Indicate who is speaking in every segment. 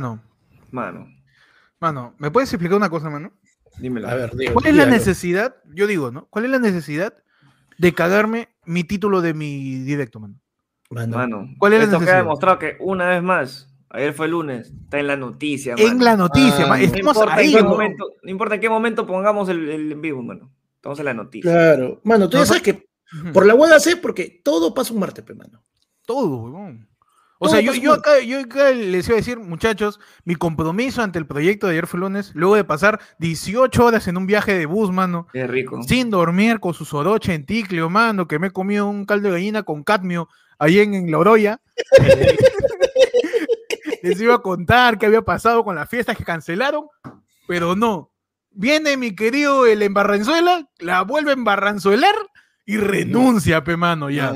Speaker 1: Mano,
Speaker 2: Mano,
Speaker 1: mano, ¿me puedes explicar una cosa, mano?
Speaker 2: dímelo.
Speaker 3: A ver, digo,
Speaker 1: ¿Cuál es la necesidad? Yo digo, ¿no? ¿Cuál es la necesidad de cagarme mi título de mi directo, mano?
Speaker 3: Mano,
Speaker 2: Mano,
Speaker 1: ¿Cuál es la
Speaker 2: esto queda
Speaker 1: necesidad?
Speaker 2: demostrado que una vez más, ayer fue lunes, está en la noticia, mano.
Speaker 1: En la noticia,
Speaker 3: Ah, no
Speaker 2: no
Speaker 1: estamos
Speaker 2: importa,
Speaker 1: ahí, ¿no?
Speaker 2: momento, no importa en qué momento pongamos el, el en vivo, mano. Estamos en la noticia.
Speaker 3: Claro. Mano, tú ya
Speaker 1: No,
Speaker 3: sabes que por la hueá sé porque todo pasa un martes, mano.
Speaker 1: Todo, huevón. O sea, yo,
Speaker 3: pasa
Speaker 1: yo,
Speaker 3: mal.
Speaker 1: acá, yo acá les iba a decir, muchachos, mi compromiso ante el proyecto de ayer fue lunes, luego de pasar 18 horas en un viaje de bus, mano,
Speaker 2: Qué rico.
Speaker 1: sin dormir, con su soroche en ticlio, mano, que me he comido un caldo de gallina con cadmio ahí en, en La Oroya. les iba a contar qué había pasado con las fiestas que cancelaron, pero no. Viene mi querido el Embarranzuela, la vuelve a embarranzuelar y renuncia, pe mano, ya.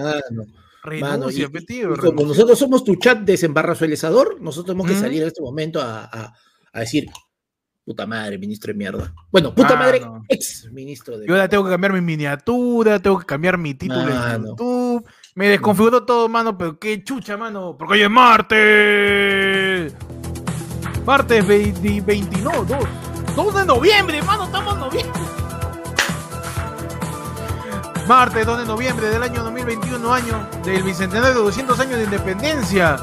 Speaker 1: Renuncia,
Speaker 3: y-
Speaker 1: pe,
Speaker 3: y-
Speaker 1: tío,
Speaker 3: y como nosotros somos tu chat desembarrazuelizador, nosotros tenemos que salir en este momento a, a- a decir, puta madre, ministro de mierda. Bueno, puta madre, ex ministro de
Speaker 1: Yo ahora tengo que cambiar mi miniatura, tengo que cambiar mi título en
Speaker 3: Mano.
Speaker 1: YouTube. Me desconfiguró todo, mano, pero qué chucha, mano. Porque hoy es martes. Martes 20, 20, no, 2. 2 de noviembre, mano, estamos en noviembre. Martes 2 de noviembre del año 2021, año del bicentenario de 200 años de independencia.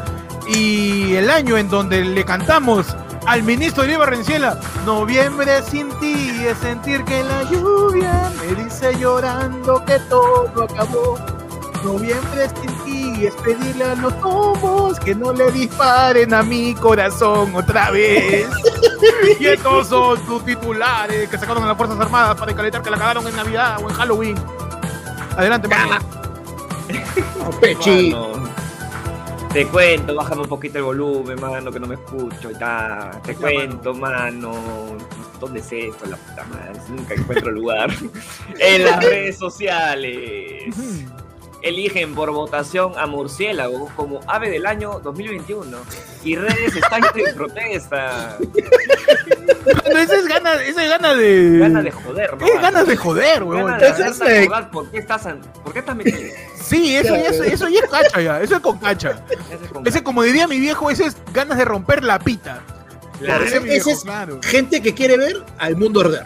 Speaker 1: Y el año en donde le cantamos al ministro Oliva Renciela, noviembre sin ti es sentir que la lluvia me dice llorando que todo acabó. Noviembre sin ti es pedirle a los tomos que no le disparen a mi corazón otra vez. y estos son tus titulares que sacaron a las Fuerzas Armadas para calentar que la cagaron en Navidad o en Halloween. Adelante, mano.
Speaker 3: No, pechi.
Speaker 2: Mano, Te cuento, bájame un poquito el volumen, mano, que no me escucho y tal. Te
Speaker 1: Ya,
Speaker 2: cuento, mano. ¿Dónde es esto, la puta madre? Nunca encuentro lugar. en las redes sociales. Eligen por votación a murciélago como ave del año 2021. Y redes están en protesta.
Speaker 1: Mano, esa es gana, esa es gana de.
Speaker 2: Gana de joder, ¿no?
Speaker 1: Es ganas de joder, weón.
Speaker 3: Es de-
Speaker 2: acordar por qué estás, an- por qué estás metido.
Speaker 1: Sí, eso, ya es- eso ya es cacha ya. Eso es con cacha.
Speaker 2: Ese es con
Speaker 1: Ese, como diría mi viejo, ese es ganas de romper la pita.
Speaker 2: Claro.
Speaker 1: Ese es mi
Speaker 3: Ese
Speaker 1: viejo,
Speaker 3: es-
Speaker 1: claro.
Speaker 3: Gente que quiere ver al mundo arder.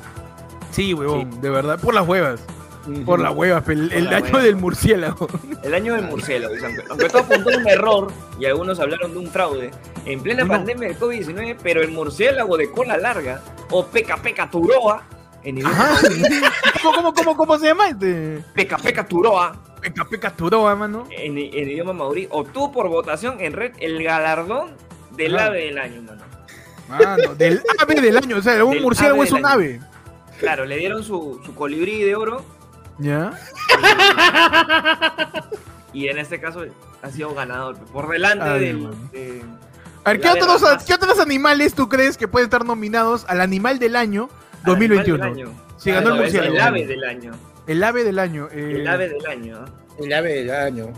Speaker 1: Sí, huevón, de verdad. Por las huevas. Por las huevas, pe, el, el
Speaker 2: la
Speaker 1: año
Speaker 2: hueva.
Speaker 1: del murciélago.
Speaker 2: El año del murciélago, aunque, todo apuntó a un error y algunos hablaron de un fraude, en plena
Speaker 1: No.
Speaker 2: pandemia del COVID-19, pero el murciélago de cola larga, o Peca Peca Turoa, en idioma
Speaker 1: Ajá. ¿Cómo, cómo, cómo, cómo se llama este?
Speaker 2: Peca Peca Turoa,
Speaker 1: Peca Peca Turoa, mano.
Speaker 2: en, en idioma maorí, obtuvo por votación en red el galardón del ave del año, mano.
Speaker 1: Mano, del ave del año. O sea, un
Speaker 2: Del
Speaker 1: murciélago es un
Speaker 2: año.
Speaker 1: ave.
Speaker 2: Claro, le dieron su, su colibrí de oro
Speaker 1: ¿Ya?
Speaker 2: y en este caso ha sido ganador, por delante
Speaker 1: Ay,
Speaker 2: del... de-
Speaker 1: A ver, ¿qué otros,
Speaker 2: ramas.
Speaker 1: ¿qué otros animales tú crees que pueden estar nominados al animal del año
Speaker 2: al animal
Speaker 1: 2021?
Speaker 2: del año.
Speaker 1: Sí, ganó el
Speaker 2: No,
Speaker 1: murciélago.
Speaker 2: El ave del año.
Speaker 1: El ave del año. eh,
Speaker 2: El ave del año.
Speaker 3: El ave del año.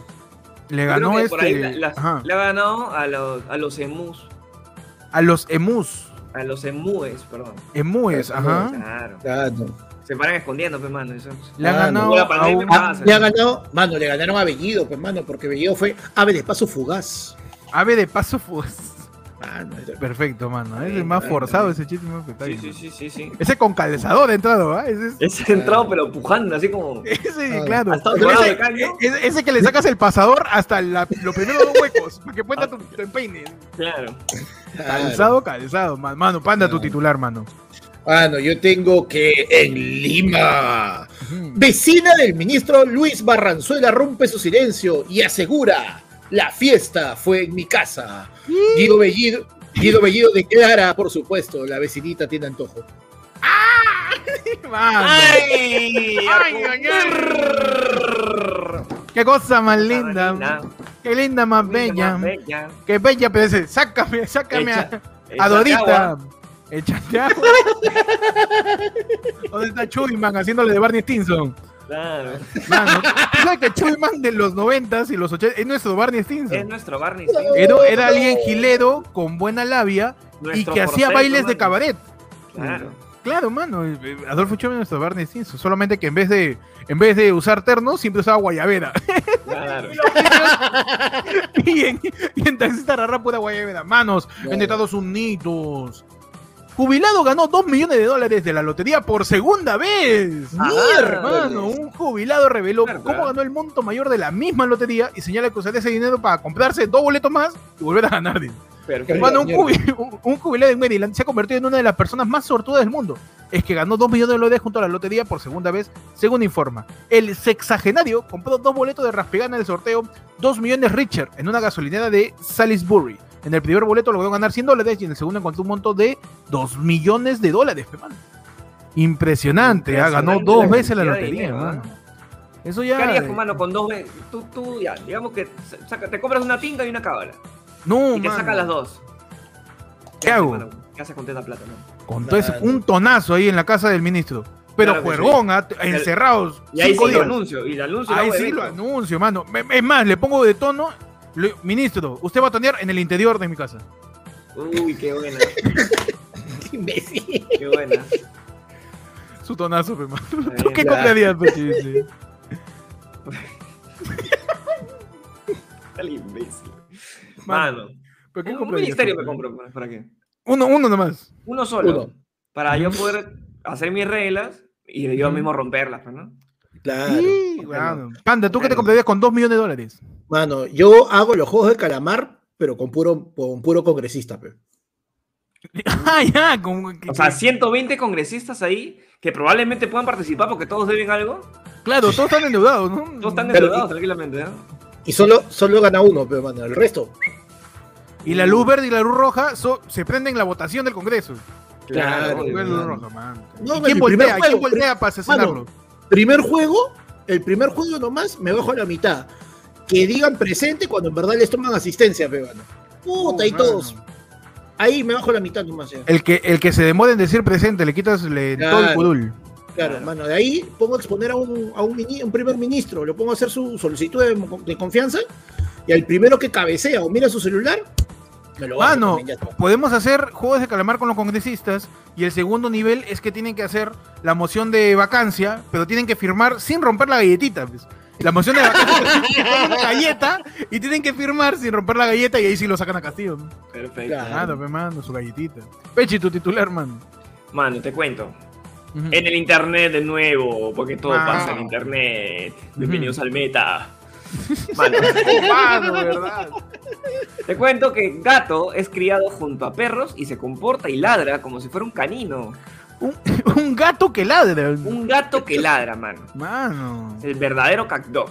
Speaker 1: Le ganó
Speaker 2: por ahí
Speaker 1: este.
Speaker 2: la- le ha ganado a los, a los emus.
Speaker 1: a los emus.
Speaker 2: A los emúes, perdón.
Speaker 1: Emúes, ajá.
Speaker 2: Claro.
Speaker 3: Claro.
Speaker 2: Se paran escondiendo, pues, mano. Eso,
Speaker 1: Le han
Speaker 3: Ah,
Speaker 1: ganado
Speaker 2: no. La
Speaker 1: a
Speaker 2: pandemia
Speaker 1: un
Speaker 2: pasa.
Speaker 3: Ah, le ha ganado, mano, le ganaron a Bellido, pues, mano, porque Bellido fue ave de paso fugaz.
Speaker 1: ave de paso fugaz.
Speaker 3: Mano, ese-
Speaker 1: Perfecto, mano. Es el más forzado ese chiste. más
Speaker 2: sí, sí, sí, sí, sí.
Speaker 1: Ese con calzador entrado, ¿ah? Ese, es-
Speaker 2: Ese entrado, pero pujando, así como.
Speaker 1: ese
Speaker 3: Ah,
Speaker 1: claro. ese,
Speaker 2: de
Speaker 1: ese- ese que le sacas el pasador hasta la- los primeros dos huecos para que pueda tu, tu empeine.
Speaker 2: Claro.
Speaker 1: Calzado, calzado. man- Mano, panda tu titular, mano.
Speaker 3: Mano, yo tengo que en Lima. Vecina del ministro Luis Barranzuela rompe su silencio y asegura: la fiesta fue en mi casa. Guido Bellido, Guido Bellido declara, por supuesto, la vecinita tiene antojo.
Speaker 1: Mano.
Speaker 2: ¡Ay!
Speaker 1: Ay, ay, Qué cosa más linda. Qué linda, más bella.
Speaker 2: más bella.
Speaker 1: Qué bella, pero sácame, sácame a,
Speaker 2: Echa-
Speaker 1: a
Speaker 2: échate
Speaker 1: Dorita.
Speaker 2: agua.
Speaker 1: Échate agua. ¿Dónde está Chubbyman haciéndole de Barney Stinson?
Speaker 2: Claro.
Speaker 1: Mano, ¿tú sabes que Chubbyman de los 90s y los 80 es nuestro Barney
Speaker 2: Es
Speaker 1: Stinson?
Speaker 2: nuestro Barney.
Speaker 1: Era, era alguien gilero, con buena labia y que hacía bailes de cabaret.
Speaker 2: Claro.
Speaker 1: Claro, mano. eh, eh, Adolfo Chome es nuestro Barney Stinson. Solamente que en vez de en vez de usar terno, siempre usaba guayabera.
Speaker 2: Claro.
Speaker 1: y, en, y en Taxista Rara pura guayabera. Manos, en. Estados Unidos. Jubilado ganó 2 millones de dólares de la lotería por segunda vez.
Speaker 2: Mierda.
Speaker 1: Hermano, un jubilado reveló cómo ganó el monto mayor de la misma lotería y señala que usaría ese dinero para comprarse dos boletos más y volver a ganar.
Speaker 2: Perfecto.
Speaker 1: Hermano, un,
Speaker 3: mierda.
Speaker 1: jubi- un- jubilado en Maryland se ha convertido en una de las personas más sortudas del mundo. Es que ganó 2 millones de dólares junto a la lotería por segunda vez, según informa. El sexagenario compró dos boletos de Raspigana del sorteo 2 millones Richard en una gasolinera de Salisbury. En el primer boleto logró ganar 100 dólares y en el segundo encontró un monto de 2 millones de dólares, pe, mano. Impresionante, ah, ganó
Speaker 2: Impresionante
Speaker 1: dos
Speaker 2: la
Speaker 1: veces la lotería,
Speaker 2: dinero. ¿ah?
Speaker 1: Eso ya.
Speaker 2: ¿Qué harías, mano, con dos veces? Tú, tú, ya, digamos que saca- te compras una tinga y una cábala.
Speaker 1: No,
Speaker 2: y te sacas las dos.
Speaker 1: ¿Qué
Speaker 2: haces,
Speaker 1: hago?
Speaker 2: mano? ¿Qué haces con tanta plata, no?
Speaker 1: Con todo ese,
Speaker 3: Claro.
Speaker 1: un tonazo ahí en la casa del ministro. Pero
Speaker 2: Claro que
Speaker 1: juergón, ah, encerrados.
Speaker 2: Y ahí sí lo anuncio. Y lo anuncio.
Speaker 1: Ahí sí
Speaker 2: evento.
Speaker 1: lo anuncio, mano. Es más, le pongo de tono. Ministro, usted va a tonear en el interior de mi casa.
Speaker 2: Uy, qué buena.
Speaker 3: Qué imbécil.
Speaker 2: Qué buena.
Speaker 1: Su tonazo, pe, mano.
Speaker 2: Está
Speaker 1: ¿Tú
Speaker 2: bien,
Speaker 1: qué comprarías, pe, chiste?
Speaker 2: Tal imbécil.
Speaker 1: Mano. ¿pero qué
Speaker 2: Un, un
Speaker 1: comprarías,
Speaker 2: ministerio me compro. ¿para- ¿Para qué?
Speaker 1: Uno, uno nomás.
Speaker 2: Uno solo.
Speaker 3: Uno.
Speaker 2: Para yo poder hacer mis reglas y yo mismo romperlas, pues, ¿no?
Speaker 3: Claro.
Speaker 1: Sí,
Speaker 2: ¿por qué
Speaker 1: mano. Panda, ¿tú qué te
Speaker 2: Claro.
Speaker 1: comprarías con dos millones de dólares?
Speaker 3: Mano, yo hago los juegos de calamar, pero con puro, con puro congresista, pe.
Speaker 1: ah, ya. Con, que-
Speaker 2: O sea,
Speaker 1: que-
Speaker 2: 120 congresistas ahí que probablemente puedan participar porque todos deben algo.
Speaker 1: claro, todos están endeudados, ¿no?
Speaker 2: Todos están
Speaker 3: Pero-
Speaker 2: endeudados tranquilamente, ¿no?
Speaker 3: Y solo, solo gana uno, pero mano, el resto.
Speaker 1: Y la luz verde y la luz roja so- se prenden en la votación del Congreso.
Speaker 3: Claro,
Speaker 1: Luz
Speaker 2: obvio,
Speaker 1: verde y luz
Speaker 3: mano.
Speaker 1: roja, man.
Speaker 3: No,
Speaker 1: ¿Y
Speaker 3: mano,
Speaker 1: quién voltea? ¿Quién voltea para asesinarlo?
Speaker 3: Primer juego, el primer juego nomás, me bajo a la mitad. Que digan presente cuando en verdad les toman asistencia, pe, mano. Puta, y
Speaker 1: mano.
Speaker 3: todos. Ahí me bajo a la mitad nomás. ya.
Speaker 1: El que, el que se demora en decir presente, le quitas le- todo el
Speaker 3: Claro.
Speaker 1: curul.
Speaker 3: Claro,
Speaker 2: Claro.
Speaker 3: mano, de ahí pongo a exponer a un, a un, mini- un primer ministro, le pongo a hacer su solicitud de, de confianza y al primero que cabecea o mira su celular, me lo bajo
Speaker 1: Mano,
Speaker 3: también,
Speaker 1: podemos hacer juegos de calamar con los congresistas y el segundo nivel es que tienen que hacer la moción de vacancia, pero tienen que firmar sin romper la galletita. pues. La moción de vacancia es una galleta y tienen que firmar sin romper la galleta y ahí sí lo sacan a Castillo. ¿no?
Speaker 2: Perfecto.
Speaker 3: Claro.
Speaker 1: Pe, mano, su galletita. Pechi, tu titular, mano.
Speaker 2: Mano, te cuento. En el internet de nuevo, porque todo
Speaker 1: Ah.
Speaker 2: pasa en internet. Bienvenidos al meta. Mano,
Speaker 1: Mano, ¿verdad?
Speaker 2: te cuento que gato es criado junto a perros y se comporta y ladra como si fuera un canino.
Speaker 1: Un, un gato que ladra.
Speaker 2: Un gato que ladra, mano.
Speaker 1: Mano.
Speaker 2: El verdadero cat dog.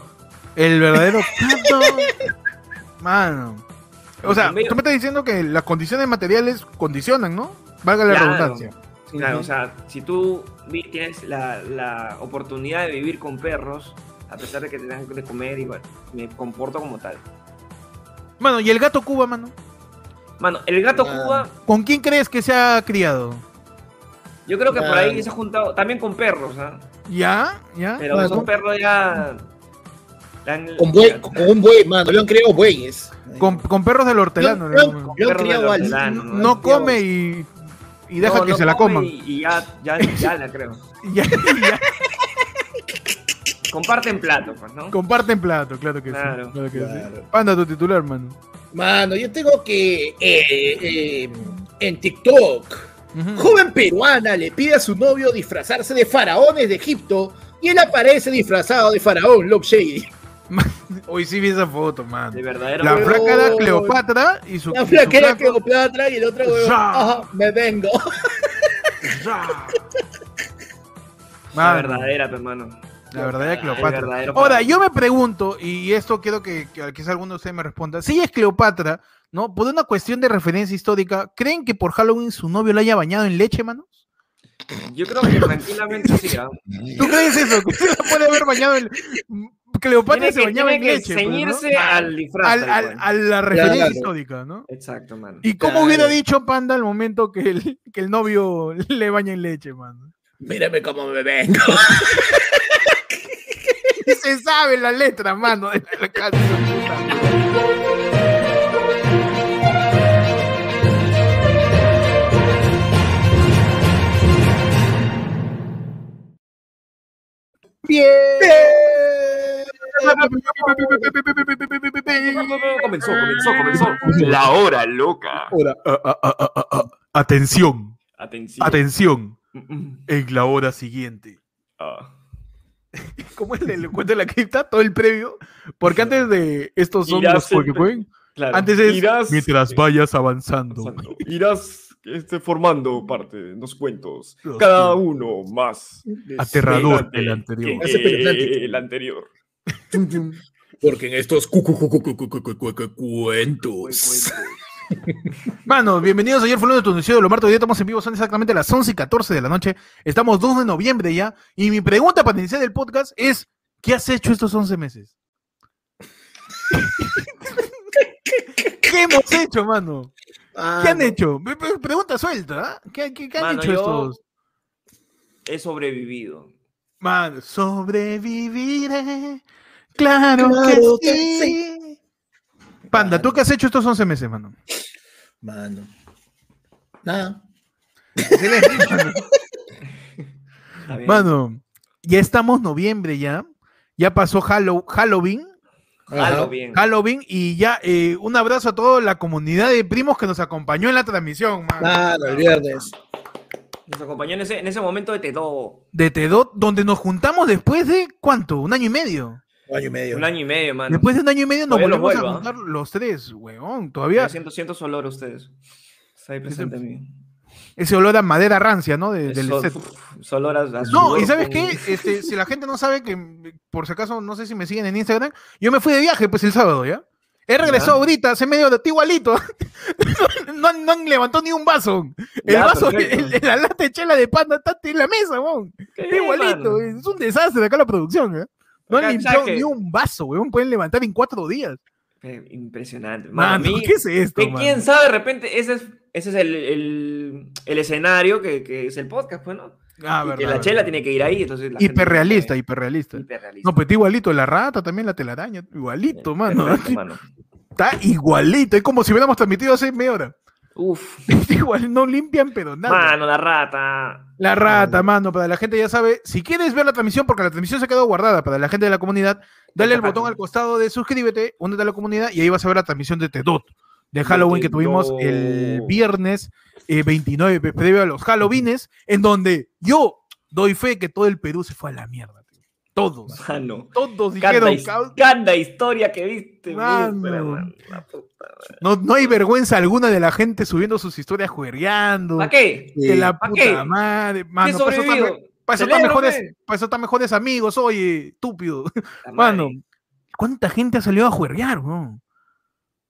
Speaker 1: El verdadero gato. Mano. O sea, tú me estás diciendo que las condiciones materiales condicionan, ¿no? Valga la
Speaker 2: Claro.
Speaker 1: redundancia.
Speaker 2: Claro, o sea, si tú tienes la, la oportunidad de vivir con perros, a pesar de que te dan de comer, igual, me comporto como tal.
Speaker 1: Mano, ¿y el gato Cuba, mano?
Speaker 2: Mano, el gato. Cuba,
Speaker 1: ¿Con quién crees que se ha criado?
Speaker 2: yo creo que por ahí se ha juntado, también con perros, ¿ah?
Speaker 1: ¿Ya? ¿Ya?
Speaker 2: Pero
Speaker 3: Bueno.
Speaker 2: esos perros ya...
Speaker 3: Con, buey, con un buey, mano, lo han criado bueyes.
Speaker 1: Con, con perros del hortelano.
Speaker 3: Lo han
Speaker 2: perro
Speaker 3: criado
Speaker 2: del
Speaker 3: al-
Speaker 2: hortelano,
Speaker 1: no,
Speaker 2: ¿no?
Speaker 1: come y, y deja
Speaker 2: No,
Speaker 1: que
Speaker 2: no
Speaker 1: se la coman.
Speaker 2: Y, y ya, ya, ya la creo.
Speaker 1: Ya, ya.
Speaker 2: Comparten plato, pues, ¿no?
Speaker 1: Comparten plato, claro que
Speaker 2: Claro.
Speaker 1: sí. Claro que
Speaker 3: Claro.
Speaker 1: sí. Panda, tu titular, mano.
Speaker 3: Mano, yo tengo que eh, eh, en TikTok, joven peruana le pide a su novio disfrazarse de faraones de Egipto y él aparece disfrazado de faraón, Lock Shady.
Speaker 1: Hoy sí vi esa foto, mano.
Speaker 2: De verdadero.
Speaker 1: La flaca era Cleopatra y su.
Speaker 3: La
Speaker 1: flaco-
Speaker 3: que Cleopatra y el otro huevón,
Speaker 1: Ya.
Speaker 3: ajá, me vengo.
Speaker 2: La
Speaker 1: Mano.
Speaker 2: verdadera, pues, hermano.
Speaker 1: La verdad es
Speaker 2: El
Speaker 1: Cleopatra. Ahora, yo me pregunto, y esto quiero que, que quizá alguno de ustedes me responda, si es Cleopatra, ¿no? Por una cuestión de referencia histórica, ¿creen que por Halloween su novio la haya bañado en leche, manos?
Speaker 2: Yo creo que tranquilamente sí, ¿ah?
Speaker 1: ¿Tú crees eso? ¿Que se la puede haber bañado en Cleopatra
Speaker 2: Tiene
Speaker 1: se bañaba
Speaker 2: tiene
Speaker 1: en
Speaker 2: que
Speaker 1: leche. pues, ¿no?
Speaker 2: ceñirse al disfraz.
Speaker 1: Al-
Speaker 2: cual.
Speaker 1: a la referencia
Speaker 3: Claro.
Speaker 1: histórica, ¿no?
Speaker 2: Exacto, mano.
Speaker 1: ¿Y cómo
Speaker 3: Claro.
Speaker 1: hubiera dicho Panda al momento que el, que el novio le baña en leche, mano?
Speaker 3: Mírame cómo me vengo.
Speaker 1: se sabe la letra, mano, de la canción. Bien.
Speaker 2: Comenzó, comenzó, comenzó. La hora loca.
Speaker 1: Ah, ah, ah, Atención.
Speaker 2: Atención.
Speaker 1: Atención.
Speaker 2: Mm, mm.
Speaker 1: En la hora siguiente.
Speaker 2: Ah
Speaker 1: como el cuento de la cripta, todo el previo, porque antes de estos son
Speaker 2: irás
Speaker 1: los antes es mientras vayas avanzando.
Speaker 2: Irás este, formando parte de los cuentos, cada uno más
Speaker 1: aterrador
Speaker 2: que
Speaker 1: el anterior.
Speaker 2: Que,
Speaker 3: que
Speaker 2: el anterior.
Speaker 3: porque en estos cu cu cu cuentos.
Speaker 1: Manos, bienvenidos ayer fue lunes de tu noticiero de lo martes. Hoy día estamos en vivo, son exactamente las 11 y 14 de la noche. Estamos 2 de noviembre ya. Y mi pregunta para iniciar el podcast es: ¿qué has hecho estos 11 meses? ¿Qué hemos hecho, mano? ¿Qué han hecho? Pre- pre- Pregunta suelta, ¿ah? ¿Qué, qué- qué han
Speaker 2: Mano,
Speaker 1: hecho estos?
Speaker 2: He sobrevivido.
Speaker 1: Man, sobreviviré. Claro,
Speaker 3: Claro
Speaker 1: que,
Speaker 3: que
Speaker 1: sí. Panda, ¿tú qué has hecho estos 11 meses, mano?
Speaker 3: Mano. Nada.
Speaker 1: Mano, ya estamos noviembre ya. Ya pasó Hallow- Halloween.
Speaker 2: Hazlo bien.
Speaker 1: Halloween y ya eh, un abrazo a toda la comunidad de primos que nos acompañó en la transmisión, mano.
Speaker 3: Mano, el viernes.
Speaker 2: Nos acompañó en ese, en ese momento de Tedo.
Speaker 1: De Tedot, donde nos juntamos después de ¿cuánto? Un año y medio.
Speaker 3: Un año y medio.
Speaker 2: Un año y medio, mano.
Speaker 1: Después de un año y medio nos volvemos a
Speaker 2: vuelvo, ¿ah?
Speaker 1: juntar los tres, weón. Todavía
Speaker 2: siento, siento su olor a ustedes. Está ahí presente en mí.
Speaker 1: ese olor a madera rancia, ¿no? De- del
Speaker 2: Eso-
Speaker 1: set.
Speaker 2: olor a- a
Speaker 1: No, y ¿sabes qué? Este, si la gente no sabe que, por si acaso, no sé si me siguen en Instagram, yo me fui de viaje pues el sábado, ¿ya? He regresado
Speaker 2: Ya.
Speaker 1: ahorita, hace medio de está igualito. no, no han levantado ni un vaso. El
Speaker 2: Ya,
Speaker 1: vaso,
Speaker 2: perfecto.
Speaker 1: el- la lata de chela de panda está en la mesa, weón.
Speaker 2: ¿Qué,
Speaker 1: Está igualito,
Speaker 2: mano?
Speaker 1: es un desastre acá la producción, ¿eh? No han limpiado ni un vaso, weón. Pueden levantar en cuatro días.
Speaker 2: Eh, Impresionante. Mano,
Speaker 1: Mano, ¿qué es esto,
Speaker 2: que
Speaker 1: mano?
Speaker 2: quién sabe, de repente, ese es, ese es el, el, el escenario que, que es el podcast, pues, ¿no?
Speaker 1: Ah,
Speaker 2: Y que
Speaker 1: verdad,
Speaker 2: la chela tiene que ir ahí, entonces la
Speaker 1: Hiperrealista, hiperrealista.
Speaker 2: hiperrealista.
Speaker 1: No, pues está igualito, la rata también, la telaraña, igualito, mano.
Speaker 2: Perfecto, mano.
Speaker 1: Está igualito, es como si hubiéramos transmitido hace media hora.
Speaker 2: Uf,
Speaker 1: Igual no limpian, pero nada.
Speaker 2: mano, la rata.
Speaker 1: La rata, mano, para la gente ya sabe, si quieres ver la transmisión, porque la transmisión se ha quedado guardada para la gente de la comunidad, dale el botón al costado de suscríbete, únete a la comunidad y ahí vas a ver la transmisión de Tedot, de Halloween que tuvimos el viernes eh, 29, pre- previo a los Halloweenes, en donde yo doy fe que todo el Perú se fue a la mierda. Todos,
Speaker 2: Mano.
Speaker 1: todos
Speaker 2: Cada,
Speaker 1: dijeron,
Speaker 2: his-
Speaker 1: "Cau-
Speaker 2: cada historia que viste,
Speaker 1: Mano. no, no hay vergüenza alguna de la gente subiendo sus historias juergueando.
Speaker 2: ¿Para qué?
Speaker 1: De la
Speaker 2: ¿Pa'
Speaker 1: puta
Speaker 2: qué?
Speaker 1: madre,
Speaker 2: ¿Qué
Speaker 1: mano, para eso están-
Speaker 2: sobrevivido?
Speaker 1: para eso están
Speaker 2: Celebro,
Speaker 1: mejores, para eso están mejores amigos, oye, estúpido. Mano. ¿cuánta gente ha salido a juerguear, no?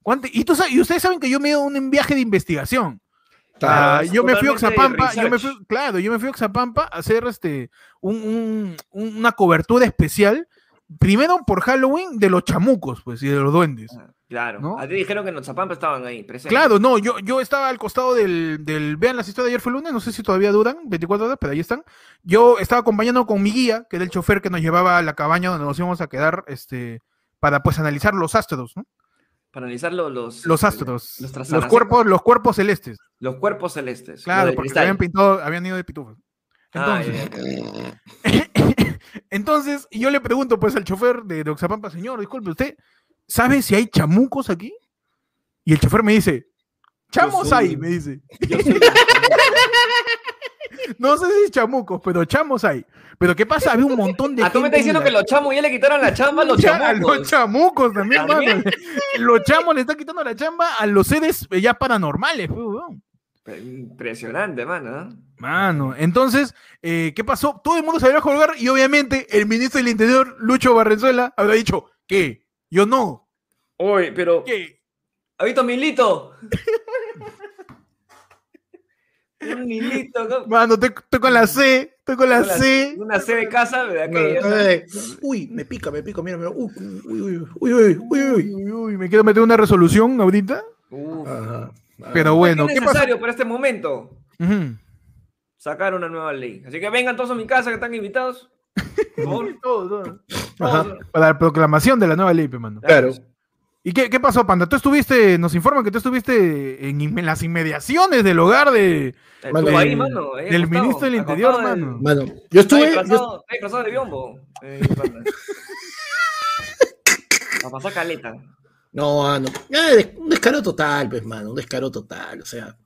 Speaker 1: ¿Cuánta- Y, tú sabes- y ustedes saben que yo me he a un viaje de investigación. Ah,
Speaker 2: es
Speaker 1: yo me fui a Oxapampa, yo me
Speaker 2: research.
Speaker 1: fui, claro, yo me fui a Oxapampa a hacer este, un- un- un- una cobertura especial, primero por Halloween de los chamucos, pues, y de los duendes.
Speaker 2: Ah, Claro.
Speaker 1: ¿no?
Speaker 2: A ti dijeron que en Otzapampa estaban ahí, presentes.
Speaker 1: Claro, no, yo, yo estaba al costado del, del. Vean las historias de ayer fue lunes, no sé si todavía duran, 24 horas, pero ahí están. Yo estaba acompañando con mi guía, que era el chofer que nos llevaba a la cabaña donde nos íbamos a quedar, este, para pues analizar los astros, ¿no?
Speaker 2: Para analizar lo- los,
Speaker 1: Los astros,
Speaker 2: Los,
Speaker 1: los, cuerpos, los cuerpos celestes.
Speaker 2: Los cuerpos celestes.
Speaker 1: Claro, porque habían pintado, habían ido de pitufos.
Speaker 2: Ah,
Speaker 1: entonces, yo le pregunto pues al chofer de, de Oxapampa, señor, disculpe, ¿usted sabe si hay chamucos aquí? Y el chofer me dice, chamos
Speaker 2: soy-
Speaker 1: hay, me dice.
Speaker 2: Yo soy-
Speaker 1: No sé si chamucos, pero chamos hay. Pero ¿qué pasa? Había un montón de
Speaker 2: Ah, tú me estás diciendo
Speaker 1: en
Speaker 2: que los chamos ya le quitaron la chamba a los
Speaker 1: Ya, a
Speaker 2: chamucos.
Speaker 1: los chamucos también,
Speaker 2: ¿También?
Speaker 1: mano. Los chamos le están quitando la chamba a los seres eh, ya paranormales, pues, weón.
Speaker 2: Impresionante, mano.
Speaker 1: Mano, entonces, eh, ¿qué pasó? Todo el mundo salió a colgar y obviamente el ministro del Interior, Lucho Barrenzuela, habrá dicho, ¿qué? Yo no.
Speaker 2: Oye, pero.
Speaker 1: ¿Qué?
Speaker 2: ¿Has visto a Milito? Un Milito. ¿no?
Speaker 1: Mano, estoy, estoy con la C, estoy con la C.
Speaker 2: Una C de casa de aquella. ¿no?
Speaker 3: Uy, me pica, me pica, mira, mira. Uy, uy, uy, uy, uy, uy, uy.
Speaker 1: Uy, uy, me quiero meter una resolución ahorita.
Speaker 2: Uf.
Speaker 3: Ajá.
Speaker 1: Pero
Speaker 2: ¿Qué
Speaker 1: bueno,
Speaker 2: es
Speaker 1: ¿qué pasó?
Speaker 2: necesario para este momento? Sacar una nueva ley. Así que vengan todos a mi casa que están invitados. Por favor.
Speaker 1: Todo, todo.
Speaker 3: Ajá.
Speaker 2: Todos.
Speaker 1: Para la proclamación de la nueva ley, pe, mano.
Speaker 3: Claro.
Speaker 1: ¿Y qué, qué pasó, Panda? Tú estuviste, nos informan que tú estuviste en, en las inmediaciones del hogar de,
Speaker 2: Estuvo
Speaker 1: de-
Speaker 2: ahí, mano. ahí
Speaker 1: del
Speaker 2: acostado,
Speaker 1: ministro del Interior, mano.
Speaker 3: Mano, yo estuve. yo-
Speaker 2: de biombo. eh, panda. A pasar caleta.
Speaker 3: No, mano. eh, un descaro total, pues, mano. Un descaro total. O sea.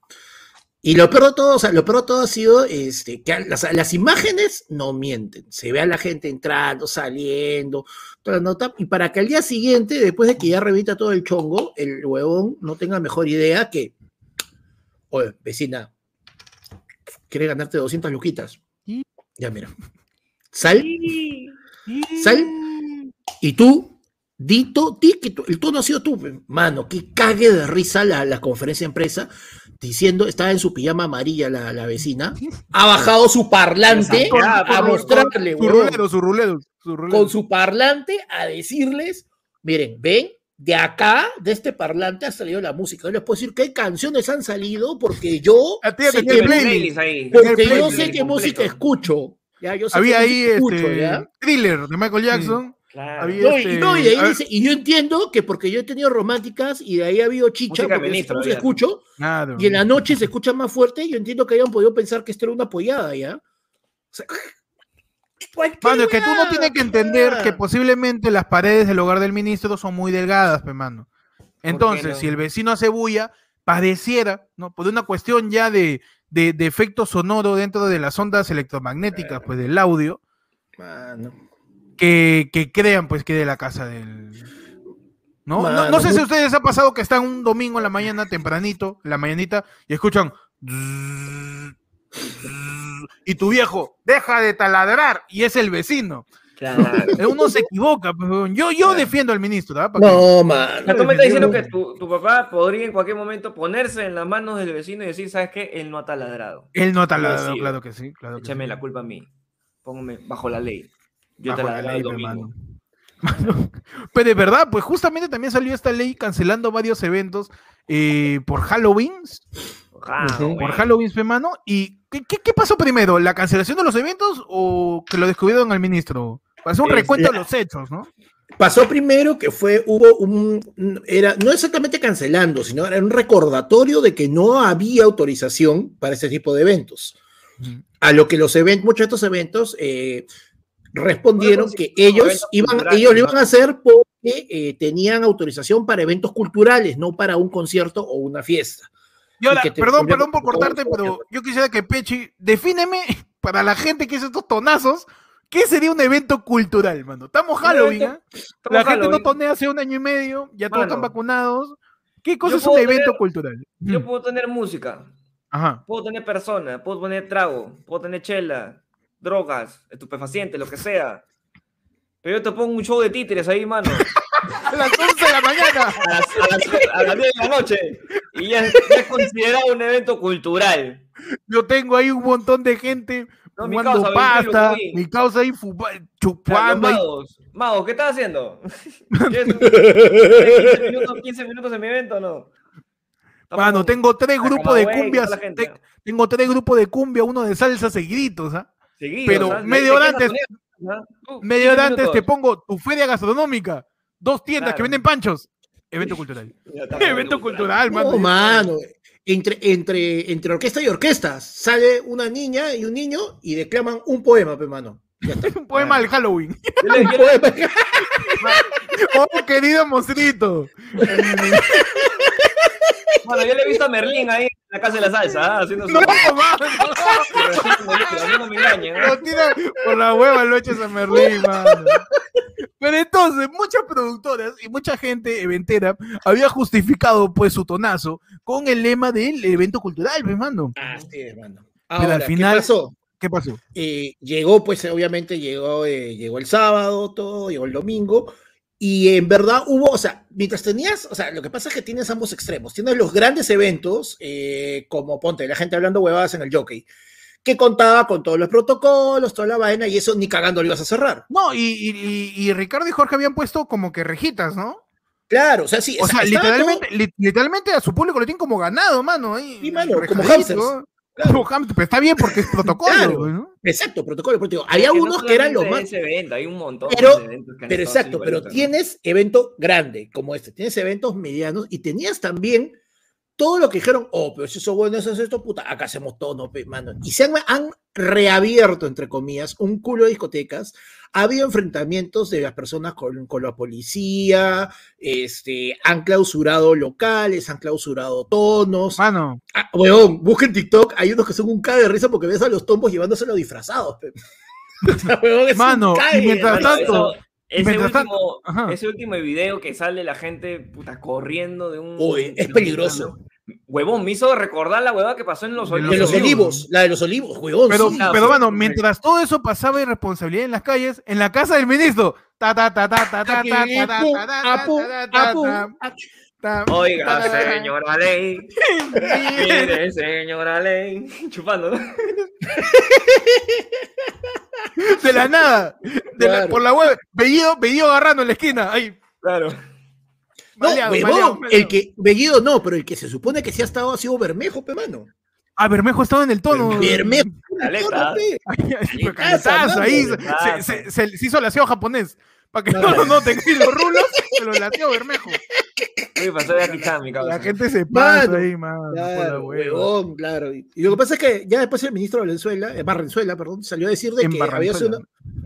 Speaker 3: Y lo peor de todo, o sea, lo peor de todo ha sido este, que las, las imágenes no mienten. Se ve a la gente entrando, saliendo, la nota. Y para que al día siguiente, después de que ya revita todo el chongo, el huevón no tenga mejor idea que. Oye, vecina, ¿quieres ganarte 200 luquitas? Ya, mira. Sal Sal. Y tú, Dito, di que tú- el tono ha sido tú, mano, que cague de risa la, la conferencia de empresa diciendo, estaba en su pijama amarilla la, la vecina, ha bajado su parlante a, mostrarle,
Speaker 1: Su rulero, su rulero, su rulero.
Speaker 3: con su parlante a decirles, miren, ven, de acá, de este parlante ha salido la música. Yo les puedo decir qué canciones han salido porque yo
Speaker 1: A ti ya
Speaker 3: sé
Speaker 2: ahí.
Speaker 3: porque yo sé qué
Speaker 2: completo.
Speaker 3: música escucho. Ya, yo sé
Speaker 1: Había ahí
Speaker 3: escucho,
Speaker 1: este,
Speaker 3: ¿ya?
Speaker 1: thriller de Michael Jackson.
Speaker 2: Claro.
Speaker 1: Había-
Speaker 3: No, y,
Speaker 1: este,
Speaker 3: no, y ahí dice, yo entiendo que porque yo he tenido románticas y de ahí ha habido chicha,
Speaker 2: Música
Speaker 3: porque
Speaker 2: ministro,
Speaker 3: no se escucho,
Speaker 1: Claro.
Speaker 3: y en la noche se escucha más fuerte, yo entiendo que hayan podido pensar que esto era una apoyada, ¿ya? O sea, cualquier
Speaker 1: Mano, es que tú no tienes que entender que posiblemente las paredes del hogar del ministro son muy delgadas, pe mano. Entonces,
Speaker 2: no?
Speaker 1: si el vecino hace bulla, pareciera, ¿no? Por una cuestión ya de, de, de efecto sonoro dentro de las ondas electromagnéticas, pues del audio,
Speaker 3: Mano.
Speaker 1: Que, que crean, pues, que de la casa del. ¿No? No,
Speaker 3: Mano,
Speaker 1: no sé si a ustedes les ha pasado que están un domingo en la mañana, tempranito, en la mañanita, y escuchan. Y tu viejo deja de taladrar y es el vecino.
Speaker 2: Claro.
Speaker 1: Uno se equivoca. pues. Yo, yo
Speaker 2: Claro.
Speaker 1: defiendo al ministro. que-
Speaker 3: No,
Speaker 2: sea, tú me estás diciendo que tu, tu papá podría en cualquier momento ponerse en las manos del vecino y decir, ¿sabes qué? Él no ha taladrado.
Speaker 1: Él no ha taladrado, claro que sí. Claro que
Speaker 2: Échame
Speaker 1: sí.
Speaker 2: la culpa a mí. Póngame bajo la ley. Yo
Speaker 1: Bajo la
Speaker 2: taladrado
Speaker 1: ley,
Speaker 2: el
Speaker 1: pe,
Speaker 2: domingo.
Speaker 1: mano. Mano, Pero de verdad, pues justamente también salió esta ley cancelando varios eventos eh, por Halloween. Por Halloween, pe, mano. ¿Y qué, qué- qué pasó primero? ¿La cancelación de los eventos o que lo descubrieron al ministro? Para hacer un
Speaker 2: Es
Speaker 1: recuento de los hechos, ¿no?
Speaker 3: Pasó primero que fue, hubo un, un- era, no exactamente cancelando, sino era un recordatorio de que no había autorización para ese tipo de eventos. A lo que los eventos, muchos de estos eventos eh, respondieron
Speaker 2: Bueno,
Speaker 3: que ellos iban, ellos lo iban a hacer porque eh, tenían autorización para eventos culturales, no para un concierto o una fiesta.
Speaker 1: Y ahora,
Speaker 3: que te
Speaker 1: perdón, perdón por cortarte, pero yo quisiera que Pechi, defíneme para la gente que hizo estos tonazos, ¿qué sería un evento cultural, mano? Estamos Halloween.
Speaker 2: Estamos
Speaker 1: La gente no tonea hace un año y medio, ya todos
Speaker 2: Mano.
Speaker 1: están vacunados. ¿Qué cosa
Speaker 2: Yo
Speaker 1: es un
Speaker 2: puedo
Speaker 1: evento
Speaker 2: tener-
Speaker 1: cultural?
Speaker 2: Yo
Speaker 1: Mm,
Speaker 2: puedo tener música,
Speaker 1: Ajá.
Speaker 2: puedo tener personas, puedo tener trago, puedo tener chela, drogas, estupefacientes, lo que sea. Pero yo te pongo un show de títeres ahí, mano.
Speaker 1: A las 11 de la mañana.
Speaker 2: A las, a las- a las 10 de la noche. Y ya, ya es considerado un evento cultural.
Speaker 1: Yo tengo ahí un montón de gente
Speaker 2: No, mi causa,
Speaker 1: pasta, mi causa ahí chupando. ahí.
Speaker 2: magos, magos, ¿qué estás haciendo? ¿Quieres un- 15 minutos, 15 minutos en mi evento o no?
Speaker 1: Mano, tengo tres grupos de cumbias. te- tengo tres grupos de cumbia, uno de salsa seguiditos, ¿ah?
Speaker 2: Seguido,
Speaker 1: pero
Speaker 2: ¿sabes?
Speaker 1: media
Speaker 2: ¿De
Speaker 1: hora antes- Media
Speaker 2: 15
Speaker 1: hora antes te pongo tu feria gastronómica, dos tiendas que venden panchos. Evento cultural. Evento cultural, mano.
Speaker 3: No, mano. Entre, entre, entre orquesta y orquestas sale una niña y un niño y declaman un poema, pe, mano. Ya está.
Speaker 1: Un poema del Halloween.
Speaker 3: Un poema.
Speaker 1: Oh, querido monstruito.
Speaker 2: Bueno, yo le he visto a Merlín ahí la casa de la salsa, ¿ah? haciendo su.
Speaker 1: No,
Speaker 2: mí no me engañan.
Speaker 1: Lo tira por la hueva, lo echas a Merlín, mano. Pero entonces, muchas productoras y mucha gente eventera había justificado pues su tonazo con el lema del evento cultural, pues, mano.
Speaker 3: Así es, mano.
Speaker 1: al
Speaker 3: Ahora,
Speaker 1: final-
Speaker 3: ¿qué pasó?
Speaker 1: ¿Qué pasó?
Speaker 3: Eh, llegó, pues obviamente llegó, eh, llegó el sábado, todo, llegó el domingo, y en verdad hubo, o sea, mientras tenías, o sea, lo que pasa es que tienes ambos extremos. Tienes los grandes eventos, eh, como ponte, la gente hablando huevadas en el jockey, que contaba con todos los protocolos, toda la vaina, y eso ni cagando lo ibas a cerrar.
Speaker 1: No, y, y- y- y Ricardo y Jorge habían puesto como que rejitas, ¿no?
Speaker 3: Claro, o sea, sí,
Speaker 1: O sea,
Speaker 3: todo-
Speaker 1: literalmente, li- literalmente a su público lo tienen como ganado, mano. Ahí,
Speaker 3: Sí, mano, como
Speaker 1: rejadito. Pero está bien porque es protocolo,
Speaker 3: Claro.
Speaker 1: ¿no?
Speaker 3: Exacto, protocolo deportivo. Había
Speaker 2: Que no
Speaker 3: unos que eran los más.
Speaker 2: ese evento, hay un montón
Speaker 3: Pero-
Speaker 2: de eventos que han
Speaker 3: Pero exacto, pero tienes evento grande como este, tienes eventos medianos y tenías también todo lo que dijeron, oh, pero si eso bueno, eso es esto, puta, acá hacemos todo, no, mano. Y se han, han reabierto, entre comillas, un culo de discotecas. Ha habido enfrentamientos de las personas con, con la policía, este, han clausurado locales, han clausurado tonos.
Speaker 1: Mano,
Speaker 3: Ah, weón, busquen TikTok, hay unos que son un cague de risa porque ves a los tombos llevándoselo disfrazados. O sea, weón,
Speaker 1: Mano, y mientras tanto-
Speaker 2: eso- ese, último,
Speaker 1: ajá.
Speaker 2: ese último video que sale la gente puta, corriendo de un.
Speaker 3: Uy, es peligroso.
Speaker 2: Huevón, me hizo recordar la huevada que pasó en los
Speaker 1: De
Speaker 3: De
Speaker 2: olivos.
Speaker 3: los
Speaker 1: olivos.
Speaker 3: olivos, la de los olivos, weón.
Speaker 1: pero,
Speaker 3: sí.
Speaker 1: pero
Speaker 2: sí.
Speaker 1: mientras todo eso pasaba irresponsabilidad en las calles, en la casa del ministro, ta ta ta ta ta ta ta ta ta ta ta ta
Speaker 2: Oiga, señora Ley. Mire, señora Ley. Chupando, ¿no?
Speaker 1: De la nada, de la-
Speaker 3: Claro.
Speaker 1: por la web, Bellido, Bellido agarrando en la esquina, ahí,
Speaker 2: Claro.
Speaker 3: No,
Speaker 1: maleado,
Speaker 3: huevón,
Speaker 1: maleado,
Speaker 3: el que, Bellido no, pero el que se supone que sí ha estado ha sido Bermejo, pe mano.
Speaker 1: Ah, Bermejo estaba en el tono.
Speaker 3: Bermejo.
Speaker 1: Ahí, se, hizo el aseo japonés, para que no lo noten, y los rulos, se los lateó Bermejo.
Speaker 2: Uy, pasó de aquí, mi
Speaker 1: La gente se pasa
Speaker 3: Mano,
Speaker 1: ahí, mano.
Speaker 3: Claro, huevón, claro. Y, lo que pasa es que ya después el ministro de Valenzuela, eh, Barrenzuela, perdón, salió a decir de
Speaker 1: En
Speaker 3: que había sido, una,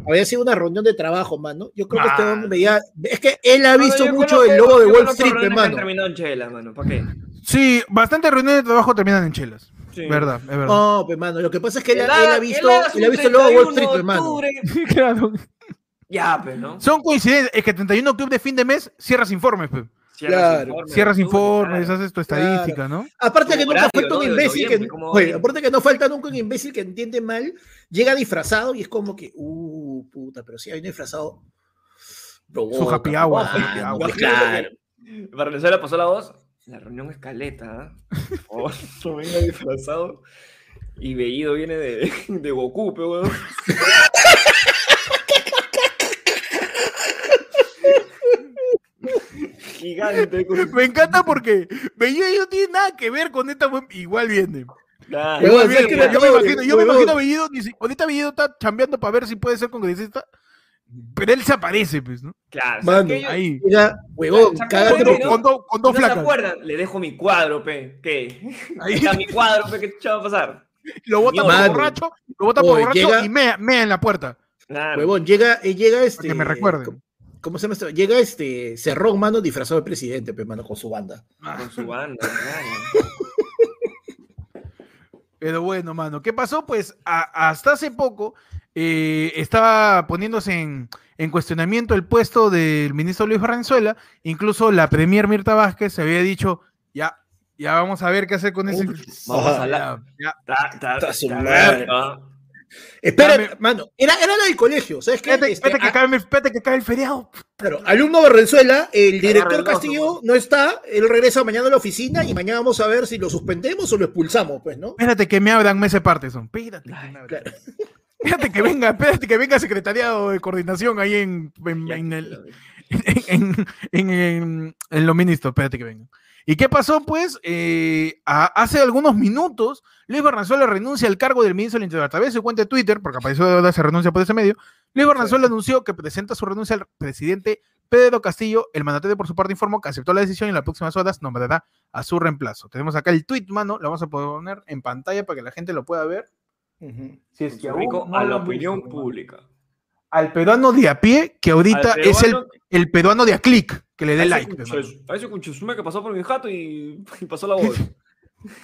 Speaker 3: había sido una reunión de trabajo, mano. Yo creo que este
Speaker 1: Ah.
Speaker 3: hombre veía, es que él ha visto mucho el lobo de Wall Street, hermano.
Speaker 2: terminado en chela, mano. ¿Para qué?
Speaker 1: Sí, bastantes reuniones de trabajo terminan en chelas.
Speaker 2: Sí.
Speaker 1: Verdad, es verdad.
Speaker 3: No, pues, mano, lo que pasa es que él,
Speaker 2: Él
Speaker 3: él
Speaker 2: haga-
Speaker 3: ha visto, él ha visto el lobo de Wall
Speaker 2: 31
Speaker 3: Street,
Speaker 2: de
Speaker 3: hermano.
Speaker 2: octubre.
Speaker 1: claro.
Speaker 2: Ya, pues, ¿no?
Speaker 1: Son coincidencias. Es que 31 club de fin de mes cierras informes, pe.
Speaker 3: Claro.
Speaker 2: informes,
Speaker 1: Cierras informes,
Speaker 2: claro.
Speaker 1: haces tu estadística, ¿no?
Speaker 3: Aparte
Speaker 2: Como
Speaker 3: que nunca falta un imbécil que, oye, aparte que no falta nunca un imbécil que entiende mal, llega disfrazado y es como que, uh, puta, pero si hay un disfrazado.
Speaker 1: Su happy hour, su happy hour.
Speaker 3: claro.
Speaker 2: Para Venezuela pasó la voz. La reunión escaleta, ¿ah? Oh, no venga disfrazado. Y Bellido viene de, de Goku, pe, Gigante. Con...
Speaker 1: Me encanta porque Bellido no tiene nada que ver con esta. Igual viene. Igual
Speaker 3: es que
Speaker 1: viene. Yo me imagino, yo me imagino a Bellido. ni si- Ahorita Bellido está chambeando para ver si puede ser congresista. Pero él se aparece, pues, ¿no?
Speaker 2: Claro.
Speaker 3: Mano,
Speaker 1: Ahí.
Speaker 3: Mira, huevón,
Speaker 2: ¿Se acuerdan
Speaker 3: cágate
Speaker 2: de-
Speaker 3: por-
Speaker 2: no?
Speaker 1: Con, do- con dos
Speaker 2: ¿No se acuerdan? Le dejo mi cuadro, pe. ¿Qué?
Speaker 1: Ahí.
Speaker 2: Está mi cuadro, pe. ¿Qué chucha va a pasar?
Speaker 1: Lo bota por borracho. Lo bota por
Speaker 3: Oye,
Speaker 1: borracho
Speaker 3: llega-
Speaker 1: y mea, mea en la puerta.
Speaker 2: Claro.
Speaker 3: Huevón, llega, eh, llega este.
Speaker 1: Para que me recuerden.
Speaker 3: ¿Cómo se llama esto? Llega este Cerrón, mano, disfrazado de presidente, pe, mano, con su banda.
Speaker 2: Con su banda, claro.
Speaker 1: Pero bueno, mano, ¿qué pasó? Pues a- hasta hace poco eh, estaba poniéndose en, en cuestionamiento el puesto del ministro Luis Barranzuela. Incluso la premier Mirta Vázquez se había dicho, ya, ya vamos a ver qué hacer con ese.
Speaker 2: Vamos a la.
Speaker 3: Espera,
Speaker 1: Dame-
Speaker 3: mano, era, era la del colegio, ¿sabes qué?
Speaker 1: Espérate,
Speaker 3: Este,
Speaker 1: que
Speaker 3: a-
Speaker 1: acabe, espérate que acabe el feriado.
Speaker 3: Claro, alumno Barrenzuela, el director Castillo no está, él regresa mañana a la oficina y mañana vamos a ver si lo suspendemos o lo expulsamos, pues, ¿no?
Speaker 1: Espérate que me abran Mese Parteson. Espérate, que me abran.
Speaker 3: Claro.
Speaker 1: espérate que venga, espérate que venga secretariado de coordinación ahí en, en, en el, en, en, en- en los ministros, espérate que vengan. ¿Y qué pasó? Pues eh, a- hace algunos minutos, Luis Barranzuela renuncia al cargo del ministro del Interior. A través de su cuenta de Twitter, porque apareció de se renuncia por ese medio, Luis Barranzuela anunció que presenta su renuncia al presidente Pedro Castillo. El mandatario, por su parte, informó que aceptó la decisión y en las próximas horas nombrará a su reemplazo. Tenemos acá el tweet, mano, lo vamos a poner en pantalla para que la gente lo pueda ver. Si es que aún no
Speaker 2: a la opinión
Speaker 1: visto, mano.
Speaker 2: pública.
Speaker 1: Al peruano de a pie, que ahorita es el,
Speaker 2: peruano-
Speaker 1: el peruano de a clic, que le dé
Speaker 2: a
Speaker 1: like.
Speaker 2: A ese conchesume que pasó por mi jato y, y pasó la voz.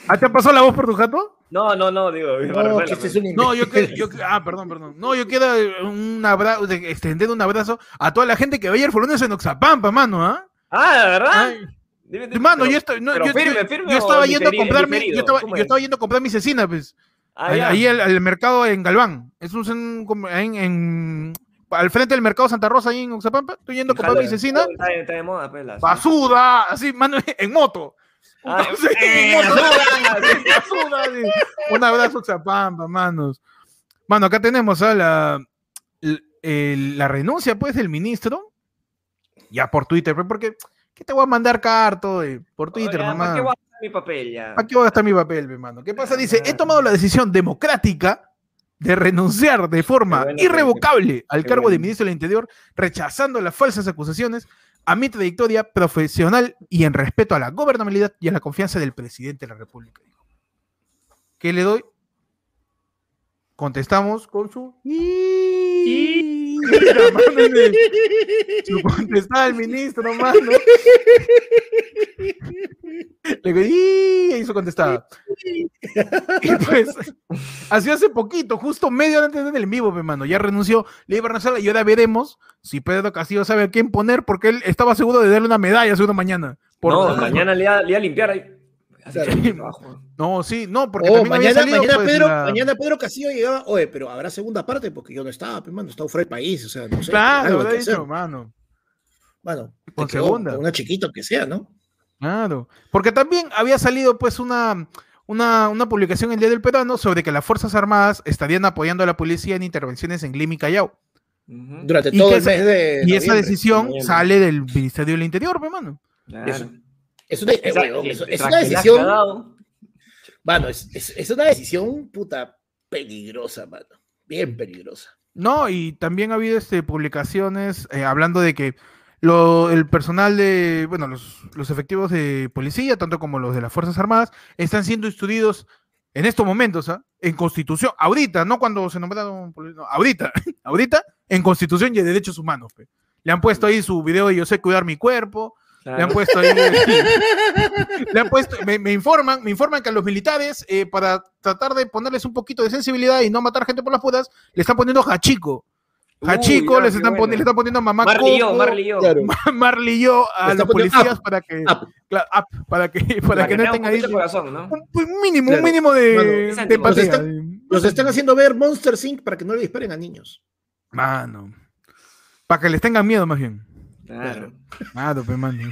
Speaker 1: ¿Ah, te pasó la voz por tu jato?
Speaker 2: No, no, no, digo.
Speaker 3: No,
Speaker 2: Barranzuela,
Speaker 3: que este es un
Speaker 1: No, yo,
Speaker 3: imbécil.
Speaker 1: que- yo ah, perdón, perdón. No, yo quiero eh, un abrazo, extender un abrazo a toda la gente que veía el Forones en Oxapampa, mano, ¿ah?
Speaker 2: Ah, ¿de verdad?
Speaker 1: Ay,
Speaker 2: Dime, dime,
Speaker 1: Mano,
Speaker 2: pero-
Speaker 1: yo, estoy, no, yo,
Speaker 2: firme,
Speaker 1: yo-
Speaker 2: firme
Speaker 1: yo
Speaker 2: o
Speaker 1: estaba yendo a
Speaker 2: diferi-
Speaker 1: comprar mi,
Speaker 2: diferido,
Speaker 1: yo estaba,
Speaker 2: ¿cómo
Speaker 1: yo
Speaker 2: es?
Speaker 1: estaba yendo a comprar mi cecina, pues.
Speaker 2: Ah,
Speaker 1: ahí al, mercado en Galván. Es un en, en- al frente del mercado Santa Rosa, ahí en Oxapampa. Estoy yendo comprar mi
Speaker 2: Jala.
Speaker 1: cecina.
Speaker 2: Está, de- está de moda, pues, la-
Speaker 1: Basura, así, mano, en moto.
Speaker 2: Ah,
Speaker 1: Entonces, en moto,
Speaker 2: basura.
Speaker 1: basura, sí. Un abrazo, Oxapampa, manos. Mano, acá tenemos a la, el- la renuncia, pues, del ministro. Ya por Twitter, pues, porque ¿qué te voy a mandar carto? eh, por Twitter
Speaker 2: Oiga,
Speaker 1: nomás.
Speaker 2: ¿para qué voy a hacer mi papel ya.
Speaker 1: Aquí voy a gastar mi papel, mi hermano. ¿Qué pasa? Dice, he tomado la decisión democrática de renunciar de forma
Speaker 2: bueno,
Speaker 1: irrevocable al cargo de ministro del Interior, rechazando las falsas acusaciones a mi trayectoria profesional y en respeto a la gobernabilidad y a la confianza del presidente de la República. ¿Qué le doy? Contestamos con su... Mano, le- su contestaba el ministro, mano. Le digo, "Y", y su contestaba. Y pues, así hace poquito, justo medio antes del en vivo, mi mano, ya renunció, le iba a renunciar y ahora veremos si Pedro Castillo sabe a quién poner, porque él estaba seguro de darle una medalla seguro mañana. Por-
Speaker 2: No, mañana le iba, le iba a limpiar ahí.
Speaker 1: No, sí, no, porque
Speaker 3: Oh,
Speaker 1: también había
Speaker 3: mañana,
Speaker 1: salido,
Speaker 3: mañana,
Speaker 1: pues,
Speaker 3: Pedro,
Speaker 1: la-
Speaker 3: mañana Pedro Castillo llegaba, oye, pero habrá segunda parte porque yo no estaba, pues, mano, estaba fuera del país, o sea, no sé.
Speaker 1: Claro, lo dicho,
Speaker 3: hacer.
Speaker 1: mano.
Speaker 3: Bueno,
Speaker 1: Con
Speaker 3: quedó
Speaker 1: segunda.
Speaker 3: con Una chiquita que sea, ¿no?
Speaker 1: Claro, porque también había salido pues una, una, una publicación el Día del Peruano sobre que las Fuerzas Armadas estarían apoyando a la policía en intervenciones en Lima y Callao.
Speaker 3: Durante
Speaker 1: Y
Speaker 3: todo el
Speaker 1: esa-
Speaker 3: mes de.
Speaker 1: Y esa decisión sale del Ministerio del Interior, pe, mano.
Speaker 2: Claro.
Speaker 3: Eso. Es una, eh,
Speaker 2: Esa-
Speaker 3: weón, eso- es una decisión. Mano, es, es, es una decisión puta peligrosa, mano. Bien peligrosa.
Speaker 1: No, y también ha habido este, publicaciones eh, hablando de que lo- el personal de, bueno, los, los efectivos de policía, tanto como los de las Fuerzas Armadas, están siendo instruidos en estos momentos, ¿ah? En Constitución, ahorita, no cuando se nombraron, no, ahorita, ahorita, en Constitución y en Derechos Humanos. pe. Le han puesto ahí su video de Yo sé cuidar mi cuerpo, le han puesto ahí. le han puesto, me, me informan, me informan que a los militares, eh, para tratar de ponerles un poquito de sensibilidad y no matar gente por las putas, le están poniendo hachico.
Speaker 2: Uy,
Speaker 1: Hachico,
Speaker 2: ya,
Speaker 1: les están,
Speaker 2: bueno.
Speaker 1: le están poniendo mamá
Speaker 2: Marley yo, Marley yo.
Speaker 3: Claro.
Speaker 1: Marley yo a los policías
Speaker 3: up,
Speaker 1: para que,
Speaker 3: Ah,
Speaker 1: claro, up, para que, para que no
Speaker 2: tenga un
Speaker 1: estén ahí. Un, un mínimo,
Speaker 3: Claro.
Speaker 1: un mínimo de, de
Speaker 3: están- Los están haciendo ver Monster Inc. para que no le disparen a niños.
Speaker 1: Mano. Para que les tengan miedo, más bien.
Speaker 2: Claro.
Speaker 1: Claro, mano.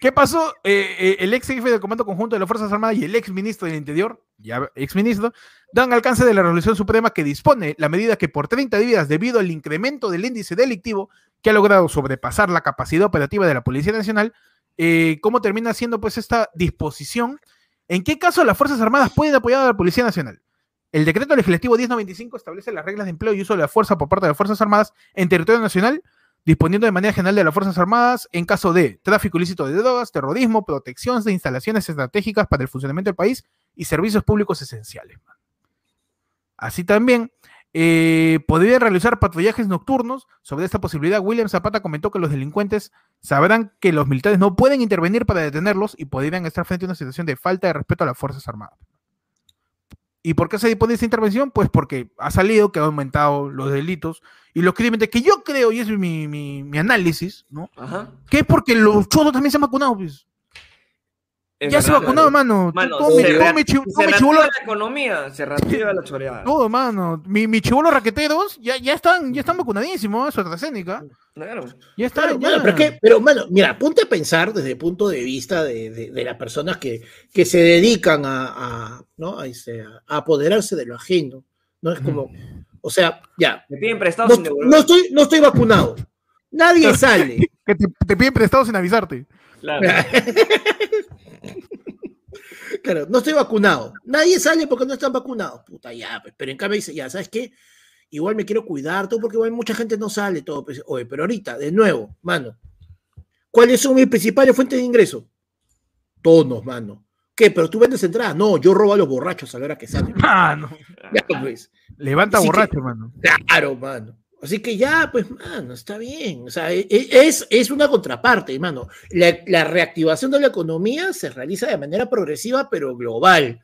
Speaker 1: ¿Qué pasó? Eh, eh, el ex jefe del Comando Conjunto de las Fuerzas Armadas y el ex ministro del Interior, ya ex ministro, dan alcance de la resolución suprema que dispone la medida que por 30 días, debido al incremento del índice delictivo que ha logrado sobrepasar la capacidad operativa de la Policía Nacional, eh, ¿cómo termina siendo pues esta disposición? ¿En qué caso las Fuerzas Armadas pueden apoyar a la Policía Nacional? El decreto legislativo 1095 establece las reglas de empleo y uso de la fuerza por parte de las Fuerzas Armadas en territorio nacional disponiendo de manera general de las Fuerzas Armadas en caso de tráfico ilícito de drogas, terrorismo, protección de instalaciones estratégicas para el funcionamiento del país y servicios públicos esenciales. Así también, eh, podrían realizar patrullajes nocturnos. Sobre esta posibilidad, William Zapata comentó que los delincuentes sabrán que los militares no pueden intervenir para detenerlos y podrían estar frente a una situación de falta de respeto a las Fuerzas Armadas. ¿Y por qué se dispone esta intervención? Pues porque ha salido que ha aumentado los delitos y los crímenes, que yo creo, y es mi, mi- mi análisis, ¿no?
Speaker 2: Ajá.
Speaker 1: Que es porque los cholos también se han vacunado, pues.
Speaker 2: Es
Speaker 1: ya se
Speaker 2: verdad, claro.
Speaker 1: mano.
Speaker 2: Mano,
Speaker 1: todo mi, todo mi chi-
Speaker 2: Se
Speaker 1: todo mi
Speaker 2: reactiva
Speaker 1: chibolo,
Speaker 2: la economía, se reactiva la choreada.
Speaker 1: todo, mano. Mi, mi chibolo raqueteros ya, ya están, ya están vacunadísimos, ¿eh? su AstraZeneca.
Speaker 2: Claro.
Speaker 1: Ya están,
Speaker 3: Claro,
Speaker 1: ya.
Speaker 3: mano, pero, es que- pero, mano, mira, ponte a pensar desde el punto de vista de, de- de las personas que, que se dedican a, a, ¿no? a, este, a apoderarse de lo ajeno. No es como, o sea, ya,
Speaker 2: Me piden prestado
Speaker 3: no,
Speaker 2: sin devolver.
Speaker 3: no estoy, no estoy vacunado. Nadie sale.
Speaker 1: Que te, te piden prestado sin avisarte.
Speaker 2: Claro.
Speaker 3: Claro, no estoy vacunado. Nadie sale porque no están vacunados. Puta, ya, pues, pero en cambio dice, ya, ¿sabes qué? Igual me quiero cuidar, todo, porque igual mucha gente no sale, todo. pues, oye, pero ahorita, de nuevo, mano, ¿cuáles son mis principales fuentes de ingreso? Tonos, mano. ¿Qué? ¿Pero tú vendes entradas? No, yo robo a los borrachos a la hora que salen.
Speaker 1: Mano.
Speaker 3: Ya, pues.
Speaker 1: Levanta
Speaker 3: Así que-
Speaker 1: borracho, mano.
Speaker 3: Claro, mano. Así que ya, pues, mano, está bien. O sea, e- e- es, es una contraparte, hermano. La, la reactivación de la economía se realiza de manera progresiva, pero global.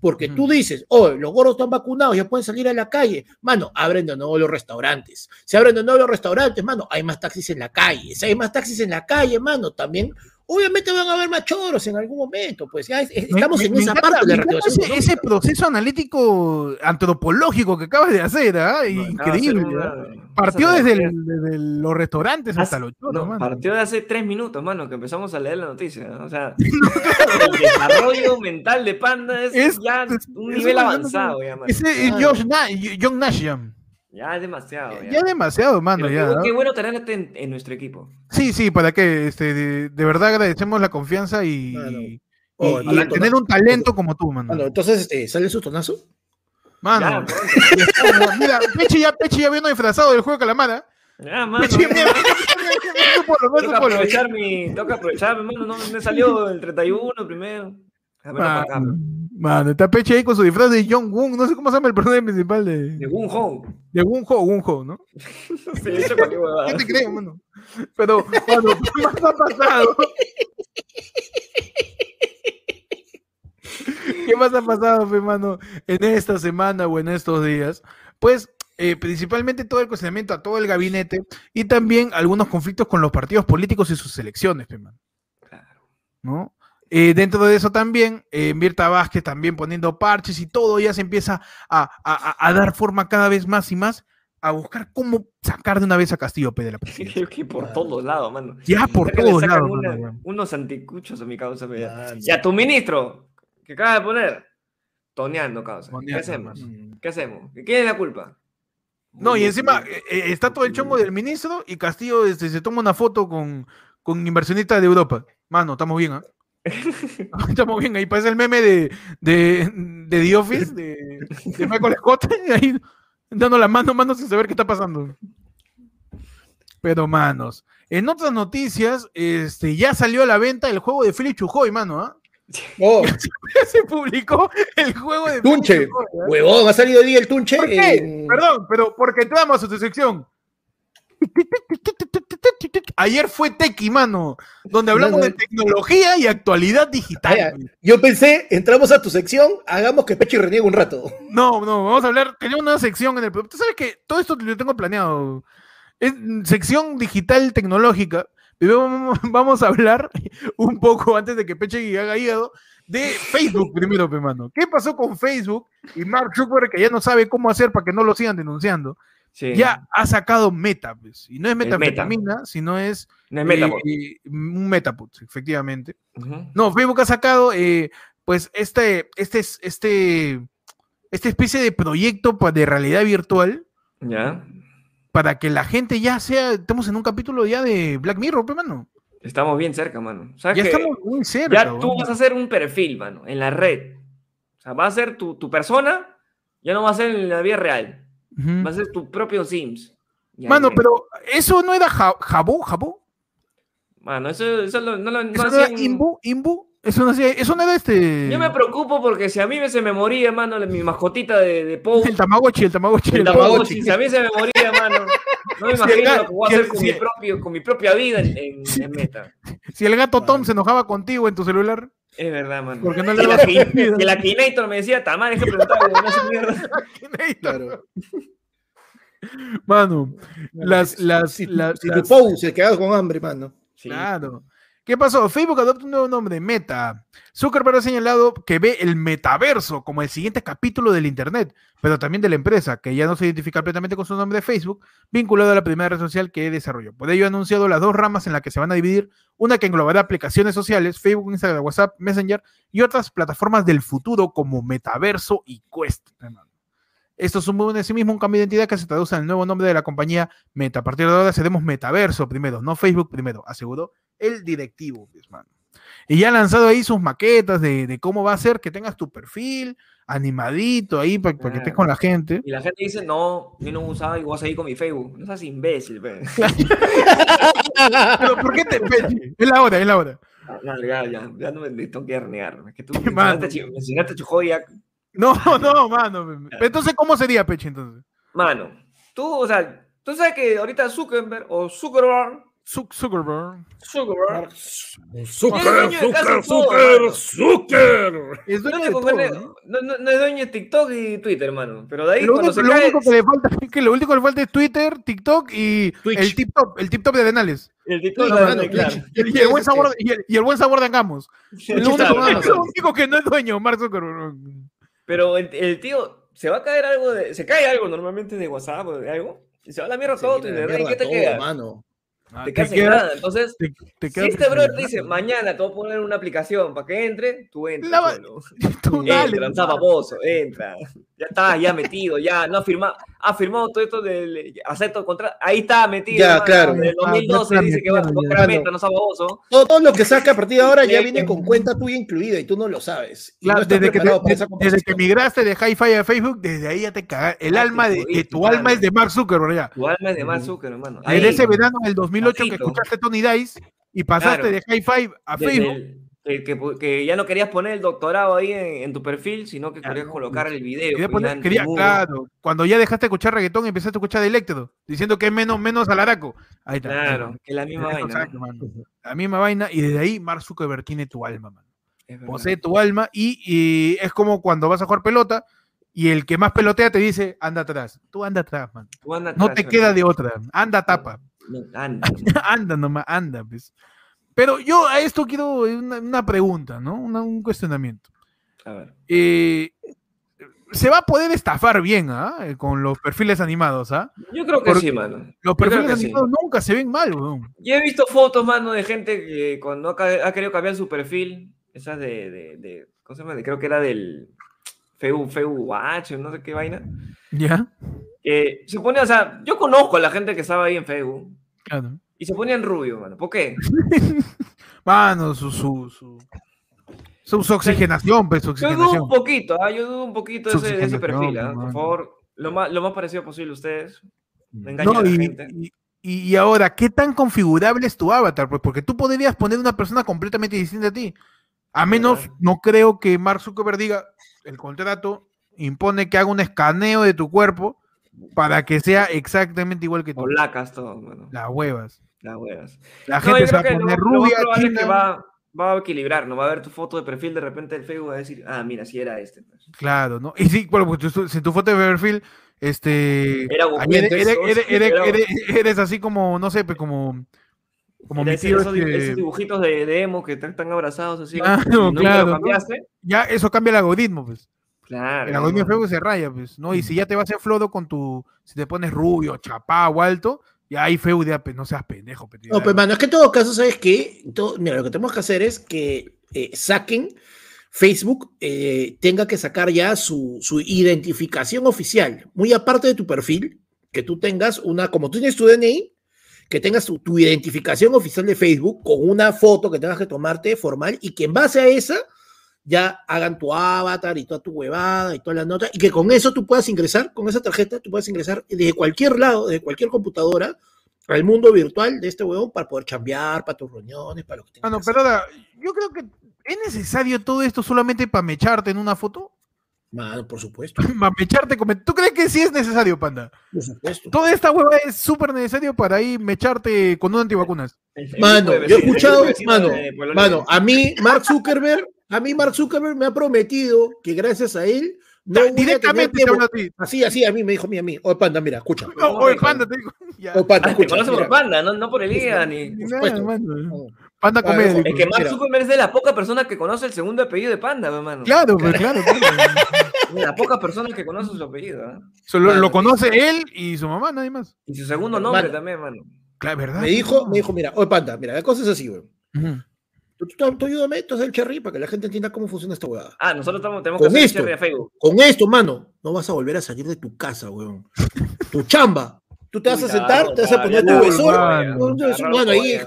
Speaker 3: Porque tú dices, oh, los gordos están vacunados, ya pueden salir a la calle. Mano, abren de nuevo los restaurantes. Se abren de nuevo los restaurantes, mano. Hay más taxis en la calle. Si hay más taxis en la calle, mano, también. Obviamente van a haber más choros en algún momento. Pues ya es- es-
Speaker 1: Me-
Speaker 3: estamos
Speaker 1: me-
Speaker 3: en
Speaker 1: me
Speaker 3: esa
Speaker 1: encanta-
Speaker 3: parte de la
Speaker 1: ese, ese proceso analítico antropológico que acabas de hacer, ¿ah?
Speaker 2: De
Speaker 1: Increíble. ¿ah? Partió desde, el-
Speaker 2: analogía.
Speaker 1: desde los restaurantes hasta los choros,
Speaker 2: No,
Speaker 1: mano.
Speaker 2: partió de hace tres minutos, mano, que empezamos a leer la noticia. ¿no? O sea, el desarrollo mental de Panda es,
Speaker 1: Es-
Speaker 2: ya un
Speaker 1: es
Speaker 2: nivel avanzado, ya, mano.
Speaker 1: Ese es
Speaker 3: Claro.
Speaker 1: Josh Na- John Nash, ya.
Speaker 2: Es demasiado. Ya,
Speaker 1: Ya demasiado, mano,
Speaker 2: Pero
Speaker 1: ya.
Speaker 2: qué,
Speaker 1: ¿no?
Speaker 2: qué bueno tenerte en, en nuestro equipo.
Speaker 1: Sí, sí, para que este, de, de verdad agradecemos la confianza y,
Speaker 3: Claro.
Speaker 1: Y,
Speaker 3: Oh,
Speaker 1: tener un talento como tú, mano.
Speaker 3: Entonces, este, ¿sale su tonazo?
Speaker 1: Mano,
Speaker 2: Ya,
Speaker 1: mira, Peche ya, Peche ya vino disfrazado del juego de calamara.
Speaker 2: Ya, mano.
Speaker 1: Peche, mira, mira, mira, mira, su polo, mira su
Speaker 2: Toca
Speaker 1: polo.
Speaker 2: aprovechar mi. Toca aprovechar, hermano. No me salió el 31 primero.
Speaker 1: Mano, está Peche ahí con su disfraz de John Woo, no sé cómo se llama el personaje principal de,
Speaker 2: De Ho.
Speaker 1: de Wun Ho, Wun Ho, ¿no?
Speaker 2: Sí, eso cualquier huevada.
Speaker 1: ¿Qué te crees, mano? Pero, ¿qué más ha pasado? ¿Qué más ha pasado, fe, mano, en esta semana o en estos días? Pues, eh, principalmente todo el cuestionamiento a todo el gabinete y también algunos conflictos con los partidos políticos y sus elecciones, fe, mano,
Speaker 2: Claro.
Speaker 1: ¿no? Eh, dentro de eso también, eh, Mirta Vázquez también poniendo parches y todo ya se empieza a, a- a- dar forma cada vez más y más a buscar cómo sacar de una vez a Castillo P de la presidencia.
Speaker 2: Creo que por todos lados, mano.
Speaker 1: Ya por todos lados.
Speaker 2: una-
Speaker 1: mano, weón.
Speaker 2: unos anticuchos a mi causa. ya. Tu ministro, que acaba de poner, toneando, causa. ¿Qué
Speaker 1: Toneando,
Speaker 2: hacemos?
Speaker 3: Mm.
Speaker 2: ¿Qué hacemos? ¿Quién es la culpa?
Speaker 1: No, y encima eh, eh, está todo el chongo del ministro y Castillo este, se toma una foto con, con inversionistas de Europa. Mano, estamos bien, ¿ah? estamos bien, ahí parece el meme de, de, de The Office, de, de Michael Scott, ahí dando la mano, mano, sin saber qué está pasando. Pero, manos, en otras noticias, este, ya salió a la venta el juego de Félix Chujoy, mano, ¿ah?
Speaker 3: Oh,
Speaker 1: Ya se publicó el juego de
Speaker 3: Tunche.
Speaker 1: Chujoy, ¿ah?
Speaker 3: huevón, ha salido hoy día el Tunche.
Speaker 1: ¿Por qué?
Speaker 3: en-
Speaker 1: Perdón, pero porque entramos a tu sección. Ayer fue Tequi, mano, donde hablamos
Speaker 3: No, no.
Speaker 1: de tecnología y actualidad digital.
Speaker 3: Yo pensé, entramos a tu sección, hagamos que Pecho y reniegue un rato.
Speaker 1: No, no, vamos a hablar, tenemos una sección en el... Tú sabes que todo esto lo tengo planeado. Es sección digital tecnológica. Vamos, a hablar un poco antes de que Peche haga hígado de Facebook primero, pe, mano. ¿Qué pasó con Facebook y Mark Zuckerberg que ya no sabe cómo hacer para que no lo sigan denunciando?
Speaker 2: Sí.
Speaker 1: ya ha sacado Meta, pues, y no es
Speaker 2: meta.
Speaker 1: metanfetamina, sino es
Speaker 2: No es Metapod.
Speaker 1: eh, eh, un Metapod, efectivamente.
Speaker 2: Ujú.
Speaker 1: No, Facebook ha sacado, eh, pues, este, este, es- este, esta especie de proyecto de realidad virtual
Speaker 2: Ya.
Speaker 1: para que la gente ya sea, estamos en un capítulo ya de Black Mirror, pe, mano.
Speaker 2: Estamos bien cerca, mano. ¿Sabes
Speaker 1: Ya
Speaker 2: que
Speaker 1: estamos muy cerca.
Speaker 2: ya tú vas a hacer un perfil, mano, en la red. O sea, va a ser tu, tu persona, ya no va a ser en la vida real. Va a ser tu propio Sims. Ya,
Speaker 1: Mano, pero eso no era Ja- Jabú, Jabú.
Speaker 2: Mano, eso, eso lo- no lo
Speaker 1: Eso no era
Speaker 2: hacían-
Speaker 1: Imbu, Imbu. Eso no, hacía- eso no era este.
Speaker 2: Yo me preocupo porque si a mí se me moría, mano, mi mascotita de, de Pou,
Speaker 1: El Tamagotchi, el Tamagotchi.
Speaker 2: el Tamagotchi, si a mí se me moría, mano, no me
Speaker 1: Si
Speaker 2: imagino
Speaker 1: ga-
Speaker 2: lo que voy a
Speaker 1: si
Speaker 2: hacer con,
Speaker 1: si
Speaker 2: mi, propio, con mi propia vida en, en- en meta.
Speaker 1: Si el gato Tom se enojaba contigo en tu celular,
Speaker 2: Es verdad, mano.
Speaker 1: porque no le
Speaker 2: y el Akinator me decía, Tamar, es que preguntaba, no sé mierda.
Speaker 3: Claro.
Speaker 1: Mano, las, las,
Speaker 3: Si,
Speaker 1: las-
Speaker 3: si
Speaker 1: las-
Speaker 3: tu Pou se quedaba con hambre, mano.
Speaker 2: Sí.
Speaker 1: claro. ¿Qué pasó? Facebook adopta un nuevo nombre, Meta. Zuckerberg ha señalado que ve el metaverso como el siguiente capítulo del Internet, pero también de la empresa, que ya no se identifica completamente con su nombre de Facebook, vinculado a la primera red social que desarrolló. Por ello ha anunciado las dos ramas en las que se van a dividir, una que englobará aplicaciones sociales, Facebook, Instagram, WhatsApp, Messenger, y otras plataformas del futuro como Metaverso y Quest. Esto supone en sí mismo un cambio de identidad que se traduce en el nuevo nombre de la compañía Meta. A partir de ahora seremos Metaverso primero, no Facebook primero, aseguró el directivo. pues, mano. Y ya ha lanzado ahí sus maquetas de, de cómo va a ser que tengas tu perfil animadito ahí para, que estés con la gente.
Speaker 2: Y la gente dice, no, yo no usaba y voy a seguir con mi Facebook. No seas imbécil, pe.
Speaker 1: Pero ¿por qué te? Es la hora, es la hora.
Speaker 2: No, ya, ya, ya no me tengo que renegar. Es que tú mencionaste.
Speaker 1: No, no, mano. Entonces, ¿cómo sería Pechi entonces?
Speaker 2: Mano, tú, o sea, tú sabes que ahorita Zuckerberg o Zuckerberg,
Speaker 1: Zuc- Zuckerberg.
Speaker 2: Zuckerberg,
Speaker 3: Zucker,
Speaker 2: de
Speaker 3: Zucker, Zucker.
Speaker 1: Es de ¿no?
Speaker 2: no, no- no es dueño de TikTok y Twitter, mano. Pero de ahí
Speaker 1: Lo,
Speaker 2: cuando
Speaker 1: único,
Speaker 2: se
Speaker 1: lo
Speaker 2: cae,
Speaker 1: único que le falta es que lo único que le falta es Twitter, TikTok y
Speaker 3: Twitch.
Speaker 1: el tip top, el tip top de Arenales.
Speaker 2: el TikTok, claro.
Speaker 3: Twitch.
Speaker 1: Y el buen sabor, de- y el, y el buen sabor de Angamos. Es lo único,
Speaker 2: claro.
Speaker 1: es lo único que no es dueño, Mark Zuckerberg.
Speaker 2: Pero el, el tío, se va a caer algo de, se cae algo normalmente de WhatsApp o de algo, y se va a la mierda todo tu internet, ¿y qué te queda?
Speaker 3: mano.
Speaker 1: Ah,
Speaker 2: Te
Speaker 1: te
Speaker 2: quedas sin
Speaker 1: queda-
Speaker 2: nada. Entonces,
Speaker 1: te- te
Speaker 2: si este brother dice, mañana te voy a poner una aplicación para que entre, tú entras.
Speaker 1: La
Speaker 2: solo.
Speaker 1: Tú dale,
Speaker 2: entra, un zapaposo, entra. Ya Ya estaba ya metido, ya no ha firmado, ha firmado todo esto del acepto contra, ahí está metido.
Speaker 3: Ya, claro.
Speaker 2: En el 2012
Speaker 1: Ah,
Speaker 2: dice que va a comprar meta, no sea baboso.
Speaker 3: Todo, todo lo que saca a partir de ahora ya viene con cuenta tuya incluida y tú no lo sabes.
Speaker 1: Claro,
Speaker 3: no
Speaker 1: desde, que, desde que migraste de Hi-Fi a Facebook, desde ahí ya te cagaste. El
Speaker 2: Ah,
Speaker 1: alma de, tu alma es de Mark Zuckerberg ya.
Speaker 2: Tu alma es de Mark Zuckerberg, hermano.
Speaker 1: Desde ese verano del 2008 que escuchaste Tony Dice y pasaste
Speaker 2: Claro.
Speaker 1: de Hi-Fi a
Speaker 2: Desde
Speaker 1: Facebook.
Speaker 2: el- que, que- que ya no querías poner el doctorado ahí en, en tu perfil, sino que querías colocar el video.
Speaker 1: Quería poner- quería- claro, cuando ya dejaste de escuchar reggaetón empezaste a escuchar Electro, diciendo que es menos, menos alaraco. Ahí está.
Speaker 2: Claro, que es la misma vaina.
Speaker 1: Exacto,
Speaker 2: ¿no?
Speaker 1: mano. La misma vaina, y desde ahí Mark Zuckerberg tiene tu alma, mano. Posee tu alma y, y es como cuando vas a jugar pelota y el que más pelotea te dice, anda atrás. Tú anda atrás, man.
Speaker 2: Anda
Speaker 1: No te queda de otra. Anda tapa.
Speaker 2: No, anda.
Speaker 1: anda nomás, anda, pues. Pero yo a esto quiero una, una pregunta, ¿no? Una- un cuestionamiento.
Speaker 2: A ver.
Speaker 1: Eh, se va a poder estafar bien, ¿ah? Eh, Con los perfiles animados, ¿ah?
Speaker 2: Yo creo que
Speaker 1: Porque-
Speaker 2: sí, mano.
Speaker 1: Los perfiles
Speaker 2: sí.
Speaker 1: animados nunca se ven mal, weón.
Speaker 2: Yo he visto fotos, mano, de gente que cuando ha, ha querido cambiar su perfil, esas de, de, de- ¿cómo se llama? Creo que era del Feu, Feu Watch, no sé qué vaina.
Speaker 1: ¿Ya?
Speaker 2: que se pone, o sea, yo conozco a la gente que estaba ahí en Facebook
Speaker 1: Claro.
Speaker 2: Y se ponían rubio, mano. ¿Por qué?
Speaker 1: Mano, su, su, su, su, su oxigenación, pues, su
Speaker 2: Yo dudo
Speaker 1: oxigenación.
Speaker 2: un poquito, ¿ah? yo dudo un poquito de ese, de ese
Speaker 1: oxigenación,
Speaker 2: perfil, ¿ah? Por favor, lo más, lo más parecido posible ustedes. No engañen
Speaker 1: No,
Speaker 2: a la
Speaker 1: y,
Speaker 2: gente.
Speaker 1: y- y ahora, ¿qué tan configurable es tu avatar? Pues porque tú podrías poner una persona completamente distinta a ti. A menos, no creo que Mark Zuckerberg diga, el contrato impone que haga un escaneo de tu cuerpo para que sea exactamente igual que tú.
Speaker 2: O lacas todo, mano.
Speaker 1: Las huevas.
Speaker 2: Las huevas.
Speaker 1: La gente se va a
Speaker 2: lo,
Speaker 1: poner
Speaker 2: lo
Speaker 1: rubia,
Speaker 2: es que va, va a equilibrar, ¿no? Va a ver tu foto de perfil de repente el Facebook va a decir, ah, mira, si era este. pues.
Speaker 1: Claro, ¿no? Y sí, bueno, pues si tu foto de perfil, este...
Speaker 2: Era Goku,
Speaker 1: eres, así como, no sé, pues como... Como mi tío
Speaker 2: esos,
Speaker 1: este-
Speaker 2: esos dibujitos de, de emo que están, están abrazados así. Cambiaste.
Speaker 1: Ya eso cambia el algoritmo, pues.
Speaker 2: Claro.
Speaker 1: El algoritmo de. Facebook se raya, pues, ¿no? Y si ya te vas a flodo con tu... Si te pones rubio, chapá o alto, ya ahí ya, pues, no seas pendejo, pues,
Speaker 3: No, pues, mano, es que en todo caso, ¿sabes qué? Todo- mira, lo que tenemos que hacer es que eh, saquen, Facebook eh, tenga que sacar ya su, su identificación oficial, muy aparte de tu perfil, que tú tengas una, como tú tienes tu DNI, que tengas tu, tu identificación oficial de Facebook con una foto que tengas que tomarte formal y que en base a esa ya hagan tu avatar y toda tu huevada y toda la nota y que con eso tú puedas ingresar, con esa tarjeta, tú puedas ingresar desde cualquier lado, desde cualquier computadora al mundo virtual de este huevón para poder chambear, para tus reuniones, para lo que tengas
Speaker 1: Ah, no,
Speaker 3: que hacer.
Speaker 1: pero ahora, yo creo que ¿es necesario todo esto solamente para mecharte en una foto?
Speaker 3: Mano, por supuesto,
Speaker 1: Para mecharte, como- ¿tú crees que sí es necesario, panda?
Speaker 3: por supuesto.
Speaker 1: Toda esta hueva es súper necesario para ir mecharte con un antivacunas.
Speaker 3: Mano, yo he escuchado, mano, mano, a mí Mark Zuckerberg, a mí Mark Zuckerberg me ha prometido que gracias a él no voy a tener
Speaker 1: Directamente te hablo a ti.
Speaker 3: Así, así, a mí me dijo, mí, a mí. Oye, panda, mira, escucha.
Speaker 2: ¿Cómo te
Speaker 1: Oye, panda, te digo. Ya.
Speaker 3: Oye, panda,
Speaker 2: Ah, te conoce por. Panda, no, no por el IGA ni.
Speaker 1: Nada, mano. Panda
Speaker 3: Claro,
Speaker 1: comedia.
Speaker 3: es
Speaker 2: que Mark
Speaker 3: Mira.
Speaker 2: Zuckerberg es de las pocas personas que conoce el segundo apellido de Panda, hermano.
Speaker 1: Claro, pues, claro. claro.
Speaker 2: De las pocas personas que conocen su apellido. ¿ah?
Speaker 1: Solo lo conoce él y su mamá, nadie más.
Speaker 2: Y su segundo nombre
Speaker 3: Mano.
Speaker 2: también, mano.
Speaker 1: Claro, ¿verdad?
Speaker 3: Me dijo, me dijo, mira, oye, panda, mira, la cosa es así, güey.
Speaker 1: Ujú.
Speaker 3: Tú, tú- tú ayúdame, tú haces el cherry para que la gente entienda cómo funciona esta huevada.
Speaker 2: Ah, nosotros estamos, tenemos
Speaker 3: Con
Speaker 2: que hacer
Speaker 3: esto.
Speaker 2: cherry a Facebook.
Speaker 3: Con esto, mano, no vas a volver a salir de tu casa, weón. Tu chamba. Tú te vas a sentar,
Speaker 2: claro,
Speaker 3: te vas a poner tu besor.
Speaker 1: mano.
Speaker 3: ahí,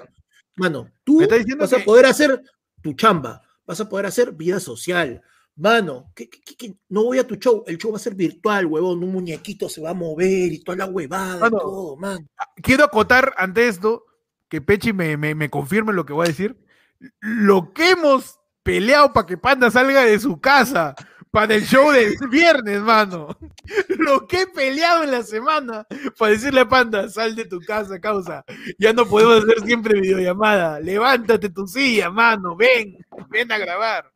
Speaker 3: mano, tú vas a poder hacer tu chamba, vas a poder hacer vida social. Mano, ¿qué, qué- qué- qué? no voy a tu show, el show va a ser virtual, huevón, un muñequito se va a mover y toda la huevada
Speaker 1: Mano.
Speaker 3: y todo, man.
Speaker 1: Quiero acotar ante esto que Pechi me, me, me confirme lo que voy a decir. Lo que hemos peleado para que Panda salga de su casa para el show del viernes, mano. Lo que he peleado en la semana para decirle a Panda, sal de tu casa, causa. Ya no podemos hacer siempre videollamada. Levántate tu silla, mano. Ven, ven a grabar,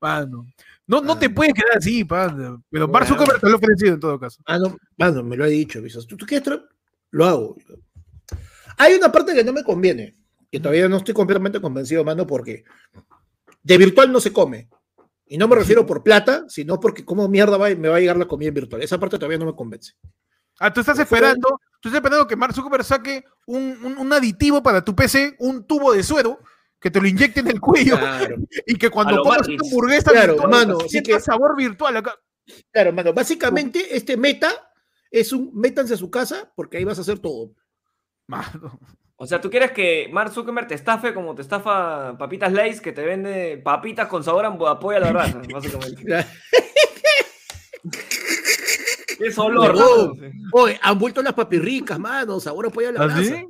Speaker 1: mano. No, no te
Speaker 3: Mano.
Speaker 1: puedes quedar así, Panda. Pero Mark. Zuckerberg te lo ha ofrecido en todo caso.
Speaker 3: Mano, mano, me lo ha dicho. ¿Tú, tú quieres Lo hago. Hay una parte que no me conviene, que todavía no estoy completamente convencido, mano, porque de virtual no se come. Y no me refiero por plata, sino porque cómo mierda va- me va a llegar la comida en virtual. Esa parte todavía no me convence.
Speaker 1: Ah, tú estás esperando, tú estás esperando que Mark Zuckerberg saque un, un- un aditivo para tu PC, un tubo de suero, que te lo inyecte en el cuello
Speaker 3: Claro.
Speaker 1: y que cuando comas una hamburguesa
Speaker 3: Claro,
Speaker 1: virtual,
Speaker 3: mano, así que-
Speaker 1: sabor virtual acá.
Speaker 3: Claro, mano. Básicamente, este meta es un métanse a su casa porque ahí vas a hacer todo.
Speaker 1: Mano.
Speaker 2: O sea, ¿tú quieres que Mark Zuckerberg te estafe como te estafa Papitas Lays, que te vende papitas con sabor a pollo a la brasa, básicamente? es olor,
Speaker 3: Huevón. Oye, han vuelto las papirricas, mano. Sabor a a la
Speaker 1: ¿Ah,
Speaker 3: brasa.
Speaker 1: sí?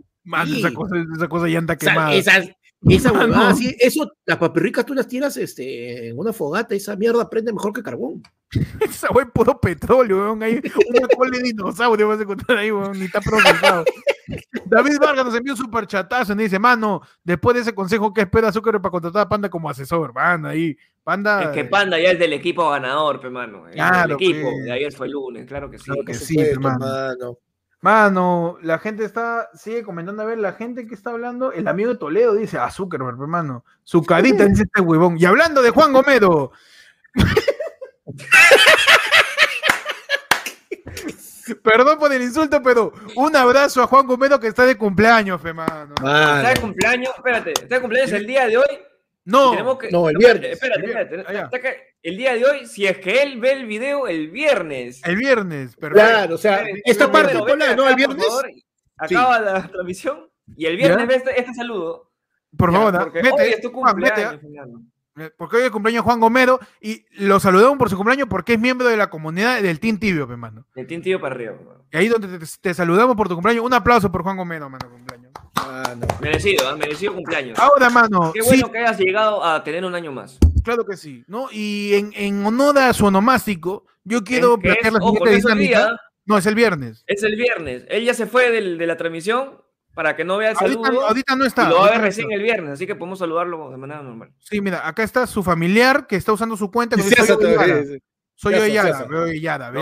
Speaker 1: Esa cosa, esa cosa ya anda
Speaker 3: O sea,
Speaker 1: quemada.
Speaker 3: esas, esa sí, eso, las papirricas tú las tiras este, en una fogata, esa mierda prende mejor que carbón.
Speaker 1: Esa wey puro petróleo, weón. Hay una cola de dinosaurio vas a encontrar ahí, weón. Ni está procesado. David Vargas nos envió un super chatazo y dice, mano, después de ese consejo, ¿qué espera Zuckerberg para contratar a Panda como asesor? Mano, ahí. Panda.
Speaker 2: Es que Panda ya es del equipo ganador, pe, mano.
Speaker 1: Claro,
Speaker 2: del equipo. De ayer fue el lunes, claro que sí.
Speaker 1: Claro que sí,
Speaker 3: supuesto,
Speaker 1: hermano.
Speaker 3: mano.
Speaker 1: Mano, la gente está, sigue comentando, a ver, la gente que está hablando, el amigo de Toledo dice, a Zuckerberg, hermano, su carita dice este huevón. Y hablando de Juan Gomero. Perdón por el insulto, pero un abrazo a Juan Gomero que está de cumpleaños, fe, mano.
Speaker 3: Mano.
Speaker 2: Está de cumpleaños, espérate, está de cumpleaños el día de hoy.
Speaker 1: No,
Speaker 2: Tenemos que-
Speaker 3: no, el
Speaker 2: espérate,
Speaker 3: viernes.
Speaker 2: Espérate,
Speaker 1: El
Speaker 2: espérate.
Speaker 1: ya.
Speaker 2: el día de hoy, si es que él ve el video el viernes.
Speaker 1: el viernes, perfecto.
Speaker 3: Claro, o sea, esta parte, ponla,
Speaker 2: acá,
Speaker 3: ¿no? El viernes.
Speaker 2: favor, Acaba la transmisión y el viernes
Speaker 1: ¿Ya?
Speaker 2: ve este, este saludo.
Speaker 1: Por
Speaker 2: Ya,
Speaker 1: favor,
Speaker 2: porque
Speaker 1: vete,
Speaker 2: hoy es tu cumpleaños,
Speaker 1: porque hoy es el cumpleaños de Juan Gomero y lo saludamos por su cumpleaños porque es miembro de la comunidad del Team Tibio, fe, mano.
Speaker 2: De tintillo para arriba. hermano.
Speaker 1: Y ahí donde te, te saludamos por tu cumpleaños, un aplauso por Juan Gomero, mano, cumpleaños.
Speaker 3: Mano.
Speaker 2: Merecido, ¿ah? merecido cumpleaños.
Speaker 1: Ahora, mano,
Speaker 2: Qué
Speaker 1: sí,
Speaker 2: bueno que hayas llegado a tener un año más.
Speaker 1: Claro que sí, ¿no? Y en, en honor a su onomástico, yo quiero plantear la siguiente
Speaker 2: no es hoy
Speaker 1: dinámica.
Speaker 2: día,
Speaker 1: No, es el viernes.
Speaker 2: es el viernes. Él ya se fue del- de la transmisión para que no vea el
Speaker 1: Ahorita,
Speaker 2: saludo.
Speaker 1: ahorita no está.
Speaker 2: y lo va a ver recién
Speaker 1: está.
Speaker 2: el viernes, así que podemos saludarlo de manera normal.
Speaker 1: Sí, mira, acá está su familiar que está usando su cuenta.
Speaker 3: Sí,
Speaker 1: soy yo, Yara.
Speaker 3: sí.
Speaker 1: Soy yo,
Speaker 3: Eso,
Speaker 1: Yara.
Speaker 3: eso.
Speaker 1: Veo Yara.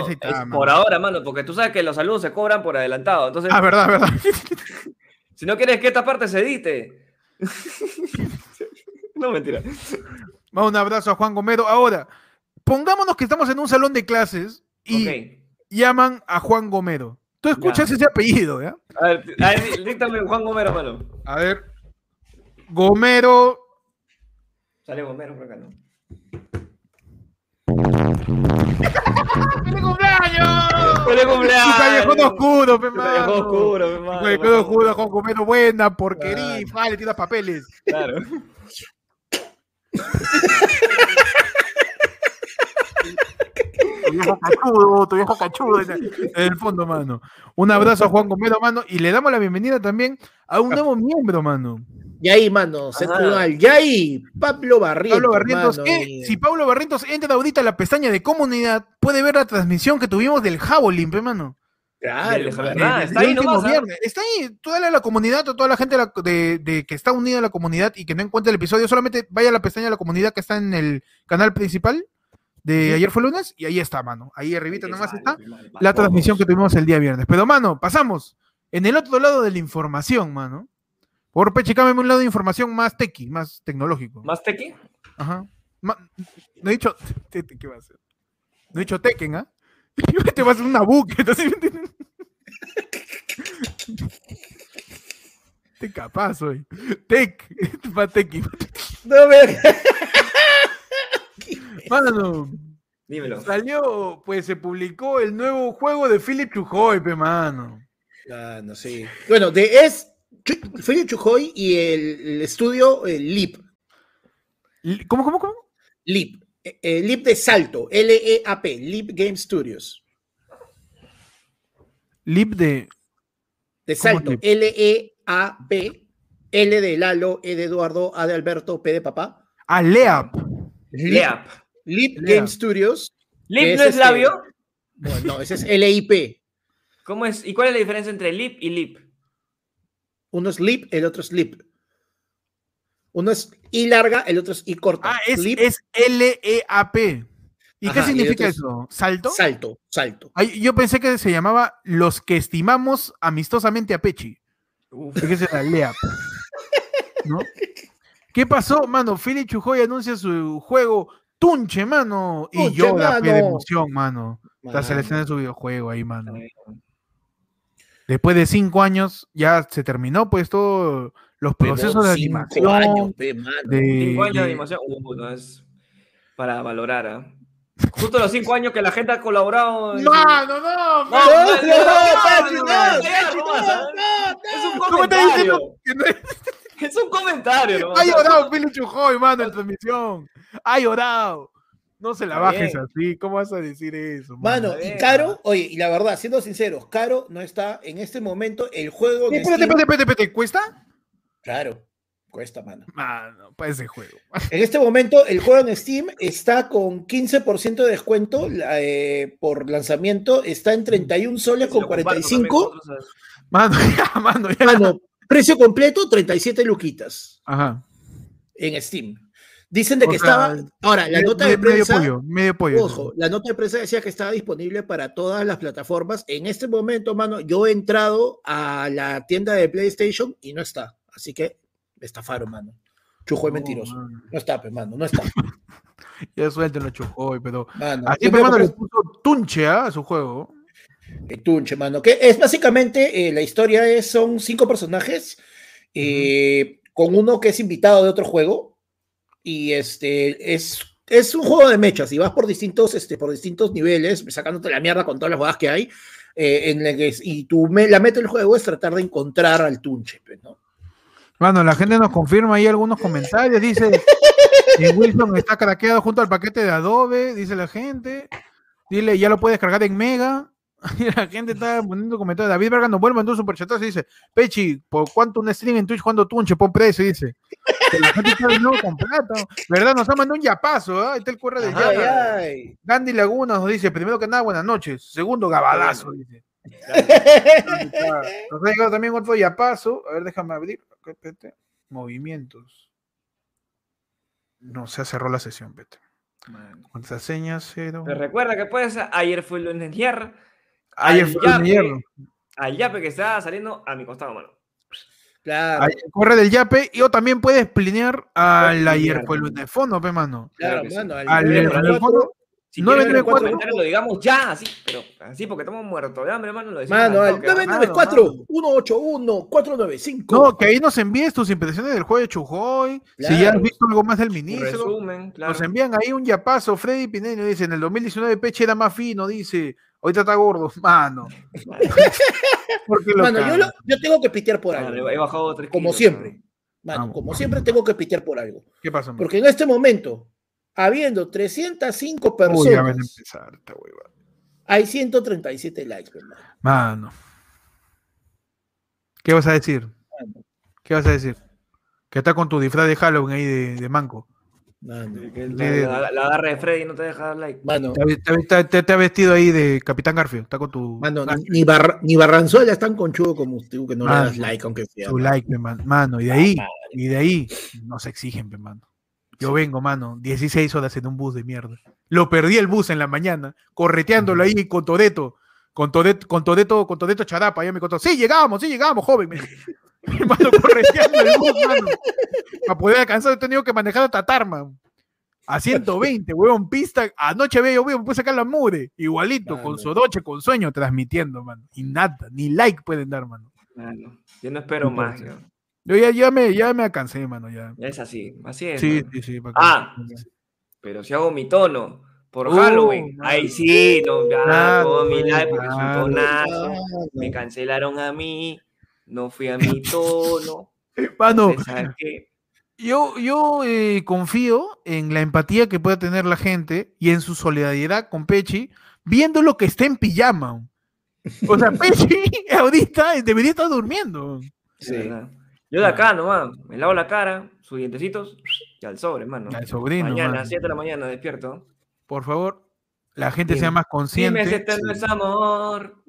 Speaker 2: por ahora, mano, porque tú sabes que los saludos se cobran por adelantado. Entonces,
Speaker 1: Ah, verdad, verdad.
Speaker 2: si no quieres que esta parte se edite. no, mentira.
Speaker 1: Va, un abrazo a Juan Gomero. Ahora, pongámonos que estamos en un salón de clases y llaman a Juan Gomero. Tú escuchas ese apellido, ¿ya?
Speaker 2: A ver, a ver, díctame Juan Gomero, mano.
Speaker 1: A ver. Gomero.
Speaker 2: Sale Gomero por acá, ¿no?
Speaker 1: ¡Feliz cumpleaños!
Speaker 2: ¡Feliz
Speaker 1: Su
Speaker 2: cumpleaños!
Speaker 1: callejón oscuro, pe,
Speaker 2: Su callejón
Speaker 1: mano.
Speaker 2: oscuro, pe, mano,
Speaker 1: callejón oscuro, Juan Gomero, buena, porquería,
Speaker 3: Claro.
Speaker 1: vale, tira papeles.
Speaker 2: Claro.
Speaker 1: Tu viejo cachudo, tu viejo cachudo en el, en el fondo, mano. Un abrazo a Juan Gomero, mano, y le damos la bienvenida también a un nuevo miembro, mano.
Speaker 3: Y ahí, mano. Y ahí, Pablo Barrientos.
Speaker 1: Pablo Barrientos,
Speaker 3: mano,
Speaker 1: si Pablo Barrientos entra ahorita a la pestaña de comunidad, puede ver la transmisión que tuvimos del Javelin, mano.
Speaker 3: Claro,
Speaker 2: Del-
Speaker 3: mano.
Speaker 2: Ah,
Speaker 1: El-
Speaker 2: está
Speaker 1: el
Speaker 2: ahí
Speaker 1: último
Speaker 2: nomás, ¿ah?
Speaker 1: viernes. Está ahí, toda la, la comunidad, toda la gente de, la- de- de que está unida a la comunidad y que no encuentra el episodio, solamente vaya a la pestaña de la comunidad que está en el canal principal de ayer fue lunes y ahí está, mano. Ahí arribita nomás está la transmisión que tuvimos el día viernes. Pero, mano, pasamos. En el otro lado de la información, mano. Por Peche, cámbiame un lado de información más tequi, más tecnológico.
Speaker 2: ¿Más tequi?
Speaker 1: Ajá. Ma- no he dicho. ¿Qué va a hacer? No he dicho Tekken, ¿ah? Te va a hacer una buque. Te capaz hoy. Tec. Pa tequi.
Speaker 3: No me-
Speaker 1: Mano,
Speaker 2: Dímelo.
Speaker 1: salió, pues se publicó el nuevo juego de Philip Chujoy, pe, mano.
Speaker 3: Ah, no sé. Bueno, de es Félix Chujoy y el, el estudio eh, LIP.
Speaker 1: Li- ¿Cómo, cómo, cómo?
Speaker 3: LIP. Eh, eh, LIP de Salto. L-E-A-P. LIP Game Studios.
Speaker 1: Lip de.
Speaker 3: De
Speaker 1: ¿Cómo
Speaker 3: Salto. L-E-A-P. L de Lalo, E de Eduardo, A de Alberto, P de papá.
Speaker 1: Ah, Leap.
Speaker 2: Leap.
Speaker 3: LIP
Speaker 1: Leap.
Speaker 3: Game Studios.
Speaker 2: ¿Lip no es
Speaker 3: este-
Speaker 2: labio?
Speaker 3: No, no, ese es L-I-P.
Speaker 2: ¿Cómo es? ¿Y cuál es la diferencia entre lip y lip?
Speaker 3: Uno es LIP, el otro es LIP. Uno es I larga, el otro es I corta.
Speaker 1: Ah, es,
Speaker 3: Lip,
Speaker 1: es L-E-A-P. ¿Y qué
Speaker 3: Ajá,
Speaker 1: significa eso? ¿Salto?
Speaker 3: salto, salto.
Speaker 1: Ay, yo pensé que se llamaba Los que estimamos amistosamente a Pechi. Esa era Leap. ¿No? ¿Qué pasó, mano? Philly Chujoy anuncia su juego Tunche, mano. Y
Speaker 3: Tunche,
Speaker 1: yo la fe de
Speaker 3: mano.
Speaker 1: emoción, mano. La
Speaker 3: Mano.
Speaker 1: selección de su videojuego ahí, mano. Después de cinco años ya se terminó, pues, todos los procesos de
Speaker 3: Cinco
Speaker 1: animación.
Speaker 3: años, pe, mano.
Speaker 1: de-
Speaker 2: Cinco años de
Speaker 1: de-
Speaker 2: animación. Uh, no es para valorar, ¿ah? Justo los cinco años que la gente ha colaborado. en su-
Speaker 1: Mano, no,
Speaker 2: No,
Speaker 1: mano.
Speaker 2: no, no,
Speaker 3: no,
Speaker 2: no,
Speaker 3: Pachi,
Speaker 2: no,
Speaker 3: no,
Speaker 2: no,
Speaker 3: Pachi,
Speaker 2: ya,
Speaker 3: no,
Speaker 2: no vas a-
Speaker 3: no,
Speaker 2: Es un
Speaker 1: ¿Cómo estás diciendo
Speaker 2: comentario.
Speaker 1: que no es-
Speaker 2: Es un comentario, ¿no?
Speaker 1: Ha llorado Pili Chujoy, mano, en transmisión. Ha llorado. No se la bajes
Speaker 2: bien.
Speaker 1: así. ¿Cómo vas a decir eso?
Speaker 3: Mano, y Caro, oye, y la verdad, siendo sinceros, Caro no está en este momento el juego de
Speaker 1: Espérate, espérate, espérate, espérate. ¿Cuesta?
Speaker 3: Claro, cuesta, mano.
Speaker 1: Mano, para ese juego.
Speaker 3: En este momento, el juego en Steam está con 15% de descuento eh, por lanzamiento. Está en 31 soles
Speaker 2: Si
Speaker 3: con
Speaker 2: lo comparto también
Speaker 3: 45.
Speaker 2: con otros,
Speaker 1: Mano, ya, mano, ya.
Speaker 3: Mano, precio completo, 37 luquitas
Speaker 1: Ajá.
Speaker 3: en Steam. Dicen de
Speaker 1: O
Speaker 3: que
Speaker 1: sea,
Speaker 3: estaba. Ahora, la
Speaker 1: Medio-
Speaker 3: nota de
Speaker 1: medio
Speaker 3: prensa.
Speaker 1: pollo, medio pollo.
Speaker 3: Ojo, la nota de prensa decía que estaba disponible para todas las plataformas. En este momento, mano, yo he entrado a la tienda de PlayStation y no está. Así que me estafaron, mano. Chujo es
Speaker 1: No,
Speaker 3: mentiroso. No está, pues, mano, no está.
Speaker 1: Ya suéltenlo, Chujoy, pero.
Speaker 3: Mano,
Speaker 1: Así, pero, mano, le puso tunche ¿ah? a su juego.
Speaker 3: El Tunche, mano. Que es básicamente, eh, la historia es, son cinco personajes, eh, con uno que es invitado de otro juego. Y este es, es un juego de mechas. Y vas por distintos, este, por distintos niveles, sacándote la mierda con todas las jugadas que hay. eh, en el que y tu me- la meta del juego es tratar de encontrar al Tunche, pues, ¿no?
Speaker 1: Mano, la gente nos confirma ahí algunos comentarios. Dice: Wilson está craqueado junto al paquete de Adobe, dice la gente. Dile, ya lo puedes cargar en Mega. La gente está poniendo comentarios. David Verga nos vuelve a mandar un superchatazo y dice: Pechi, ¿por cuánto un stream en Twitch jugando Tunche? Pon precio. Dice: Que la gente está de nuevo con plata. ¿Verdad? Nos ha mandado un yapazo. ¿ah? Ahí está el correo de
Speaker 3: Ay, ay.
Speaker 1: Gandhi Laguna nos dice: Primero que nada, buenas noches. Segundo, gabadazo. Dice. Nos ha llegado también otro yapazo. A ver, déjame abrir. Movimientos. No, se cerró la sesión, vete. Contraseña cero.
Speaker 2: Pero recuerda que puedes, ayer fue el lunes hierro.
Speaker 1: Ayer
Speaker 2: al
Speaker 1: fue el
Speaker 2: yape,
Speaker 1: hierro.
Speaker 2: Al yape que está saliendo a mi costado, mano.
Speaker 3: Claro,
Speaker 1: Ahí corre del yape y o también puedes plinear al ayer fue el fondo, pe mano.
Speaker 3: claro,
Speaker 2: claro sí.
Speaker 3: mano. al
Speaker 1: Al
Speaker 3: nivel
Speaker 1: nivel
Speaker 3: cuatro,
Speaker 1: fondo,
Speaker 2: Si
Speaker 1: Nueve,
Speaker 2: quieres ver
Speaker 1: nueve, cuatro.
Speaker 2: los comentarios, lo digamos ya, así, pero así porque estamos muertos de hambre, mano. Lo decimos
Speaker 3: Mano,
Speaker 2: al
Speaker 3: al
Speaker 2: toque, ¿ah?
Speaker 3: 994
Speaker 1: mano.
Speaker 3: 181 495.
Speaker 1: No, que ahí nos envíes tus impresiones del juego de Chujoy. Si ya has visto algo más del ministro.
Speaker 2: resumen, claro.
Speaker 1: Nos envían ahí un yapazo. Freddy Pineño dice: En el 2019 Peche era más fino, dice. Ahorita está gordo, mano. Porque lo
Speaker 3: Mano, yo,
Speaker 1: cagan?
Speaker 3: lo- yo tengo que pitear por
Speaker 2: Mano,
Speaker 3: algo.
Speaker 2: he bajado tres
Speaker 3: Como
Speaker 2: kilos,
Speaker 3: siempre.
Speaker 2: mano.
Speaker 1: Vamos.
Speaker 3: como siempre tengo que pitear por algo.
Speaker 1: ¿Qué pasa, mano?
Speaker 3: Porque en este momento, habiendo 305
Speaker 1: Uy, ya van a
Speaker 3: personas,
Speaker 1: empezar esta hueva.
Speaker 3: hay 137 likes, hermano.
Speaker 1: Mano. ¿Qué vas a decir? ¿Qué vas a decir? Que está con tu disfraz de Halloween ahí de, de manco.
Speaker 3: Mano,
Speaker 2: Que
Speaker 1: De-
Speaker 2: La, la, la agarra de Freddy no te deja dar like.
Speaker 3: mano,
Speaker 1: Te, ha- te ha- te ha- te- te ha vestido ahí de Capitán Garfield. Está con tu,
Speaker 3: mano,
Speaker 1: ah,
Speaker 3: ni, Barra- ni Barranzuela es tan conchudo como usted, que no le
Speaker 1: Mano,
Speaker 3: das like, aunque sea.
Speaker 1: tu like, pe, man- mano. Y de ahí, y de ahí nos exigen, pe, mano. Yo vengo, mano, 16 horas en un bus de mierda. Lo perdí el bus en la mañana, correteándolo ahí con Toreto, con Toreto, con Toreto, con Toreto Charapa. Ya me contó, sí, llegamos, sí, llegamos, joven. Me dijo. Mano, correteando el bus, mano. Para poder alcanzar, he tenido que manejar a Tatarma. A 120, huevón, pista. Anoche llovido, me puse sacar la mure. Igualito, con
Speaker 3: Mano.
Speaker 1: Sodoche, con sueño, transmitiendo, mano. Y nada, ni like pueden dar, mano.
Speaker 2: Mano, yo no espero más. Yo.
Speaker 1: Yo ya, ya, me, ya me alcancé, mano, ya.
Speaker 2: Es así, así es.
Speaker 1: Sí,
Speaker 2: mano.
Speaker 1: sí, sí.
Speaker 2: Ah, Pero si hago mi tono por
Speaker 1: Oh,
Speaker 2: Halloween, ahí sí, no, ya
Speaker 1: Claro,
Speaker 2: todo mi live porque es un
Speaker 1: claro.
Speaker 2: tonazo.
Speaker 3: Mano,
Speaker 2: Me cancelaron a mí, no fui a mi tono.
Speaker 1: Mano, yo, yo eh, confío en la empatía que pueda tener la gente y en su solidaridad con Pechi, viendo lo que está en pijama. O sea, Pechi ahorita debería estar durmiendo.
Speaker 3: Sí.
Speaker 2: Yo de acá nomás, me lavo la cara, sus dientecitos y al sobre, hermano.
Speaker 1: Al sobrino,
Speaker 2: Mañana,
Speaker 1: mano.
Speaker 2: a 7 de la mañana, despierto.
Speaker 1: Por favor, la gente
Speaker 2: Dime.
Speaker 1: sea más
Speaker 2: Dime
Speaker 1: consciente.
Speaker 2: si este no es amor.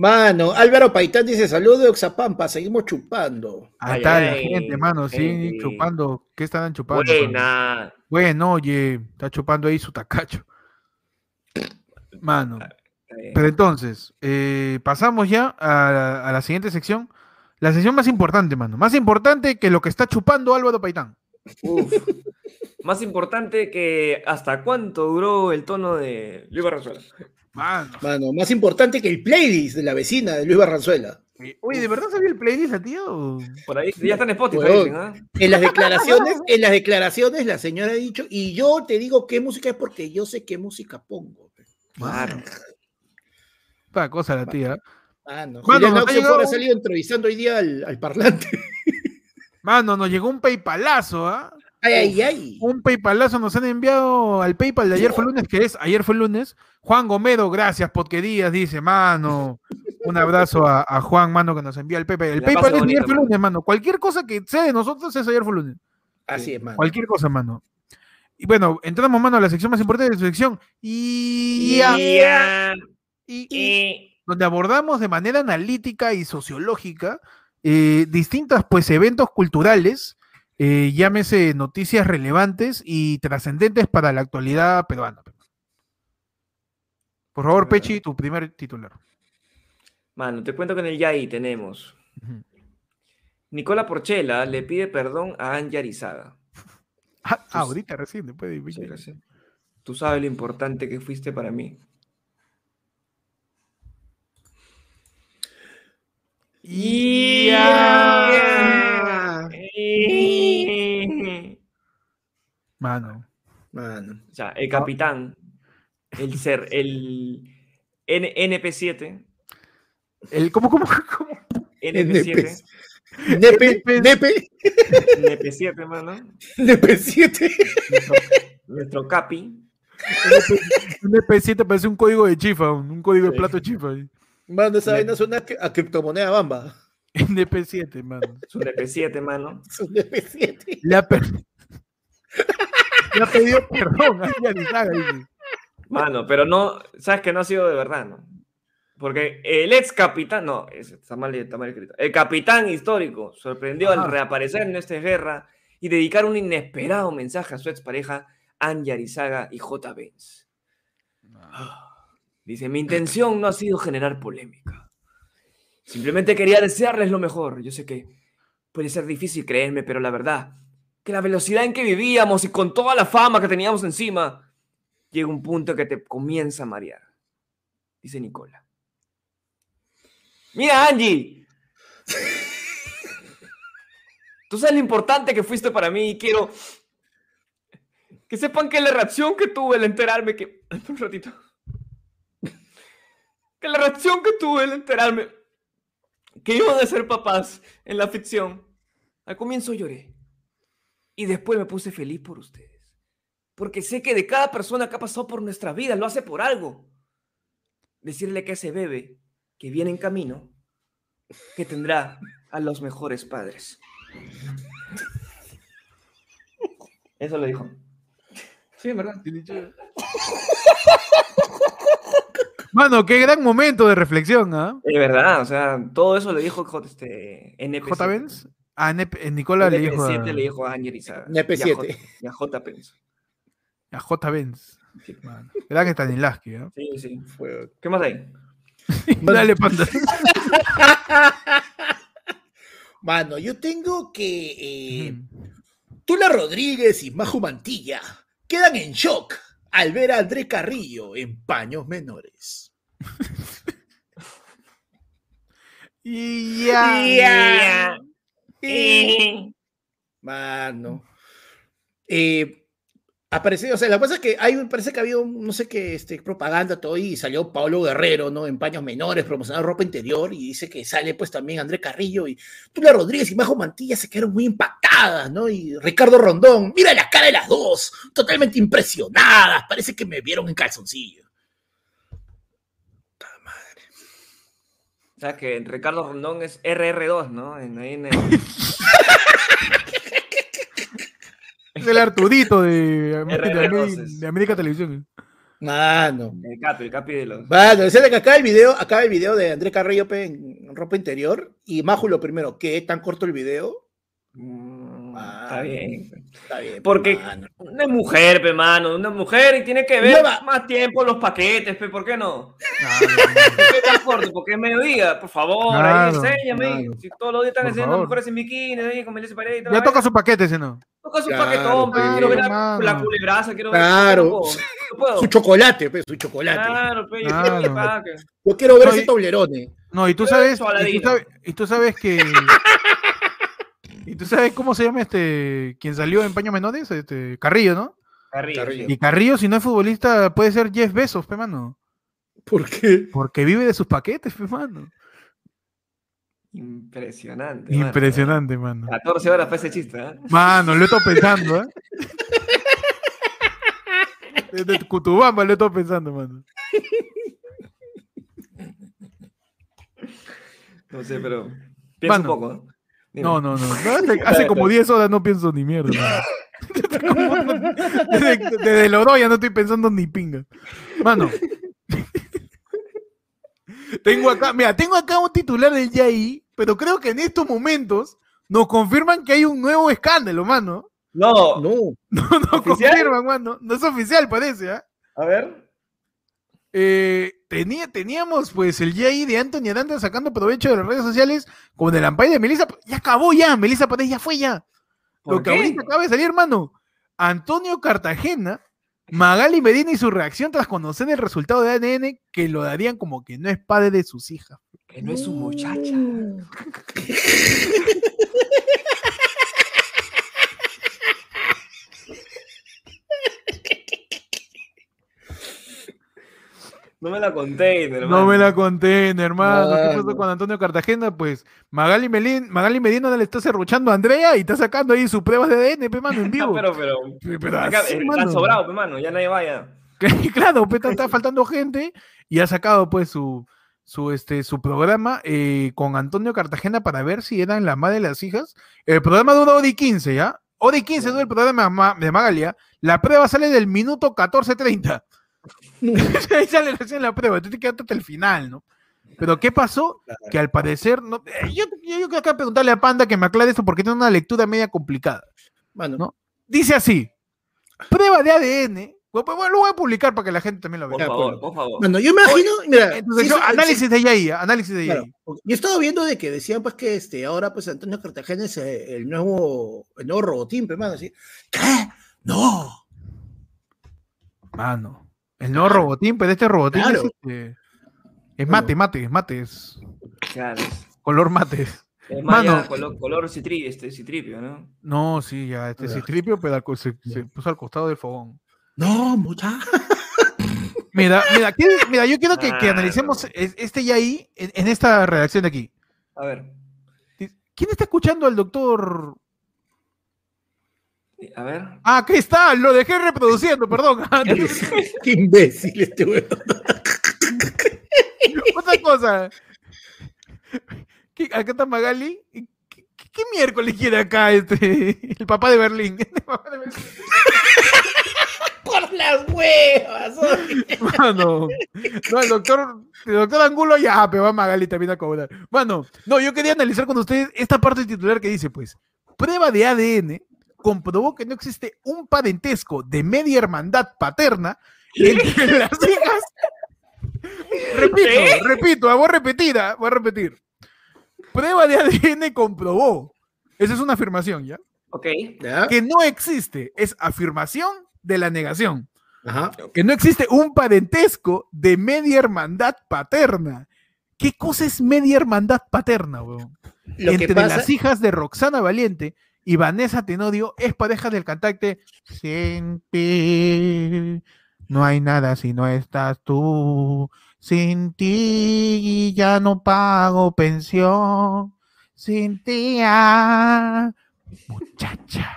Speaker 3: Mano, Álvaro Paitán dice: Saludos de Oxapampa, seguimos chupando.
Speaker 1: Ahí
Speaker 2: Ay,
Speaker 1: está la
Speaker 2: ay,
Speaker 1: gente, mano, sí,
Speaker 2: gente.
Speaker 1: chupando. ¿Qué estarán chupando? mano?
Speaker 2: Buena.
Speaker 1: Bueno, oye, está chupando ahí su tacacho. Mano.
Speaker 2: Eh,
Speaker 1: Pero entonces, eh, pasamos ya a, la- a la siguiente sección. La sección más importante, mano. Más importante que lo que está chupando Álvaro Paitán.
Speaker 2: uf. Más importante que hasta cuánto duró el tono de Luis Barrazuela.
Speaker 1: Mano.
Speaker 3: Mano, más importante que el playlist de la vecina de Luis Barranzuela.
Speaker 1: Oye, ¿de verdad sabía el playlist, tío?
Speaker 2: Por ahí, ya está en Spotify, dicen, ¿ah?
Speaker 3: En las declaraciones, en las declaraciones la señora ha dicho, y yo te digo qué música es porque yo sé qué música pongo.
Speaker 2: Claro.
Speaker 1: Pa cosa la tía.
Speaker 3: Mano,
Speaker 1: Mano, nos ha llegado-
Speaker 3: ha salido entrevistando hoy día al, al parlante.
Speaker 1: Mano, nos llegó un PayPalazo, ¿ah?
Speaker 3: Ay, ay, ay.
Speaker 1: Un PayPalazo nos han enviado al PayPal de ayer fue lunes, que es ayer fue lunes. Juan Gomero, gracias, Podque Díaz, dice, mano. Un abrazo a, a Juan, mano, que nos envía el PayPal. El
Speaker 2: La
Speaker 1: PayPal es de ayer
Speaker 2: bonito,
Speaker 1: fue lunes, mano. Cualquier cosa que sea de nosotros es ayer fue lunes.
Speaker 3: Así es, mano.
Speaker 1: Cualquier cosa, mano. Y bueno, entramos, mano, a la sección más importante de su sección. Y,
Speaker 2: Ya.
Speaker 1: y- y-
Speaker 2: Y-
Speaker 1: donde abordamos de manera analítica y sociológica eh, distintos pues, eventos culturales, eh, llámese noticias relevantes y trascendentes para la actualidad peruana. Por favor. Pechi, tu primer titular.
Speaker 2: Mano, te cuento que en el Yai tenemos. Nicola Porchela le pide perdón a Anja Arizaga.
Speaker 1: Ah, ahorita recién, después de 20 años.
Speaker 2: Tú sabes lo importante que fuiste para mí.
Speaker 1: Ya. Mano.
Speaker 3: Mano.
Speaker 2: O sea, el capitán, el ser, el N- NP7,
Speaker 1: El, ¿Cómo, cómo, cómo?
Speaker 2: NP7,
Speaker 3: Nepe, nepe,
Speaker 2: NP7, mano,
Speaker 3: nepe7.
Speaker 2: nuestro, nuestro capi,
Speaker 1: Un EP7 parece un código de chifa, un, código de plato chifa.
Speaker 3: Mano, esa vaina suena a criptomoneda bamba.
Speaker 1: NP7, mano.
Speaker 2: su NP7, mano.
Speaker 3: Es un nepe7.
Speaker 1: Le ha, per- Le ha pedido perdón a Yarizaga, dice.
Speaker 2: Mano, pero no, sabes que no ha sido de verdad, ¿no? Porque el ex capitán, no, es- está mal, está mal escrito. El capitán histórico sorprendió
Speaker 1: Ajá.
Speaker 2: al reaparecer en esta guerra y dedicar un inesperado mensaje a su expareja, Anja Arizaga y J. Benz. Dice, mi intención no ha sido generar polémica. Simplemente quería desearles lo mejor. Yo sé que puede ser difícil creerme, pero la verdad, que la velocidad en que vivíamos y con toda la fama que teníamos encima, llega un punto que te comienza a marear. Dice Nicola. Mira, Angie. Tú sabes lo importante que fuiste para mí y quiero que sepan que la reacción que tuve al enterarme que... Un ratito. Que la reacción que tuve al enterarme que iban a ser papás en la ficción. Al comienzo lloré. Y después me puse feliz por ustedes. Porque sé que de cada persona que ha pasado por nuestra vida lo hace por algo. Decirle que ese bebé que viene en camino, que tendrá a los mejores padres. Eso lo dijo. Sí, en verdad.
Speaker 1: Mano, qué gran momento de reflexión, ¿ah?
Speaker 2: Es verdad, o sea, todo eso le dijo J, este, NP7.
Speaker 1: ¿J. Benz? Ah, Nep- eh, Nicola le dijo a,
Speaker 2: NP7 le dijo a Ángel Izaga.
Speaker 3: NP7.
Speaker 2: Y a J- Y a J. Benz.
Speaker 1: a J. Benz.
Speaker 2: Sí.
Speaker 1: Mano, Gran Stanislavski, ¿ah?
Speaker 2: Sí, sí.
Speaker 3: Fue-
Speaker 2: ¿Qué más hay?
Speaker 1: Dale, panda.
Speaker 3: Mano, yo tengo que. eh. Tula Rodríguez y Majo Mantilla quedan en shock al ver a André Carrillo en paños menores.
Speaker 1: Y ya.
Speaker 3: Ya. Mano. Eh, apareció, o sea, la cosa es que hay, parece que había un, no sé qué, este, propaganda todo y salió Pablo Guerrero, ¿no? En paños menores, promocionando ropa interior y dice que sale pues también André Carrillo y Tula Rodríguez y Majo Mantilla se quedaron muy impactadas, ¿no? Y Ricardo Rondón, mira la cara de las dos, totalmente impresionadas, parece que me vieron en calzoncillo.
Speaker 2: O sea, que Ricardo Rondón es RR2, ¿no? En, ahí en el-
Speaker 1: Es el Arturito de, América- de
Speaker 2: RR2
Speaker 1: América-
Speaker 2: es.
Speaker 1: de América Televisión.
Speaker 3: Mano.
Speaker 2: el capi, el capi de los...
Speaker 3: Bueno, es que acá el video, acá el video de André Carrillo en ropa interior y Majo lo primero, ¿qué tan corto el video?
Speaker 2: Mm,
Speaker 3: Ah.
Speaker 2: está bien.
Speaker 3: Está bien,
Speaker 2: Porque
Speaker 3: mano.
Speaker 2: una mujer, pe, mano, una mujer y tiene que ver
Speaker 3: Lleva-
Speaker 2: más tiempo los paquetes, pe, ¿por qué no?
Speaker 1: Claro,
Speaker 2: ¿Por qué tan corto? Porque es mediodía, por favor, ahí
Speaker 1: Claro,
Speaker 2: enséñame.
Speaker 3: claro.
Speaker 2: Si todos los días están enseñando mujeres en bikini, ahí con Melissa Paredes
Speaker 1: Ya toca su paquete, ese no.
Speaker 2: Toca su
Speaker 3: Claro,
Speaker 2: paquetón, pe, quiero ver la, la culebraza, quiero ver
Speaker 3: Claro.
Speaker 2: no no.
Speaker 3: Su chocolate, pe, su chocolate.
Speaker 2: Claro, pe, yo
Speaker 1: Claro.
Speaker 2: quiero paque.
Speaker 3: Yo quiero ver
Speaker 1: No,
Speaker 3: ese
Speaker 1: y-
Speaker 3: toblerone.
Speaker 1: No, y tú sabes, y tú sabes, y tú sabes que. tú sabes cómo se llama este. quien salió en paños menores, este. Carrillo, ¿no?
Speaker 2: Carrillo.
Speaker 3: Carrillo.
Speaker 1: Y Carrillo, si no es futbolista, puede ser Jeff Bezos, pe mano.
Speaker 3: ¿Por qué?
Speaker 1: Porque vive de sus paquetes, pe mano.
Speaker 2: Impresionante. mano.
Speaker 1: Impresionante, mano.
Speaker 2: 14 horas para ese chiste, ¿eh?
Speaker 1: Mano, lo he estado pensando, ¿eh? Desde Cutubamba lo he estado pensando, mano.
Speaker 2: No sé, pero. Piensa
Speaker 1: Mano.
Speaker 2: un poco, ¿no? Dime.
Speaker 1: No, no, no. no, Hace, hace como 10 horas no pienso ni mierda. mano. Desde, desde el oro ya no estoy pensando ni pinga. Mano. Tengo acá, mira, tengo acá un titular del YAI, pero creo que en estos momentos nos confirman que hay un nuevo escándalo, mano.
Speaker 2: No,
Speaker 3: No.
Speaker 1: No nos
Speaker 2: ¿Oficial?
Speaker 1: confirman, mano. No es oficial, parece, ¿ah?
Speaker 2: a ver.
Speaker 1: Eh, tenía, teníamos pues el YAI de Anthony Aranda sacando provecho de las redes sociales con el ampay de Melissa. Ya acabó ya, Melissa Paredes ya fue ya. Lo
Speaker 2: ¿Por
Speaker 1: que ahorita acaba de salir, hermano. Antonio Cartagena, Magali Medina y su reacción tras conocer el resultado de ADN que lo darían como que no es padre de sus hijas.
Speaker 2: Que no es su muchacha. No me la conté, hermano.
Speaker 1: No me la conté, hermano. ¿Qué pasó con Antonio Cartagena? Pues Magali, Melin, Magali Medina le está cerruchando a Andrea y está sacando ahí sus pruebas de ADN, pe, mano, en vivo.
Speaker 2: pero, pero.
Speaker 1: Pero
Speaker 2: acá,
Speaker 1: así,
Speaker 2: eh,
Speaker 1: mano.
Speaker 2: Ya nadie vaya.
Speaker 1: Claro, pues, está, está faltando gente y ha sacado pues su, su, este, su programa eh, con Antonio Cartagena para ver si eran la madre de las hijas. El programa dura hora y 15, ¿ya? Hora y 15 dura el programa de Ma- de Magalia. La prueba sale del minuto 14.30. Ahí sale recién la prueba, tú te quedaste hasta el final, ¿no? Pero ¿qué pasó? Que al parecer, no, eh, yo, yo, yo quiero acá preguntarle a Panda que me aclare esto porque tiene una lectura media complicada.
Speaker 3: Mano,
Speaker 1: No. Dice así, prueba de ADN, bueno, pues, bueno, lo voy a publicar para que la gente también lo
Speaker 2: Por
Speaker 1: vea.
Speaker 3: Ya,
Speaker 2: favor,
Speaker 3: pues.
Speaker 2: por favor.
Speaker 3: Mano, yo imagino, mira,
Speaker 1: Entonces,
Speaker 3: si
Speaker 1: yo,
Speaker 3: eso-
Speaker 1: análisis de Yai, análisis de
Speaker 3: Claro, Yo estaba viendo de que decían pues que este ahora pues Antonio Cartagena es eh, el nuevo el nuevo robotín, pero mano, así. ¿Qué? No.
Speaker 1: Mano, el nuevo robotín, pero este robotín
Speaker 3: Claro.
Speaker 1: es, este, es mate, mate, es mate, es
Speaker 2: Claro.
Speaker 1: color mate.
Speaker 2: Es más,
Speaker 1: Mano.
Speaker 2: ya color, color citri- este, citripio, ¿no?
Speaker 1: No, sí, ya, este
Speaker 3: Ya.
Speaker 1: citripio, pero al co- se, se puso al costado del fogón.
Speaker 3: No, mucha.
Speaker 1: Mira, mira, ¿qué- mira, yo quiero que, analicemos es- este Yai en, en esta redacción de aquí.
Speaker 2: A ver.
Speaker 1: ¿Quién está escuchando al doctor?
Speaker 2: A ver.
Speaker 1: Ah, aquí está, lo dejé reproduciendo, perdón.
Speaker 3: Qué imbécil este weón.
Speaker 1: Otra cosa. ¿Qué- Acá está Magali. ¿Qué, qué- qué miércoles quiere acá este, el papá de Berlín? El papá de Berlín.
Speaker 3: Por las huevas. oye.
Speaker 1: Mano, no, el doctor, el doctor Angulo ya, pero va Magali también a cobrar. Mano, no, yo quería analizar con ustedes esta parte titular que dice, pues, prueba de ADN comprobó que no existe un parentesco de media hermandad paterna entre las hijas. Repito,
Speaker 2: ¿Qué?
Speaker 1: repito, voy a repetir, voy a repetir. Prueba de ADN comprobó, esa es una afirmación, ¿ya?
Speaker 2: Ok.
Speaker 3: ¿Ya?
Speaker 1: Que no existe, es afirmación de la negación
Speaker 3: Ajá.
Speaker 1: que no existe un parentesco de media hermandad paterna. ¿Qué cosa es media hermandad paterna, weón?
Speaker 3: Lo
Speaker 1: Entre
Speaker 3: que pasa,
Speaker 1: las hijas de Roxana Valiente y Vanessa Tenorio es pareja del cantante Sin ti no hay nada si no estás tú. Sin ti ya no pago pensión. Sin ti, ah, muchacha.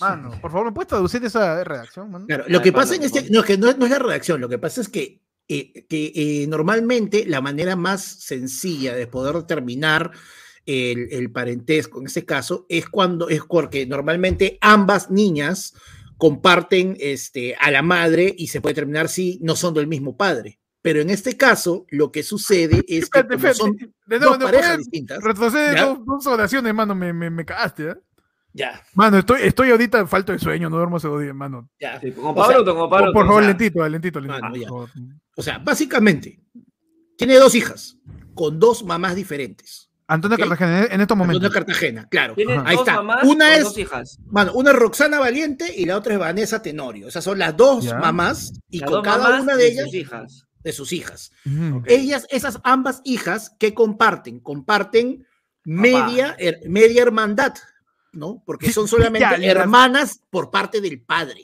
Speaker 1: Mano, por favor, ¿me puedes traducir esa redacción, mano?
Speaker 3: Claro, lo que pasa en este, no, es que no, no es la redacción, lo que pasa es que, eh, que eh, normalmente la manera más sencilla de poder determinar el, el parentesco, en este caso, es cuando es porque normalmente ambas niñas comparten este, a la madre y se puede determinar si no son del mismo padre. Pero en este caso, lo que sucede es que
Speaker 1: Espérate,
Speaker 3: como son
Speaker 1: espérate. De nuevo,
Speaker 3: dos
Speaker 1: ¿no
Speaker 3: parejas
Speaker 1: puedes
Speaker 3: distintas,
Speaker 1: Retrocede
Speaker 3: ¿Ya?
Speaker 1: dos, dos oraciones, mano, me, me, me cagaste, ¿eh?
Speaker 3: ya,
Speaker 1: Mano, estoy, estoy ahorita falto de sueño, no duermo hace dos días, mano.
Speaker 3: ya.
Speaker 2: Sí, como
Speaker 3: O sea,
Speaker 2: Pablo, como Pablo.
Speaker 1: Por, por favor,
Speaker 2: o sea,
Speaker 1: lentito, lentito, lentito.
Speaker 3: Mano. O sea, básicamente, tiene dos hijas con dos mamás diferentes.
Speaker 1: Antonio
Speaker 3: Ok.
Speaker 1: Cartagena, en- estos
Speaker 3: Antonio
Speaker 1: momentos.
Speaker 3: Cartagena, claro.
Speaker 2: Tiene.
Speaker 3: Ahí
Speaker 2: dos
Speaker 3: está.
Speaker 2: mamás
Speaker 3: Una es-
Speaker 2: dos hijas.
Speaker 3: Mano, una es Roxana Valiente y la otra es Vanessa Tenorio. Esas son las dos
Speaker 1: Ya.
Speaker 3: mamás y
Speaker 2: Las
Speaker 3: con cada una de
Speaker 2: sus
Speaker 3: ellas,
Speaker 2: hijas.
Speaker 3: de sus hijas. Ellas, esas ambas hijas, ¿qué comparten? Comparten media, her- media hermandad, ¿no? Porque son solamente
Speaker 1: Ya, las-
Speaker 3: hermanas por parte del padre,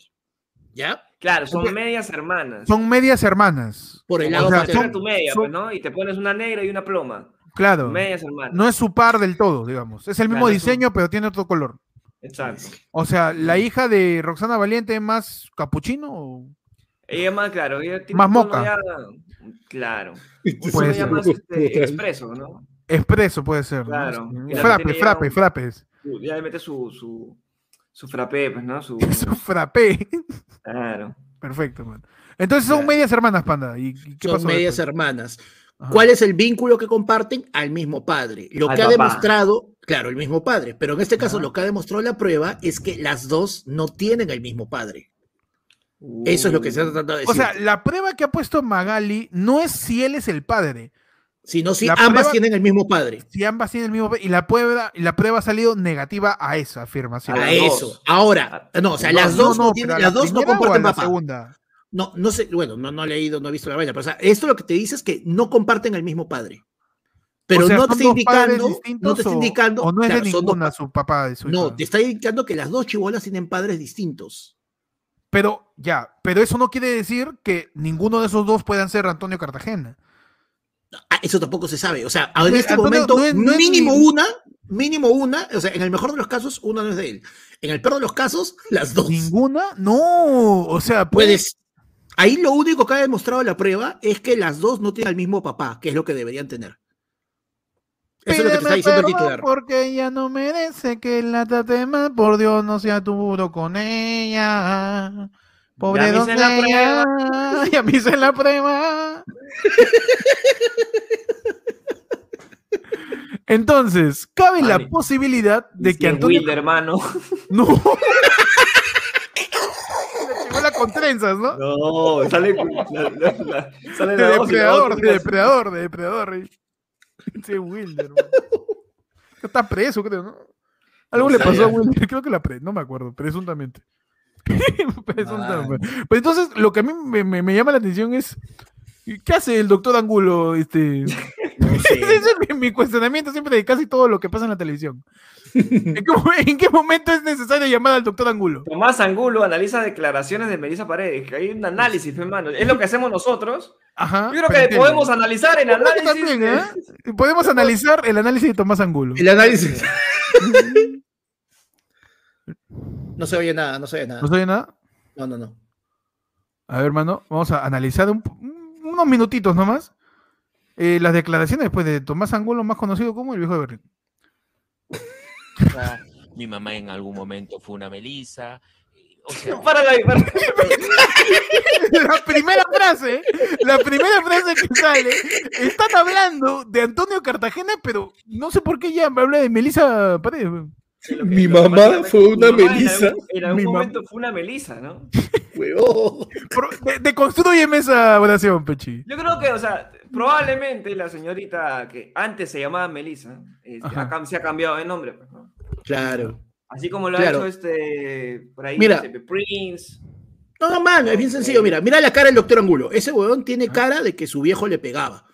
Speaker 3: ¿ya?
Speaker 2: Claro, son medias hermanas.
Speaker 1: Son medias hermanas.
Speaker 3: Por el lado
Speaker 1: o sea,
Speaker 2: tu media,
Speaker 1: son-
Speaker 2: pues, ¿no? Y te pones una negra y una ploma.
Speaker 1: Claro.
Speaker 2: Medias hermanas.
Speaker 1: No es su par del todo, digamos. Es el mismo
Speaker 2: Claro, es un-
Speaker 1: diseño, pero tiene otro color.
Speaker 2: Exacto.
Speaker 1: O sea, la hija de Roxana Valiente es más capuchino. o-
Speaker 2: Ella más, claro, ella tiene
Speaker 1: Más moca.
Speaker 2: ya- Claro.
Speaker 1: Puede ser.
Speaker 2: más este, expreso, ¿no?
Speaker 1: Expreso puede ser. ¿no?
Speaker 2: Claro. La
Speaker 1: Frappe, frappe,
Speaker 2: un-
Speaker 1: frappes.
Speaker 2: Su- Ya le mete su, su, su frappé, pues, ¿no? Su,
Speaker 1: Su frappé.
Speaker 2: claro.
Speaker 1: Perfecto, man. Entonces son
Speaker 2: Claro.
Speaker 1: medias hermanas, panda. ¿Y, y qué
Speaker 3: Son
Speaker 1: pasó
Speaker 3: medias
Speaker 1: después?
Speaker 3: hermanas.
Speaker 1: Ajá.
Speaker 3: ¿Cuál es el vínculo que comparten? Al mismo padre. Lo
Speaker 2: Al
Speaker 3: que ha demostrado, claro, el mismo padre, pero en este caso
Speaker 1: Ajá.
Speaker 3: lo que ha demostrado la prueba es que las dos no tienen el mismo padre. Eso es lo que se ha tratado de decir.
Speaker 1: O sea, la prueba que ha puesto Magali no es si él es el padre,
Speaker 3: sino si
Speaker 1: la
Speaker 3: ambas
Speaker 1: prueba-
Speaker 3: tienen el mismo padre.
Speaker 1: si ambas tienen el mismo padre, y la prueba, la prueba ha salido negativa a esa afirmación.
Speaker 2: A
Speaker 3: eso. Ahora, no, o sea,
Speaker 2: No,
Speaker 3: las dos no,
Speaker 1: pero
Speaker 3: tienen, las
Speaker 1: la
Speaker 3: dos no comparten
Speaker 1: la
Speaker 3: papá.
Speaker 1: segunda.
Speaker 3: No, no sé, bueno, no, no he leído, no he visto la vaina, pero o sea, esto lo que te dice es que no comparten el mismo padre. Pero
Speaker 1: O sea,
Speaker 3: no te
Speaker 1: ¿son
Speaker 3: está indicando, no
Speaker 1: distintos
Speaker 3: te está
Speaker 1: o-
Speaker 3: indicando,
Speaker 1: O no es
Speaker 3: claro,
Speaker 1: de
Speaker 3: dos
Speaker 1: ninguna su papá de su
Speaker 3: no,
Speaker 1: hija.
Speaker 3: te está indicando que las dos chibolas tienen padres distintos.
Speaker 1: Pero ya, pero eso no quiere decir que ninguno de esos dos puedan ser Antonio Cartagena.
Speaker 3: Ah, eso tampoco se sabe. O sea, en
Speaker 1: Pues,
Speaker 3: este
Speaker 1: Antonio,
Speaker 3: momento,
Speaker 1: no es- no es
Speaker 3: mínimo
Speaker 1: ni-
Speaker 3: una, mínimo una, o sea, en el mejor de los casos, una no es de él. En el peor de los casos, las dos.
Speaker 1: ¿Ninguna? No, o sea, puede-
Speaker 3: Puedes. Ahí lo único que ha demostrado la prueba es que las dos no tienen el mismo papá, que es lo que deberían tener. Eso es lo que te está diciendo el titular.
Speaker 1: Porque ella no merece que la trate mal, por Dios no sea duro con ella. Pobre
Speaker 2: Ya me hice la
Speaker 1: doncella, ya me hice la prueba. Entonces, cabe la posibilidad de que Antonio.
Speaker 2: Will, hermano.
Speaker 1: No. Con trenzas, ¿no?
Speaker 2: No, sale, la, la- la- sale
Speaker 1: De depredador, de depredador, de depredador. Sí, Wilder. man. Está preso, creo, ¿no? Algo
Speaker 2: No
Speaker 1: le pasó a. Wilder, creo que la pre, no me acuerdo, presuntamente. presuntamente. Pero entonces, lo que a mí me, me- me llama la atención es, ¿qué hace el doctor Angulo? Este, Ese es mi, mi cuestionamiento siempre de casi todo lo que pasa en la televisión. ¿En qué, mo- en qué momento es necesario llamar al doctor Angulo?
Speaker 2: Tomás Angulo analiza declaraciones de Melissa Paredes, hay un análisis, hermano. Es lo que hacemos nosotros.
Speaker 1: Ajá.
Speaker 2: Yo creo que
Speaker 1: entiendo.
Speaker 2: podemos analizar el análisis.
Speaker 1: también,
Speaker 2: de-
Speaker 1: ¿eh? Podemos analizar el análisis de Tomás Angulo.
Speaker 3: El análisis. No se oye nada, no se oye nada.
Speaker 1: ¿No sabe nada?
Speaker 3: No, no, no.
Speaker 1: A ver, hermano, vamos a analizar un- un- unos minutitos nomás eh, las declaraciones después de Tomás Angulo, más conocido como el viejo de Berlín.
Speaker 4: Mi mamá en algún momento fue una Melisa. O sea,
Speaker 2: párala.
Speaker 1: La primera frase, la primera frase que sale, están hablando de Antonio Cartagena, pero no sé por qué ya me habla de Melissa Paredes.
Speaker 2: que-
Speaker 3: Mi mamá fue una
Speaker 2: mamá en
Speaker 3: Melissa.
Speaker 2: algún- En algún
Speaker 1: Mi mamá-
Speaker 2: momento fue una Melissa, ¿no?
Speaker 3: Huevón.
Speaker 1: Por- de- Deconstrúyeme esa oración, Pechi.
Speaker 2: Yo creo que, o sea, probablemente la señorita que antes se llamaba Melissa, este, se ha cambiado de nombre, pues, ¿no?
Speaker 3: Claro.
Speaker 2: Así como lo
Speaker 3: Claro.
Speaker 2: ha hecho este, por ahí,
Speaker 3: Mira.
Speaker 2: Prince.
Speaker 3: No, no, man, es bien sencillo. Mira, mira la cara del doctor Angulo. Ese huevón tiene cara de que su viejo le pegaba.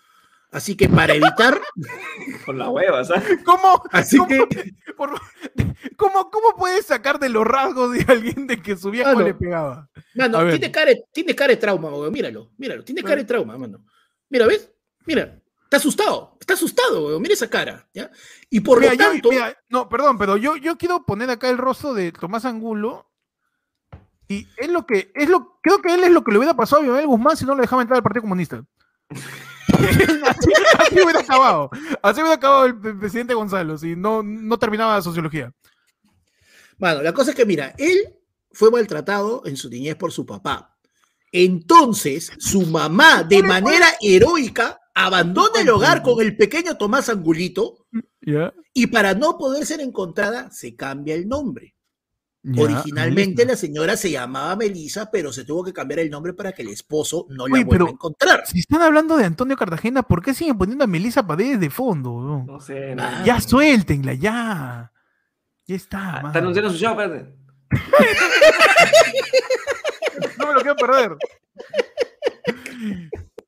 Speaker 3: Así que para evitar,
Speaker 2: Con la hueva, ¿sabes?
Speaker 1: ¿Cómo,
Speaker 3: así
Speaker 1: cómo,
Speaker 3: que,
Speaker 1: por- cómo, cómo puedes sacar de los rasgos de alguien de que su viejo
Speaker 3: Ah,
Speaker 1: le pegaba?
Speaker 3: mano, tiene cara, de- tiene cara de trauma, huevón. Míralo, míralo. Tiene cara de trauma, mano. Mira, ¿ves? Mira, está asustado. Está asustado, huevón. Mira esa cara. ¿ya? Y por
Speaker 1: Mira,
Speaker 3: lo
Speaker 1: yo-
Speaker 3: tanto,
Speaker 1: mira, no, perdón, pero yo, yo quiero poner acá el rostro de Tomás Angulo. Y es lo que, es lo, creo que él es lo que le hubiera pasado a Bionel Guzmán si no le dejaba entrar al Partido Comunista. Así, así hubiera acabado. Así hubiera acabado el pre- presidente Gonzalo si no, no terminaba la sociología.
Speaker 3: Mano, la cosa es que, mira, él fue maltratado en su niñez por su papá. Entonces, su mamá, de manera heroica, abandona el hogar con el pequeño Tomás Angulito
Speaker 1: ¿Ya?
Speaker 3: y para no poder ser encontrada, se cambia el nombre.
Speaker 1: Ya,
Speaker 3: Originalmente
Speaker 1: Melissa.
Speaker 3: la señora se llamaba Melisa, pero se tuvo que cambiar el nombre para que el esposo no la
Speaker 1: Oye,
Speaker 3: vuelva
Speaker 1: pero-
Speaker 3: a encontrar.
Speaker 1: Si están hablando de Antonio Cartagena, ¿por qué siguen poniendo a Melissa Paredes de fondo?
Speaker 2: No sé. No.
Speaker 3: Ah.
Speaker 1: Ya suéltenla, ya. Ya está.
Speaker 2: Ah. Está anunciando su show, espérate.
Speaker 1: No me lo quiero perder.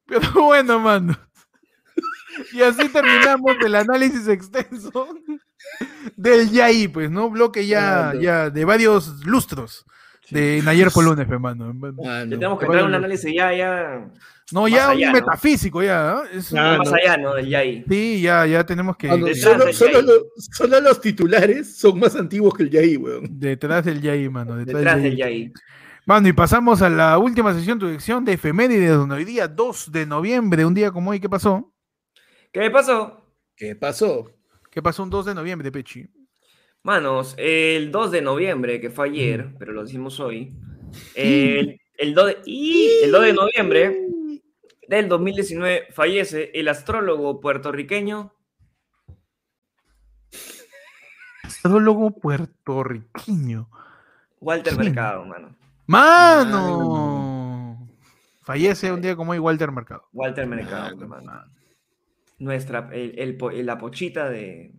Speaker 1: Pero bueno, mano. Y así terminamos el análisis extenso del Yaí, pues, ¿no? Bloque ya, ya de varios lustros de Nayer Polones, hermano.
Speaker 3: Mano,
Speaker 2: Ya tenemos que traer un análisis ya, ya.
Speaker 1: No, ya
Speaker 2: allá,
Speaker 1: un
Speaker 2: ¿no?
Speaker 1: metafísico, ya. ¿eh? Es-
Speaker 3: Ah,
Speaker 2: más
Speaker 3: no.
Speaker 2: allá, ¿no? Del Yai.
Speaker 1: Sí, ya, ya tenemos que.
Speaker 2: Detrás
Speaker 3: solo, solo los titulares son más antiguos que el Yaí, weón.
Speaker 1: Detrás del Yaí, mano. Detrás,
Speaker 2: Detrás del
Speaker 1: Yaí.
Speaker 2: Yai.
Speaker 1: Mano, y pasamos a la última sesión de dirección de efemérides, donde hoy día 2 de noviembre, un día como hoy, ¿qué pasó?
Speaker 2: ¿Qué pasó?
Speaker 3: ¿Qué pasó?
Speaker 1: ¿Qué pasó un 2 de noviembre, Pechi?
Speaker 2: Manos, el 2 de noviembre, que fue ayer, pero lo decimos hoy. El, el 2 de, ¡Y! el 2 de noviembre del 2019 fallece el astrólogo puertorriqueño
Speaker 1: Astrólogo puertorriqueño.
Speaker 2: Walter. Mercado, mano.
Speaker 1: ¡Mano! Fallece un día como hoy Walter Mercado.
Speaker 2: Walter Mercado,
Speaker 3: Mano,
Speaker 2: hermano. Nuestra, el, el po- la pochita de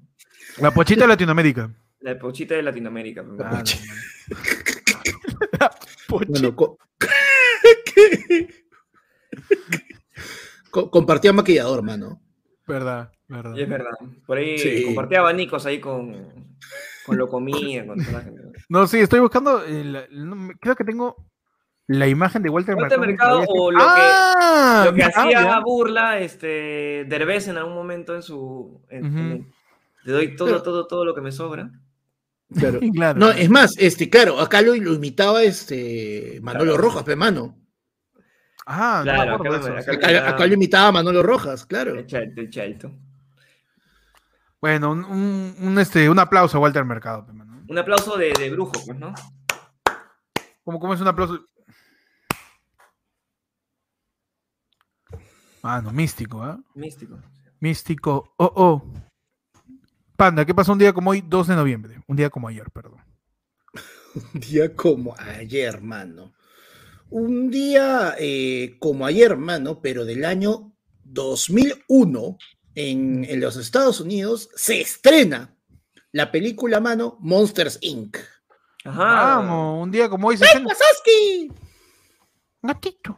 Speaker 1: La pochita de Latinoamérica.
Speaker 2: la pochita de Latinoamérica.
Speaker 1: Mano, La pochita.
Speaker 3: Bueno, co- Co- compartía maquillador, mano.
Speaker 1: Verdad, verdad.
Speaker 2: Y es verdad. Por ahí
Speaker 3: Sí.
Speaker 2: compartía abanicos ahí con, con lo comía, con toda la gente.
Speaker 1: No, sí, estoy buscando. el- no, me- creo que tengo la imagen de Walter,
Speaker 2: Walter
Speaker 1: Mercado.
Speaker 2: Mercado o lo que-
Speaker 1: Ah,
Speaker 2: Lo que
Speaker 1: ah,
Speaker 2: hacía
Speaker 1: ya.
Speaker 2: burla, este, Derbez en algún momento en su... en- te doy todo,
Speaker 3: Pero-
Speaker 2: todo, todo lo que me sobra.
Speaker 3: Claro.
Speaker 1: Claro.
Speaker 3: No, es más, este, claro, acá lo, lo imitaba este Manolo
Speaker 2: Claro.
Speaker 3: Rojas, pe mano.
Speaker 1: Ah,
Speaker 2: Claro, acá
Speaker 1: de
Speaker 2: no me-
Speaker 1: eso.
Speaker 2: acá-
Speaker 3: Acá, acá lo imitaba Manolo Rojas, claro.
Speaker 2: El chalto.
Speaker 1: Bueno, un, un- un, este, un aplauso a Walter Mercado.
Speaker 2: Un aplauso de, de brujo, pues, ¿no?
Speaker 1: ¿Cómo, cómo es un aplauso? Ah, no, místico, ¿ah?
Speaker 2: Místico.
Speaker 1: Místico. Oh, oh. Panda, ¿qué pasó un día como hoy? 2 de noviembre. Un día como ayer, perdón.
Speaker 3: Un día como ayer, mano. Un día eh, como ayer, mano, pero del año 2001, en, en los Estados Unidos, se estrena la película, mano, Monsters Inc.
Speaker 2: Ajá.
Speaker 1: Vamos, un día como hoy se estrena. Gatito.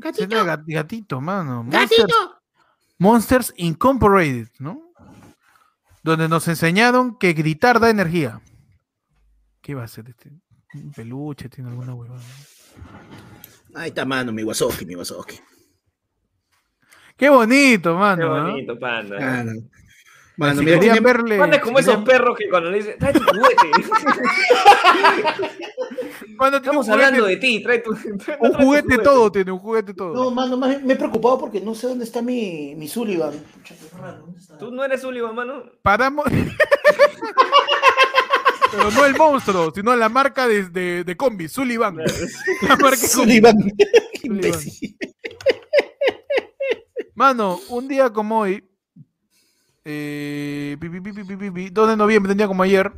Speaker 3: ¡Gatito!
Speaker 1: gatito, mano. Monsters,
Speaker 3: ¡Gatito!
Speaker 1: Monsters Incorporated, ¿no? Donde nos enseñaron que gritar da energía. ¿Qué va a ser este? Un peluche, tiene alguna huevada.
Speaker 3: Ahí está, mano, mi Wazowski, mi Wazowski.
Speaker 1: Qué bonito,
Speaker 2: Qué
Speaker 1: mano. ¿ah?
Speaker 2: bonito, panda.
Speaker 3: Mano, mano
Speaker 1: Si
Speaker 3: mira,
Speaker 1: querían
Speaker 3: tiene-
Speaker 1: verle.
Speaker 2: Panda es como esos perros que cuando le dicen, trae tu juguete. Estamos hablando de ti, trae tu, trae-
Speaker 1: Un
Speaker 2: trae tu
Speaker 1: juguete todo, tiene un juguete todo.
Speaker 3: No, mano, más me he preocupado porque no sé dónde está mi, mi Sullivan.
Speaker 2: Tú no eres Sullivan, mano.
Speaker 1: Paramos. Pero no el monstruo, sino la marca de, de, de combi, Sullivan. La marca combi.
Speaker 3: Sullivan. Qué imbécil.
Speaker 1: Mano, un día como hoy, eh, pi, pi, pi, pi, pi, pi, pi, 2 de noviembre, un día como ayer,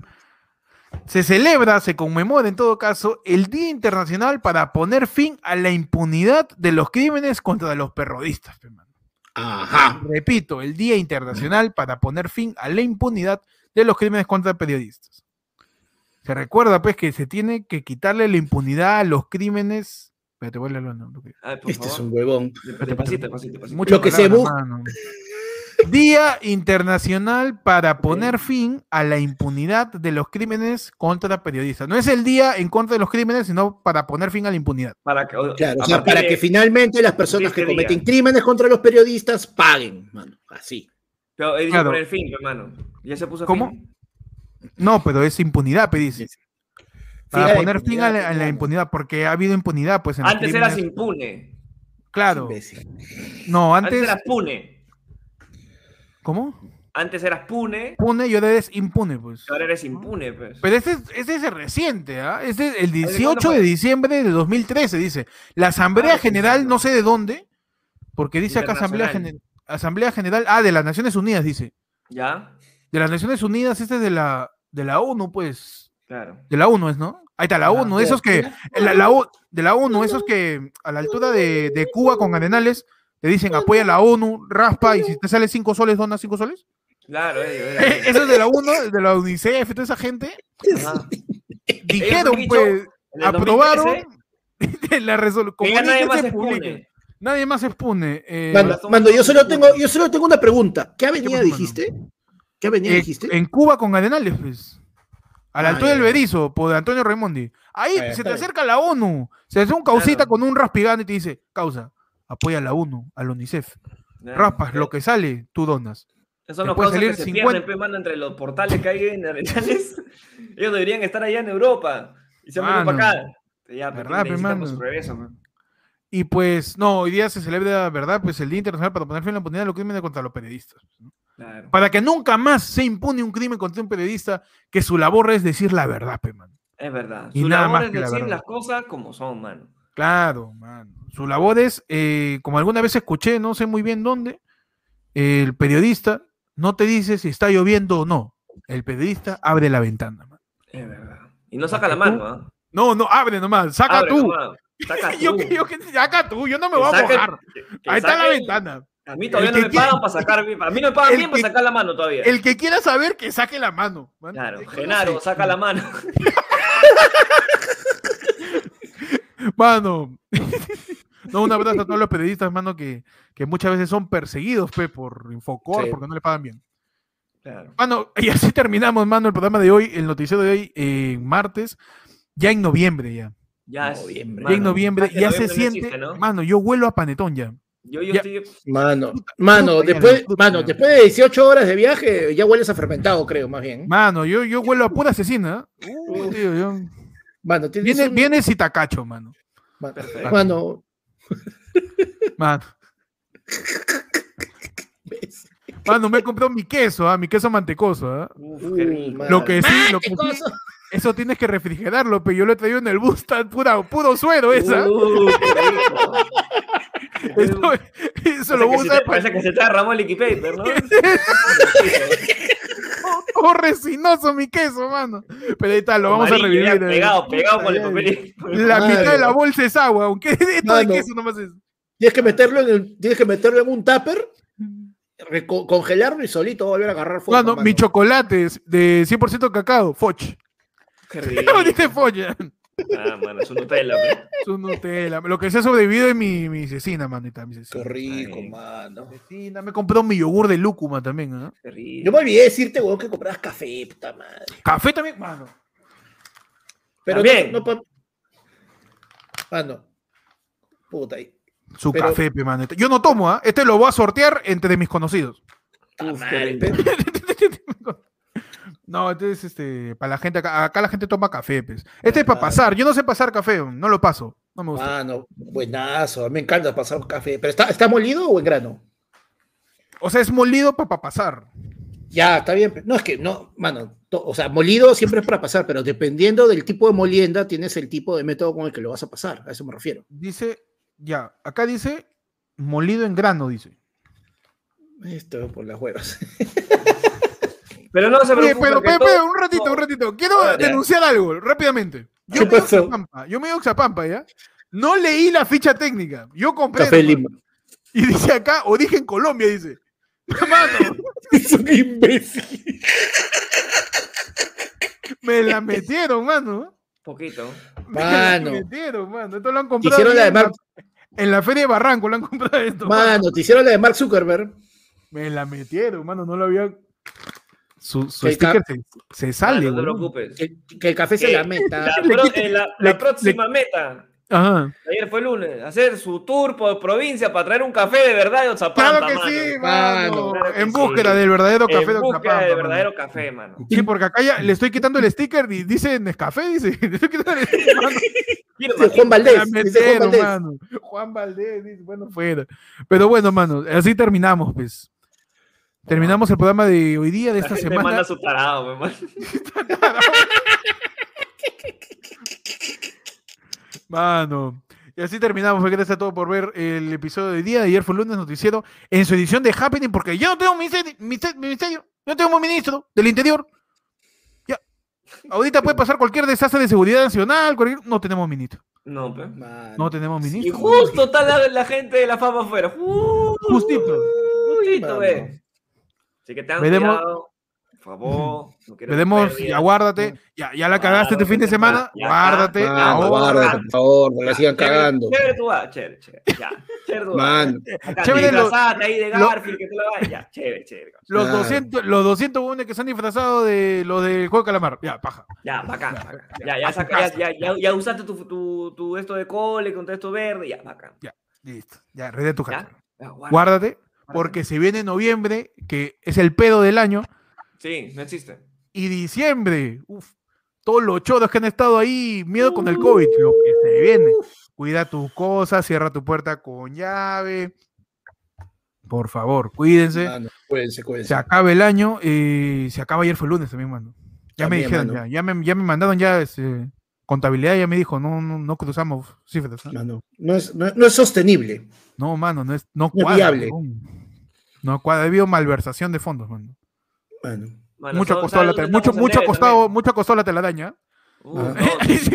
Speaker 1: se celebra, se conmemora en todo caso, el Día Internacional para poner fin a la impunidad de los crímenes contra los periodistas. pe, mano.
Speaker 3: Ajá.
Speaker 1: Repito, el Día Internacional para poner fin a la impunidad de los crímenes contra periodistas. Se recuerda, pues, que se tiene que quitarle la impunidad a los crímenes. Espérate, voy a leerlo, no, no,
Speaker 2: Ay, por
Speaker 3: Este es un huevón. Lo que se
Speaker 1: palabra,
Speaker 3: bu-
Speaker 1: mano. Día Internacional para poner fin a la impunidad de los crímenes contra periodistas. No es el día en contra de los crímenes, sino para poner fin a la impunidad.
Speaker 2: Para que, o-
Speaker 3: Claro, o
Speaker 2: a
Speaker 3: sea,
Speaker 2: partir
Speaker 3: para
Speaker 2: de-
Speaker 3: que finalmente las personas
Speaker 2: este
Speaker 3: que cometen
Speaker 2: día.
Speaker 3: crímenes contra los periodistas paguen, mano. Así.
Speaker 2: Pero él
Speaker 1: Claro.
Speaker 2: poner fin, hermano. Ya se puso
Speaker 1: ¿Cómo?
Speaker 2: fin.
Speaker 1: No, pero es impunidad, dice. Para poner fin a la, a la
Speaker 3: claro.
Speaker 1: impunidad, porque ha habido impunidad, pues en
Speaker 2: Antes eras impune.
Speaker 1: Claro. No,
Speaker 2: Antes,
Speaker 1: antes.
Speaker 2: eras pune.
Speaker 1: ¿Cómo?
Speaker 2: Antes eras pune.
Speaker 1: Pune y ahora eres impune, pues.
Speaker 2: Ahora eres impune, pues.
Speaker 1: Pero ese, es- ese es el reciente, ¿ah? Ese es el
Speaker 2: cuándo
Speaker 1: 18
Speaker 2: fue?
Speaker 1: de diciembre de 2013, dice. La Asamblea
Speaker 2: Ah,
Speaker 1: General, no sé de dónde, porque dice acá Asamblea,
Speaker 2: Internacional.
Speaker 1: Gene- Asamblea General, ah, de las Naciones Unidas, dice.
Speaker 2: ¿Ya?
Speaker 1: De las Naciones Unidas, este es de la, de la ONU, pues.
Speaker 2: Claro.
Speaker 1: De la ONU es, ¿no? Ahí está, la
Speaker 2: Ah,
Speaker 1: ONU, esos que, la, la de la ONU, esos que a la altura de, de Cuba con Arenales, te dicen apoya a la ONU, raspa, y si te sale 5 soles, dona 5 soles.
Speaker 2: Claro, ellos.
Speaker 1: Eh,
Speaker 2: ellos.
Speaker 1: Eso es de la ONU, de la UNICEF, toda esa gente,
Speaker 2: Ajá.
Speaker 1: dijeron,
Speaker 2: dicho,
Speaker 1: pues, aprobaron
Speaker 2: 2013,
Speaker 1: la resolución.
Speaker 2: nadie más.
Speaker 1: Nadie más expone. eh,
Speaker 3: mano, yo solo tengo, yo solo tengo una pregunta. ¿Qué avenida dijiste? ¿Qué avenida
Speaker 1: eh,
Speaker 3: dijiste?
Speaker 1: en Cuba con Arenales, pues. A la
Speaker 3: Ah,
Speaker 1: altura
Speaker 3: ya,
Speaker 1: del. Berizo, por Antonio Raimondi. Ahí
Speaker 3: Ah, ya,
Speaker 1: se te acerca la ONU. Se hace un causita
Speaker 2: Claro.
Speaker 1: con un raspigano y te dice, causa, apoya a la ONU, al UNICEF. Raspas, lo que sale, tú donas.
Speaker 2: Esos son los cosas que se
Speaker 1: 50.
Speaker 2: pierden, pe, mano, entre los portales que hay en Arenales. Ellos deberían estar allá en Europa. Y se han venido para acá. Ya,
Speaker 1: ¿Verdad, pe,
Speaker 2: regreso.
Speaker 1: Y pues, no, hoy día se celebra, ¿verdad? Pues el Día Internacional para poner fin a la impunidad de los crímenes contra los periodistas. Para que nunca más se impune un crimen contra un periodista que su labor es decir la verdad, pe, man.
Speaker 2: Es verdad.
Speaker 1: Y
Speaker 2: Su
Speaker 1: nada
Speaker 2: labor
Speaker 1: más
Speaker 2: es
Speaker 1: que
Speaker 2: decir las cosas como son, mano.
Speaker 1: Claro, man. Su labor es, eh, como alguna vez escuché, no sé muy bien dónde, el periodista no te dice si está lloviendo o no. El periodista abre la ventana. man.
Speaker 2: Es verdad. Y no saca la mano, ¿ah?
Speaker 1: No, no, abre nomás, saca
Speaker 2: Abre
Speaker 1: tú.
Speaker 2: nomás. Saca
Speaker 1: Yo,
Speaker 2: tú.
Speaker 1: que- yo, que- saca tú, yo no me
Speaker 2: Que
Speaker 1: voy a
Speaker 2: saque-
Speaker 1: mojar.
Speaker 2: que- que
Speaker 1: Ahí está la ventana.
Speaker 2: A mí todavía
Speaker 1: El
Speaker 2: no me pagan para sacar. A mí no me pagan bien para sacar la mano todavía.
Speaker 1: El que quiera saber, que saque la mano. man.
Speaker 2: Claro,
Speaker 1: Yo
Speaker 2: Genaro, saca la mano.
Speaker 1: Mano. no, un abrazo a todos los periodistas, mano, que, que muchas veces son perseguidos, pe, por Infocor,
Speaker 3: Sí.
Speaker 1: porque no le pagan bien.
Speaker 2: Claro.
Speaker 1: Mano, y así terminamos, mano, el programa de hoy, el noticiero de hoy, eh, martes, ya en noviembre, ya.
Speaker 2: Ya es.
Speaker 3: Noviembre.
Speaker 1: Ya en noviembre, ya se
Speaker 2: no
Speaker 1: siente.
Speaker 2: existe, ¿no?
Speaker 1: Mano, yo vuelo a Panetón ya.
Speaker 2: Yo, yo
Speaker 1: ya.
Speaker 2: estoy.
Speaker 3: Mano, mano, después, mano, después de 18 horas de viaje, ya hueles a fermentado, creo, más bien.
Speaker 1: Mano, yo, yo vuelo a pura asesina. Uh, tío, yo-
Speaker 3: Mano, tienes
Speaker 1: Viene,
Speaker 3: un-
Speaker 1: viene Citacacho, mano.
Speaker 3: ma-
Speaker 2: Perfecto.
Speaker 3: Mano,
Speaker 1: Mano. Mano, me he comprado mi queso, ah, mi queso mantecoso, ah.
Speaker 2: Uf,
Speaker 3: uh, mano.
Speaker 1: Lo que sí, lo que sí, eso tienes que refrigerarlo, pero yo lo he traído en el bus, está pura, puro suero esa.
Speaker 2: Uh.
Speaker 1: Eso, eso lo voy a
Speaker 2: Parece que se
Speaker 1: usar
Speaker 2: Parece que se te derramó el liquid paper, ¿no?
Speaker 1: todo resinoso mi queso, mano. Pero ahí está, lo vamos a revivir. eh.
Speaker 2: Pegado, pegado con el papel.
Speaker 1: La
Speaker 3: Madre.
Speaker 1: mitad de la bolsa es agua, aunque esto de queso nomás es.
Speaker 3: Tienes que meterlo en el- tienes que meterlo en un tupper, congelarlo y solito volver a agarrar fuego.
Speaker 1: Mano,
Speaker 3: mano.
Speaker 1: mi chocolate es de 100% cacao, Foch.
Speaker 2: Qué rico.
Speaker 1: No dice Foch.
Speaker 2: Ah, mano, es un Nutella, pe.
Speaker 1: Su Nutella. Lo que se ha sobrevivido es mi, mi cecina, manita. Mi
Speaker 3: Qué
Speaker 1: cecina.
Speaker 3: rico,
Speaker 2: Ay.
Speaker 3: mano.
Speaker 1: Cecina, me compró mi yogur de lúcuma también, ¿ah?
Speaker 2: Qué rico.
Speaker 3: Yo me olvidé decirte, weón, que comprabas café, puta madre.
Speaker 1: Café también, mano.
Speaker 3: Pero
Speaker 2: También.
Speaker 3: no, no Mano. Puta, ahí.
Speaker 1: Su
Speaker 3: Pero-
Speaker 1: café, pe, manita. Yo no tomo, ¿ah? Este lo voy a sortear entre mis conocidos.
Speaker 2: Uf,
Speaker 3: madre.
Speaker 1: No, este es este, para la gente acá, acá la gente toma café, pues. Este es para
Speaker 3: Ah.
Speaker 1: pasar, yo no sé pasar café, no lo paso, no me gusta.
Speaker 3: Mano, buenazo. Me encanta pasar café. ¿Pero está, está molido o en grano?
Speaker 1: O sea, es molido para pasar.
Speaker 3: Ya, está bien. No, es que no, mano. to- o sea, molido siempre es para pasar, pero dependiendo del tipo de molienda, tienes el tipo de método con el que lo vas a pasar. A eso me refiero.
Speaker 1: Dice, ya, acá dice molido en grano, dice.
Speaker 3: Esto por las huevas.
Speaker 2: Pero no se preocupen.
Speaker 1: pero, pero,
Speaker 2: todo-
Speaker 1: pero, un ratito, un ratito. Quiero
Speaker 2: Ah,
Speaker 1: denunciar algo, rápidamente. Yo
Speaker 3: ¿Qué
Speaker 1: me he ido a
Speaker 3: pasó?
Speaker 1: Oxapampa, yo me he ido a Oxapampa, ¿ya? No leí la ficha técnica. Yo compré.
Speaker 3: Café. Lima.
Speaker 1: Y dice acá, origen Colombia, dice. Mano,
Speaker 3: Es un imbécil.
Speaker 1: me la metieron, mano.
Speaker 2: Poquito.
Speaker 1: Me la
Speaker 3: Mano.
Speaker 1: metieron, mano. Esto lo han comprado.
Speaker 3: Hicieron la de
Speaker 1: en, la,
Speaker 3: Mark,
Speaker 1: en la feria de Barranco, lo han comprado esto. mano.
Speaker 3: mano, te hicieron la de Mark Zuckerberg.
Speaker 1: Me la metieron, mano. No lo había. Su, su
Speaker 3: El
Speaker 1: sticker se, se
Speaker 2: Ah,
Speaker 1: sale,
Speaker 2: no te
Speaker 1: weón.
Speaker 2: preocupes.
Speaker 3: Que, que el café se
Speaker 2: ¿Qué?
Speaker 3: la meta.
Speaker 2: La, pro- eh, la-
Speaker 1: le-
Speaker 2: la próxima meta.
Speaker 1: Ajá.
Speaker 2: Ayer fue lunes. Hacer su tour por provincia para traer un café de verdad de Otzapampa,
Speaker 1: Claro que
Speaker 2: mano.
Speaker 1: sí,
Speaker 3: Mano,
Speaker 1: mano.
Speaker 2: claro que
Speaker 1: en
Speaker 2: sí.
Speaker 1: búsqueda del verdadero café
Speaker 2: En
Speaker 1: de
Speaker 2: búsqueda
Speaker 1: Oxapampa,
Speaker 2: del
Speaker 1: mano.
Speaker 2: verdadero café, mano.
Speaker 1: Sí, porque acá ya le estoy quitando el sticker y dice Nescafé, dice. Le estoy quitando el sticker, mano.
Speaker 3: Dice Juan Valdés. Dice Juan Valdés.
Speaker 1: mano. Juan Valdés, dice, bueno, fuera. Pero bueno, mano, así terminamos, pues. Terminamos el programa de hoy día, de esta semana.
Speaker 2: manda su tarado, me manda.
Speaker 1: Mano. Y así terminamos. Gracias a todos por ver el episodio de hoy día. Ayer fue lunes noticiero en su edición de Happening, porque ya no tengo ministerio, ministerio, no tengo ministro del interior. Ya. Ahorita puede pasar cualquier desastre de seguridad nacional, cualquier- no tenemos ministro.
Speaker 2: No, pe.
Speaker 3: Mano.
Speaker 1: No tenemos
Speaker 2: Y
Speaker 1: ministro.
Speaker 2: justo está la, la gente de la fama afuera. Ju-
Speaker 1: Justito.
Speaker 2: Justito, ve. Así que tengan
Speaker 1: Veremos-
Speaker 2: cuidado. favor. No quiero
Speaker 1: Veremos, ya guárdate. Ya, ya la cagaste este fin de semana. Guárdate.
Speaker 3: Guárdate, por favor, no la sigan
Speaker 2: Chévere,
Speaker 3: cagando.
Speaker 2: Chévere tú vas, chévere, chévere. Ya, chévere tú vas.
Speaker 1: Chévere
Speaker 2: ahí de
Speaker 1: lo-
Speaker 2: Garfield, que te lo vas. Ya, chévere, chévere.
Speaker 1: Los
Speaker 3: Claro.
Speaker 1: 200, los 200 buenos que se han disfrazado de los del juego de calamar. Ya, paja.
Speaker 2: Ya, bacán,
Speaker 1: Ya, ya,
Speaker 2: Ya,
Speaker 1: tu
Speaker 2: usaste tu, tu, tu esto de cole con todo esto verde, ya, bacán.
Speaker 1: Listo. Ya, tu
Speaker 2: ¿Ya?
Speaker 1: casa.
Speaker 2: Ya, guarda.
Speaker 1: Guárdate, porque se viene noviembre, que es el pedo del año,
Speaker 2: Sí, no existe.
Speaker 1: y diciembre. Uf, todos los chodos que han estado ahí, miedo con el COVID, lo que se viene. Cuida tus cosas, cierra tu puerta con llave. Por favor, cuídense.
Speaker 3: mano, cuídense,
Speaker 1: Se
Speaker 3: cuídense.
Speaker 1: acaba el año y se acaba ayer fue el lunes también, mano. Ya me dijeron, ya, ya, me, ya me mandaron ya este, contabilidad, ya me dijo, no, no, no cruzamos cifras. ¿no?
Speaker 3: Mano, no es, no, no es sostenible.
Speaker 1: No, mano, no es, no
Speaker 3: No es
Speaker 1: cuadra.
Speaker 3: viable.
Speaker 1: No ha habido malversación de fondos, mano.
Speaker 3: Mano.
Speaker 2: Mucho,
Speaker 1: mucho ha costado la mucho, mucho ha costado, mucho costado la telaraña.
Speaker 3: Ah.
Speaker 1: Ahí ahí sí-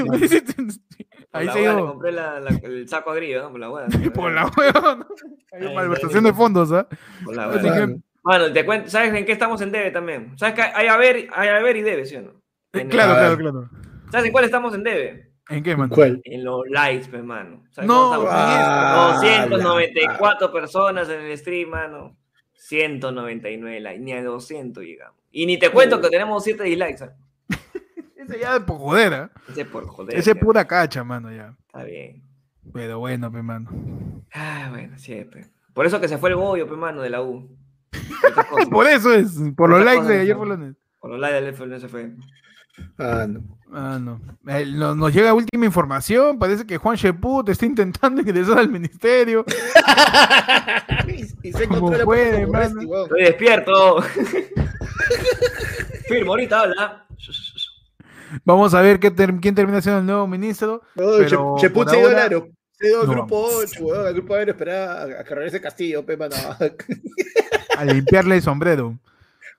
Speaker 2: Ahí
Speaker 1: ahí
Speaker 2: se
Speaker 1: se ha
Speaker 2: Le
Speaker 1: ido
Speaker 2: compré la, la- el saco agrio, ¿no? Por la hueá.
Speaker 1: por la hueva, ¿no? Hay
Speaker 2: Ahí,
Speaker 1: malversación
Speaker 2: ahí.
Speaker 1: de fondos, ¿ah?
Speaker 2: Por la hueá.
Speaker 1: que-.
Speaker 3: Mano,
Speaker 2: te cuento, ¿sabes en qué estamos en debe también? ¿Sabes que hay a ver, hay a ver y debe, ¿sí o no? En-
Speaker 1: Claro, claro, claro.
Speaker 2: ¿Sabes en cuál estamos en debe?
Speaker 1: ¿En qué, mano?
Speaker 3: ¿Cuál?
Speaker 2: En los likes, pues, mano. ¿Sabes
Speaker 1: No,
Speaker 3: ah,
Speaker 2: estamos? 294 personas en el stream, mano. 199 likes, ni a 200 llegamos. Y ni te cuento que tenemos 7 dislikes. ¿eh?
Speaker 1: Ese ya de por joder, ¿ah?
Speaker 2: Ese por joder.
Speaker 1: Ese
Speaker 2: ya.
Speaker 1: pura cacha, mano, ya.
Speaker 2: Está bien.
Speaker 1: Pero bueno, pe, mano.
Speaker 2: Ah, bueno, siempre. Por eso que se fue el bollo, pues, mano, de la U. Por
Speaker 1: eso es, por los likes de ayer por.
Speaker 2: Del se fue.
Speaker 3: Ah, no.
Speaker 1: Ah, no. Eh, no- Nos llega última información. Parece que Juan Sheput está intentando ingresar al ministerio.
Speaker 3: y se
Speaker 1: Como
Speaker 3: encontró la
Speaker 1: puede.
Speaker 2: Estoy despierto. Firmo, ahorita habla.
Speaker 1: Vamos a ver qué ter- quién termina siendo el nuevo ministro.
Speaker 3: No,
Speaker 1: por
Speaker 3: se dio al
Speaker 1: ahora,
Speaker 3: aro. Se dio al
Speaker 1: no
Speaker 3: grupo
Speaker 1: vamos.
Speaker 3: 8, weón. Al grupo aéreo esperaba a, a que regrese Castillo, pe.
Speaker 1: A limpiarle el sombrero.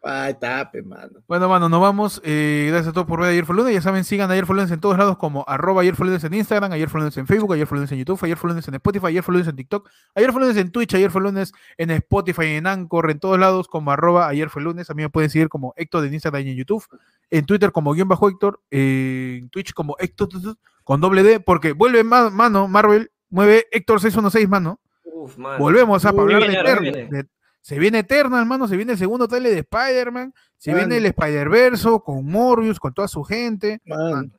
Speaker 3: Ah, está, pe, mano.
Speaker 1: Bueno, mano, nos vamos. Eh, gracias a todos por ver Ayer fue lunes. Ya saben, sigan Ayer fue lunes en todos lados como arroba Ayer fue lunes en Instagram, Ayer fue lunes en Facebook, Ayer fue lunes en YouTube, Ayer fue lunes en Spotify, Ayer fue lunes en TikTok, Ayer fue lunes en Twitch, Ayer fue lunes en Spotify, en Anchor, en todos lados como arroba Ayer fue lunes. A mí me pueden seguir como Héctor en Instagram y en YouTube, en Twitter como guion bajo Héctor, eh, en Twitch como Héctor con doble D, porque vuelve ma- mano, Marvel, mueve Héctor 616, mano.
Speaker 2: Uf, mano.
Speaker 1: Volvemos a hablar de se viene Eternal, hermano. Se viene el segundo trailer de Spider-Man. Se viene el Spider-Verso con Morbius, con toda su gente.
Speaker 3: Man.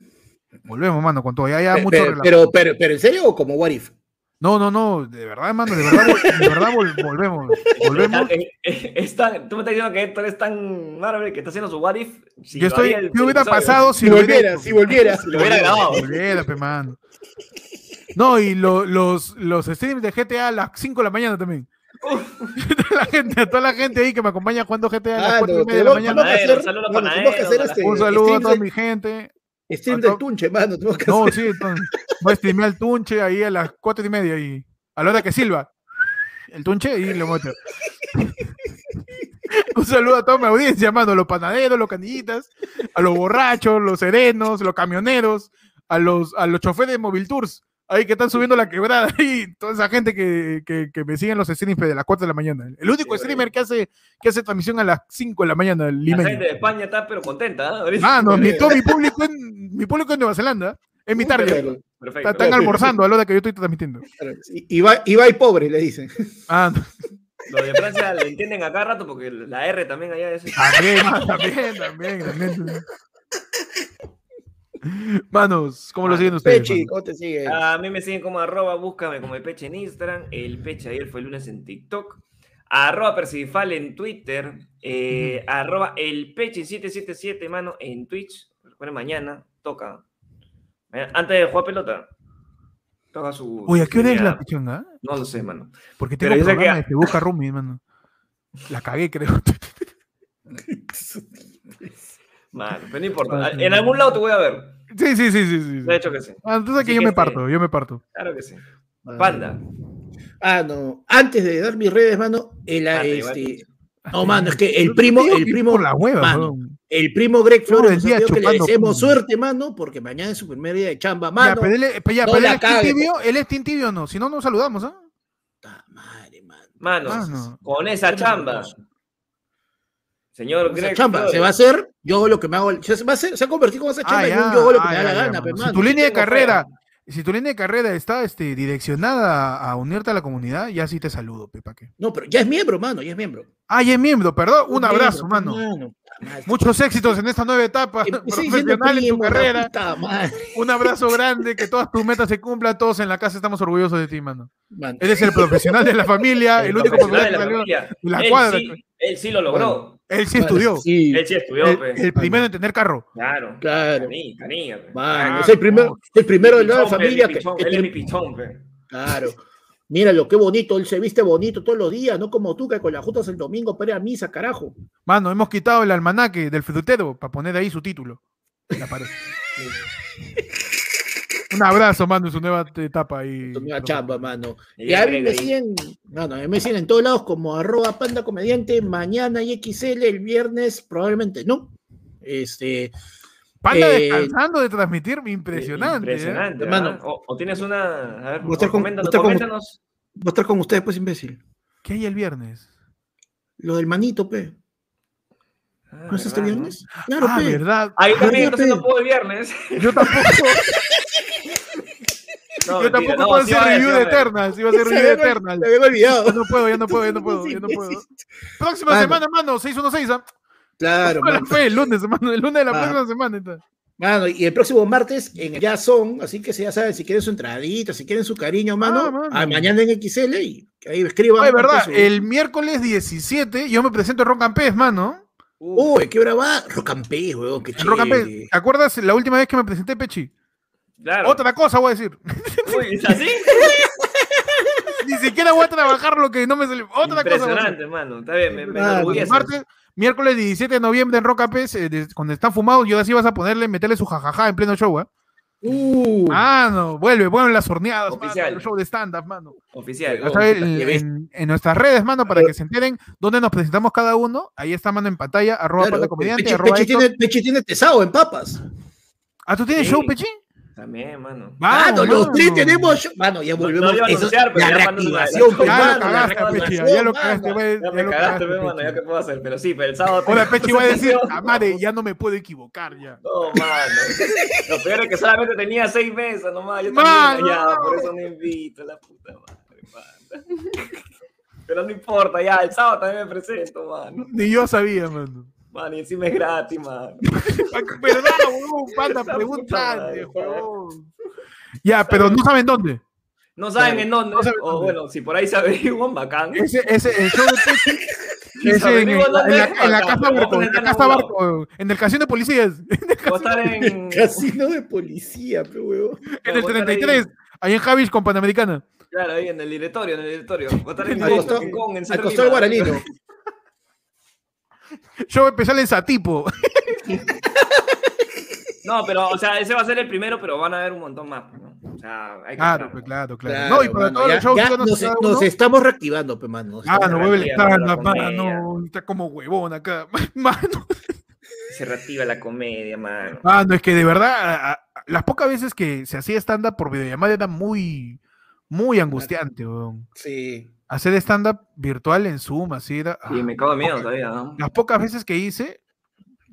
Speaker 1: Volvemos, mano, con todo. Ya, ya mucho
Speaker 3: pero, pero, pero, pero, ¿en serio o como What If?
Speaker 1: No, no, no. De verdad, hermano. De verdad, de verdad vol- volvemos. Volvemos.
Speaker 2: Eh, eh, es tan- tú me estás diciendo que Héctor es tan Marvel que está haciendo su what if. Si
Speaker 1: Yo estoy. ¿Qué hubiera pasado si
Speaker 3: Si
Speaker 1: lo hubiera
Speaker 3: volviera, si volviera.
Speaker 2: Si lo hubiera grabado.
Speaker 1: Si volviera, pe, mano. No, y lo- los, los streams de GTA a las 5 de la mañana también. La gente, toda la gente ahí que me acompaña jugando GTA a las
Speaker 3: Ah,
Speaker 1: 4
Speaker 3: no,
Speaker 1: y media de la mañana.
Speaker 2: Panadero,
Speaker 3: hacer-
Speaker 2: a
Speaker 3: bueno, que hacer este,
Speaker 1: Un saludo a toda
Speaker 3: de-
Speaker 1: mi gente.
Speaker 3: Stream
Speaker 1: a
Speaker 3: del Tunche, mano. Tenemos que
Speaker 1: No,
Speaker 3: hacer.
Speaker 1: sí, entonces, voy a streamear el Tunche ahí a las cuatro y media y a la hora que silba el Tunche y le muestro. Un saludo a toda mi audiencia, mano, a los panaderos, los canillitas, a los borrachos, los serenos, los camioneros, a los, a los choferes de Mobile Tours, ahí que están subiendo la quebrada, y toda esa gente que, que, que me siguen los streams de las 4 de la mañana. El único
Speaker 2: Sí,
Speaker 1: streamer que hace, que hace transmisión a las 5 de la mañana, el
Speaker 2: La gente de España está pero contenta. ¿eh? Ahorita.
Speaker 1: Mano, mi, todo mi público, en, mi público en Nueva Zelanda, es mi target.
Speaker 3: Claro,
Speaker 2: Perfecto.
Speaker 1: Están almorzando a la hora que yo estoy transmitiendo.
Speaker 3: Y- Ibai, Ibai pobre, le dicen.
Speaker 1: Ah, no.
Speaker 2: Los de Francia le entienden a cada rato porque la R también allá es.
Speaker 1: también, también, también. Manos, ¿cómo lo siguen ustedes?
Speaker 3: Pechi? ¿cómo te sigue?
Speaker 2: A mí me siguen como arroba, búscame como el peche en Instagram. El peche ayer fue el lunes en TikTok. Arroba Percifal en Twitter. eh, Arroba el peche 777, mano, en Twitch. Recuerden, mañana toca. Mañana- Antes de jugar pelota. Toca su.
Speaker 1: Oye, ¿a qué hora es la
Speaker 2: su-
Speaker 1: pichonga?
Speaker 2: No lo sé, mano.
Speaker 1: Porque
Speaker 2: Pero
Speaker 1: tengo
Speaker 2: yo sé
Speaker 1: programa
Speaker 2: que-
Speaker 1: de Se Busca Rumi, mano. La cagué, creo.
Speaker 2: Pero no importa.
Speaker 1: Ah,
Speaker 2: En algún lado te voy a ver.
Speaker 1: Sí, sí, sí, sí. sí.
Speaker 2: De hecho que sí.
Speaker 1: Ah, entonces aquí yo
Speaker 2: que
Speaker 1: me parto, yo me parto.
Speaker 2: Claro que sí. Panda.
Speaker 3: Ah, no. Antes de dar mis redes, mano, el,
Speaker 2: Panda, igual
Speaker 3: este, no, mano, es que el primo, el primo,
Speaker 1: Por la hueva,
Speaker 3: mano, el primo Greg Flores
Speaker 1: día
Speaker 3: que le deseemos suerte, mano, porque mañana es su primer día de chamba,
Speaker 1: Ya,
Speaker 3: mano.
Speaker 1: pero él, es- ya,
Speaker 3: no
Speaker 1: pero él
Speaker 3: la
Speaker 1: es Team
Speaker 3: cague,
Speaker 1: tibio, él es Team tibio o no, si no, nos saludamos, ¿ah?
Speaker 3: Puta madre, mano.
Speaker 2: Mano,
Speaker 1: Mano.
Speaker 2: con esa chamba. Señor Greg
Speaker 3: chamba se va a hacer, yo hago lo que me hago, se va a hacer, se va a convertir con esa chamba
Speaker 1: Ah,
Speaker 3: y
Speaker 1: ya,
Speaker 3: yo hago lo que
Speaker 1: ah,
Speaker 3: me da
Speaker 1: ya,
Speaker 3: la
Speaker 1: ya,
Speaker 3: gana, pe,
Speaker 1: mano. Si tu línea de carrera, si tu línea de carrera está este, direccionada a unirte a la comunidad, ya sí te saludo, Pepa. ¿qué?
Speaker 3: No, pero ya es miembro, mano, ya es miembro.
Speaker 1: Ah, ya es miembro, perdón. Un abrazo,
Speaker 3: miembro,
Speaker 1: mano. Muchos éxitos en esta nueva etapa
Speaker 3: diciendo
Speaker 1: profesional en tu carrera.
Speaker 3: puta
Speaker 1: Un abrazo grande, que todas tus metas se cumplan. Todos en la casa estamos orgullosos de ti, mano.
Speaker 3: mano.
Speaker 1: Eres el profesional de la familia, el, único
Speaker 2: profesional de la familia.
Speaker 1: de la
Speaker 2: él,
Speaker 1: cuadra.
Speaker 2: sí, él sí lo logró.
Speaker 1: Él sí estudió.
Speaker 3: Sí,
Speaker 2: Él sí estudió,
Speaker 1: El,
Speaker 2: pe.
Speaker 1: el primero en tener carro.
Speaker 2: Claro.
Speaker 3: claro.
Speaker 2: Caní, caní.
Speaker 3: Mano,
Speaker 1: Ah,
Speaker 3: es el primero, el primero de la
Speaker 2: pe,
Speaker 3: familia
Speaker 2: mi
Speaker 3: que,
Speaker 2: pichón,
Speaker 3: que
Speaker 2: Él es mi pichón, pe.
Speaker 3: Claro. Míralo, qué bonito, él se viste bonito todos los días, no como tú que con las juntas el domingo para ir a misa, carajo.
Speaker 1: Mano, hemos quitado el almanaque del frutero para poner ahí su título. En la pared. Un abrazo, mano, en su nueva etapa ahí.
Speaker 3: Tu nueva chamba, mano.
Speaker 2: Y
Speaker 3: a mí me siguen, no, no, a mí me siguen en todos lados como arroba panda comediante, mañana y XL, el viernes probablemente no. Este,
Speaker 1: Panda
Speaker 3: Eh,
Speaker 1: descansando de transmitirme, impresionante. ¿eh?
Speaker 2: Impresionante,
Speaker 3: Hermano.
Speaker 2: O, o tienes una. A ver,
Speaker 3: Voy a estar con-
Speaker 2: coméntanos,
Speaker 3: voy a estar con-
Speaker 2: coméntanos.
Speaker 3: voy a estar con ustedes pues imbécil.
Speaker 1: ¿Qué hay el viernes?
Speaker 3: Lo del manito, pe.
Speaker 2: Ah,
Speaker 3: ¿No es este
Speaker 2: ¿verdad,
Speaker 3: viernes? Claro,
Speaker 1: ah,
Speaker 3: pe.
Speaker 1: verdad.
Speaker 2: Ah, yo también, entonces
Speaker 3: pe.
Speaker 2: no puedo el viernes.
Speaker 1: Yo tampoco,
Speaker 2: No,
Speaker 1: yo tampoco
Speaker 2: no,
Speaker 1: puedo
Speaker 2: sí
Speaker 1: hacer review
Speaker 2: sí va
Speaker 1: de
Speaker 2: a haber.
Speaker 1: Eternals. Iba a hacer
Speaker 3: Se
Speaker 1: review
Speaker 3: me
Speaker 1: de Eternals.
Speaker 3: me había olvidado.
Speaker 1: Ya no puedo, ya no puedo, ya no puedo,
Speaker 3: Sí,
Speaker 1: ya no
Speaker 3: sí,
Speaker 1: puedo.
Speaker 3: sí.
Speaker 1: Próxima
Speaker 3: Mano.
Speaker 1: semana, mano, 616, ¿ah?
Speaker 3: Claro,
Speaker 1: el lunes, mano, el lunes de la
Speaker 3: Ah.
Speaker 1: próxima semana. entonces.
Speaker 3: Mano, y el próximo martes en el Ya Son, así que si ya saben, si quieren su entradita, si quieren su cariño, mano,
Speaker 1: Ah, mano.
Speaker 3: a mañana en XL y que ahí escriban.
Speaker 1: Oye, verdad,
Speaker 3: su-
Speaker 1: el miércoles 17 yo me presento en Rock and Pez, mano.
Speaker 3: Uy, ¿qué hora va? Rocampé, weón, qué
Speaker 1: En Rock and Pez.
Speaker 3: chévere.
Speaker 1: ¿Te acuerdas la última vez que me presenté, Pechi?
Speaker 2: Claro.
Speaker 1: Otra cosa voy a decir.
Speaker 2: Uy, ¿es así?
Speaker 1: Ni siquiera voy a trabajar lo que no me salió. Otra cosa. voy a hacer.
Speaker 2: Impresionante, hermano. Está bien, me, me
Speaker 3: Ah.
Speaker 1: Martes, miércoles 17 de noviembre en Rock and Pez, eh, cuando están fumados, yo así vas a ponerle, meterle su jajaja en pleno show, ¿ah?
Speaker 3: Uh,
Speaker 1: Mano, vuelve, vuelven las horneadas, mano,
Speaker 2: Oficial.
Speaker 1: el show de stand-up, mano.
Speaker 2: Oficial.
Speaker 3: Puta,
Speaker 1: en, en- en nuestras redes, mano, para que se enteren dónde nos presentamos cada uno. Ahí está, mano, en pantalla, arroba
Speaker 3: claro,
Speaker 1: panda comediante,
Speaker 3: Pechi,
Speaker 1: arroba
Speaker 3: Pechi tiene, Pechi tiene tesado en papas.
Speaker 1: Ah, ¿tú tienes
Speaker 2: Sí.
Speaker 1: show, Pechi?
Speaker 2: También, mano.
Speaker 3: Mano, los
Speaker 1: mano.
Speaker 3: tres tenemos. show. Mano, ya
Speaker 2: No-
Speaker 3: volvemos.
Speaker 2: no a
Speaker 3: eso-
Speaker 2: anunciar, pero
Speaker 3: la reactivación,
Speaker 2: ya
Speaker 3: mano,
Speaker 1: lo
Speaker 3: la
Speaker 1: cagaste, Pechi,
Speaker 3: reactivación,
Speaker 1: ya lo
Speaker 3: mano.
Speaker 1: cagaste.
Speaker 2: Ya me
Speaker 1: lo
Speaker 2: cagaste, mano. Ya que puedo hacer. Pero sí, pero el sábado.
Speaker 1: Ahora Pechi va a decir. Amare, ya no me puedo equivocar ya.
Speaker 2: No, mano. Lo peor es que solamente tenía seis mesas nomás. Yo
Speaker 1: Mano,
Speaker 2: también, ya,
Speaker 1: no.
Speaker 2: por eso no invito, la puta madre, mano. Pero no importa, ya, el sábado también me presento, mano.
Speaker 1: Ni yo sabía, mano.
Speaker 2: Mano, y encima es gratis, mano.
Speaker 1: ¿Verdad, huevón? Panda,
Speaker 2: madre,
Speaker 1: huevón. Ya, pero no saben dónde.
Speaker 2: No saben
Speaker 3: Claro,
Speaker 2: en dónde.
Speaker 1: no saben
Speaker 2: o
Speaker 1: dónde.
Speaker 2: bueno, si por ahí se averiguan, bacán.
Speaker 1: Ese, ese, el show de Pechi
Speaker 2: Si
Speaker 1: es
Speaker 2: se
Speaker 1: en, en en la- en la casa
Speaker 2: pero
Speaker 1: Barco, en la casa
Speaker 2: en
Speaker 1: Barco, en el casino de policías,
Speaker 2: Va a estar en.
Speaker 3: Casino de policía, pe, weón.
Speaker 1: en el
Speaker 2: Vamos a estar
Speaker 1: 33, ahí en Javis con Panamericana.
Speaker 2: Claro, ahí en el directorio, en el directorio. Va a estar en
Speaker 3: Al
Speaker 2: el Kong, en
Speaker 3: Al costado del
Speaker 2: Lima.
Speaker 3: guaralino.
Speaker 1: Show especial en Satipo.
Speaker 2: No, pero, o sea, ese va a ser el primero, pero van a haber un montón más. ¿no? O sea, hay que
Speaker 1: Claro, pues, claro, claro.
Speaker 3: Claro,
Speaker 1: no, y para
Speaker 3: mano,
Speaker 1: todos
Speaker 3: ya-
Speaker 1: los shows
Speaker 3: ya
Speaker 1: que van a
Speaker 3: nos, estamos reactivando, pe, mano.
Speaker 1: Ah, no vuelve el mano. Está como huevón acá. Mano.
Speaker 2: Se reactiva la comedia, mano.
Speaker 1: Ah, no, es que de verdad, a- a- las pocas veces que se hacía stand-up por videollamada era muy, muy angustiante, weón.
Speaker 3: Sí.
Speaker 1: Hacer stand-up virtual en Zoom, así era.
Speaker 2: Y
Speaker 1: ah,
Speaker 2: me cago de miedo todavía, ¿no?
Speaker 1: Las pocas veces que hice,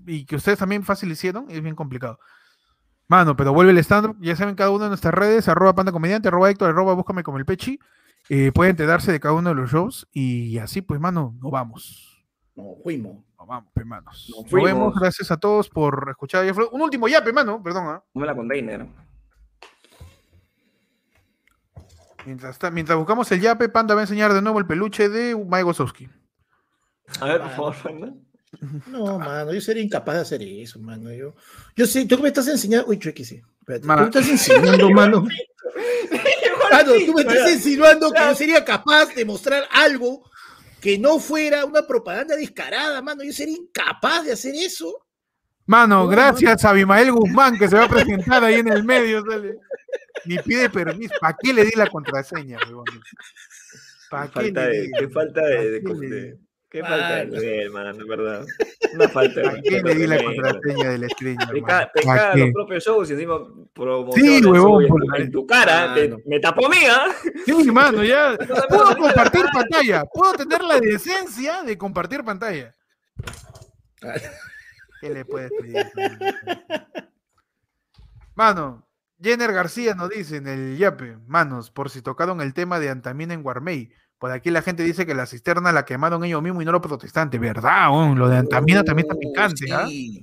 Speaker 1: y que ustedes también fácil hicieron, es bien complicado. Mano, pero vuelve el stand-up, ya saben cada una de nuestras redes, arroba panda comediante, arroba Héctor, arroba búscame como el pechi. eh, pueden enterarse de cada uno de los shows y así pues, mano, nos vamos.
Speaker 3: No, fuimos.
Speaker 1: Nos vamos, hermanos.
Speaker 2: Nos
Speaker 1: Nos, vemos,
Speaker 2: fuimos.
Speaker 1: gracias a todos por escuchar. Ya Un último yape, mano, perdón. ¿ah?
Speaker 2: Come la container.
Speaker 1: Mientras, mientras buscamos el yape, Panda va a enseñar de nuevo el peluche de Mike Wazowski.
Speaker 2: A ver, por favor, ¿no?
Speaker 3: No, mano, yo sería incapaz de hacer eso, mano. Yo, yo sé, tú me estás enseñando. Uy, Chuequi, sí. Espérate, Tú me estás insinuando, mano. Mano, tú me estás insinuando que yo sería capaz de mostrar algo que no fuera una propaganda descarada, mano. Yo sería incapaz de hacer eso.
Speaker 1: Mano,
Speaker 3: No,
Speaker 1: gracias a Abimael Guzmán que se va a presentar ahí en el medio. sale. Ni pide permiso. ¿Para qué le di la contraseña, huevón? ¿Para qué
Speaker 2: Falta
Speaker 1: le
Speaker 2: de,
Speaker 1: di?
Speaker 2: qué falta de, de,
Speaker 1: ¿Para qué le
Speaker 2: de-
Speaker 1: di?
Speaker 2: qué falta de nivel, mano, verdad. Una falta de
Speaker 1: ¿Para qué le di la contraseña de la estrella?
Speaker 2: Te
Speaker 1: hermano?
Speaker 2: ca- te
Speaker 1: ¿Pa'
Speaker 2: cagan
Speaker 1: qué?
Speaker 2: los propios shows y encima promocionan
Speaker 1: Sí, huevón,
Speaker 2: en,
Speaker 1: por
Speaker 2: en tu cara. te-
Speaker 3: Mano.
Speaker 2: me tapó mía.
Speaker 1: Sí, mano, ya. Puedo compartir pantalla. Puedo tener la decencia de compartir pantalla. ¿Qué le puedes pedir? Mano, Jenner García nos dice en el Yape, manos, por si tocaron el tema de Antamina en Guarmey. Por aquí la gente dice que la cisterna la quemaron ellos mismos y no los protestantes. ¿Verdad? weón? Lo de Antamina también está
Speaker 3: Oh,
Speaker 1: picante, ¿ah?
Speaker 3: sí.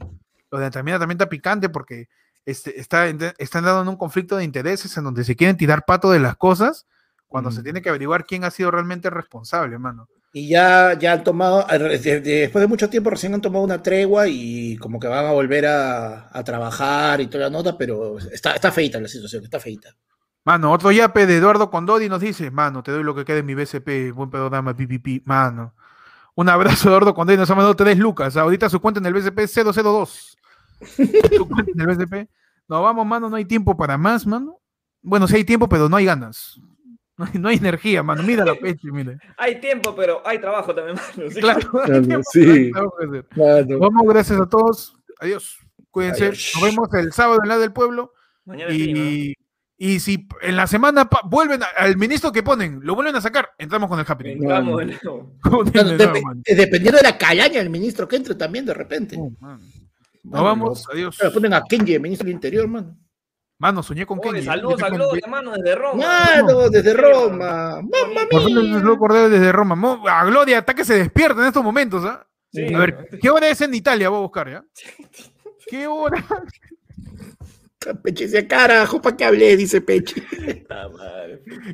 Speaker 1: Lo de Antamina también está picante porque este, está, están dando en un conflicto de intereses en donde se quieren tirar pato de las cosas cuando se
Speaker 3: Mm.
Speaker 1: tiene que averiguar quién ha sido realmente responsable, hermano.
Speaker 3: Y ya, ya han tomado, de- de- después de mucho tiempo, recién han tomado una tregua y como que van a volver a, a trabajar y toda la nota, pero está, está feita la situación, está feita.
Speaker 1: Mano, otro yape de Eduardo Condodi nos dice, mano, te doy lo que quede en mi BCP, buen pedo dama, pipipi, mano. Un abrazo, Eduardo Condodi, nos ha mandado tres lucas. Ahorita su cuenta en el BCP es 002. su cuenta en el BCP. No, vamos, mano, no hay tiempo para más, mano. Bueno, sí hay tiempo, pero no hay ganas. No hay, no hay energía, mano. Mira la pecha, mire.
Speaker 2: Hay tiempo, pero hay trabajo también, mano. ¿sí?
Speaker 1: Claro, hay
Speaker 3: Claro,
Speaker 1: tiempo,
Speaker 3: sí.
Speaker 1: pero hay trabajo que hacer.
Speaker 3: Mano.
Speaker 1: Vamos, gracias a todos. Adiós. Cuídense.
Speaker 3: Adiós.
Speaker 1: Nos vemos el sábado en la del pueblo.
Speaker 2: Mañana.
Speaker 1: Y, y si en la semana vuelven a- al ministro que ponen, lo vuelven a sacar, entramos con el
Speaker 2: de
Speaker 3: dep- eh, dependiendo de la calaña del ministro que entre también de repente.
Speaker 1: Oh. Nos vamos, adiós.
Speaker 3: lo ponen a Kenji, el ministro del Interior, mano.
Speaker 1: Mano, soñé con Kenji.
Speaker 2: saludos
Speaker 1: Yo
Speaker 2: a
Speaker 1: conté-
Speaker 2: hermano, desde Roma.
Speaker 3: Mano, desde Roma. Mamma
Speaker 1: Por fin
Speaker 3: mía.
Speaker 1: acordé desde Roma. A Gloria, hasta que se despierta en estos momentos, ¿ah?
Speaker 2: Sí.
Speaker 1: A ver, ¿qué hora es en Italia? Voy a buscar, ¿ya? ¿Qué hora?
Speaker 3: Peche dice, carajo, ¿para qué hablé? Dice Peche.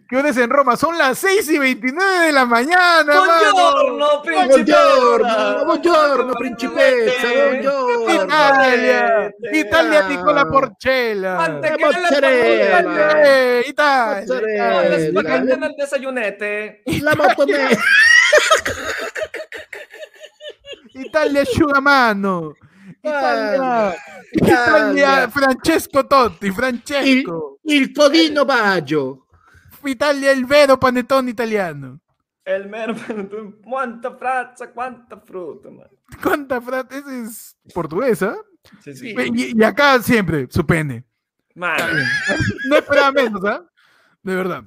Speaker 1: ¿Qué hora es en Roma? Son las 6 y 29 de la mañana.
Speaker 2: Buongiorno,
Speaker 3: Buongiorno, buongiorno, principessa, buongiorno.
Speaker 1: Italia, Italia Porcella.
Speaker 3: Mozzarella.
Speaker 1: Italia.
Speaker 2: Spaghetti
Speaker 3: la-
Speaker 2: nel desayunete.
Speaker 3: La.
Speaker 1: Italia asciugamano. Italia,
Speaker 3: Italia.
Speaker 1: Italia Francesco Totti,
Speaker 3: Il,
Speaker 1: Francesco.
Speaker 3: il codino baggio.
Speaker 1: Italia il vero panettone italiano.
Speaker 2: El mero, cuánta frazza, cuánta fruta, man.
Speaker 1: ¿Cuánta frase? Ese es portuguesa.
Speaker 2: Sí, sí.
Speaker 1: Y, y acá siempre, su pene.
Speaker 2: Mano,
Speaker 1: No esperaba menos, ¿ah? De verdad.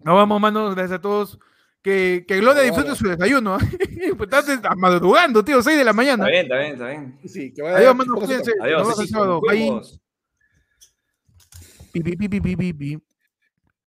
Speaker 1: Nos vamos, manos. Gracias a todos. Que, que Gloria disfrute su desayuno. ¿ah? Pues estás madrugando, tío, 6 de la
Speaker 2: está
Speaker 1: mañana.
Speaker 2: bien, está bien, está bien.
Speaker 3: Sí, que vaya-
Speaker 1: Adiós,
Speaker 3: se
Speaker 1: Cuídense.
Speaker 2: Adiós.
Speaker 1: Nos vemos el sábado. Bye. Pi, pi, pi, pi, pi, pi.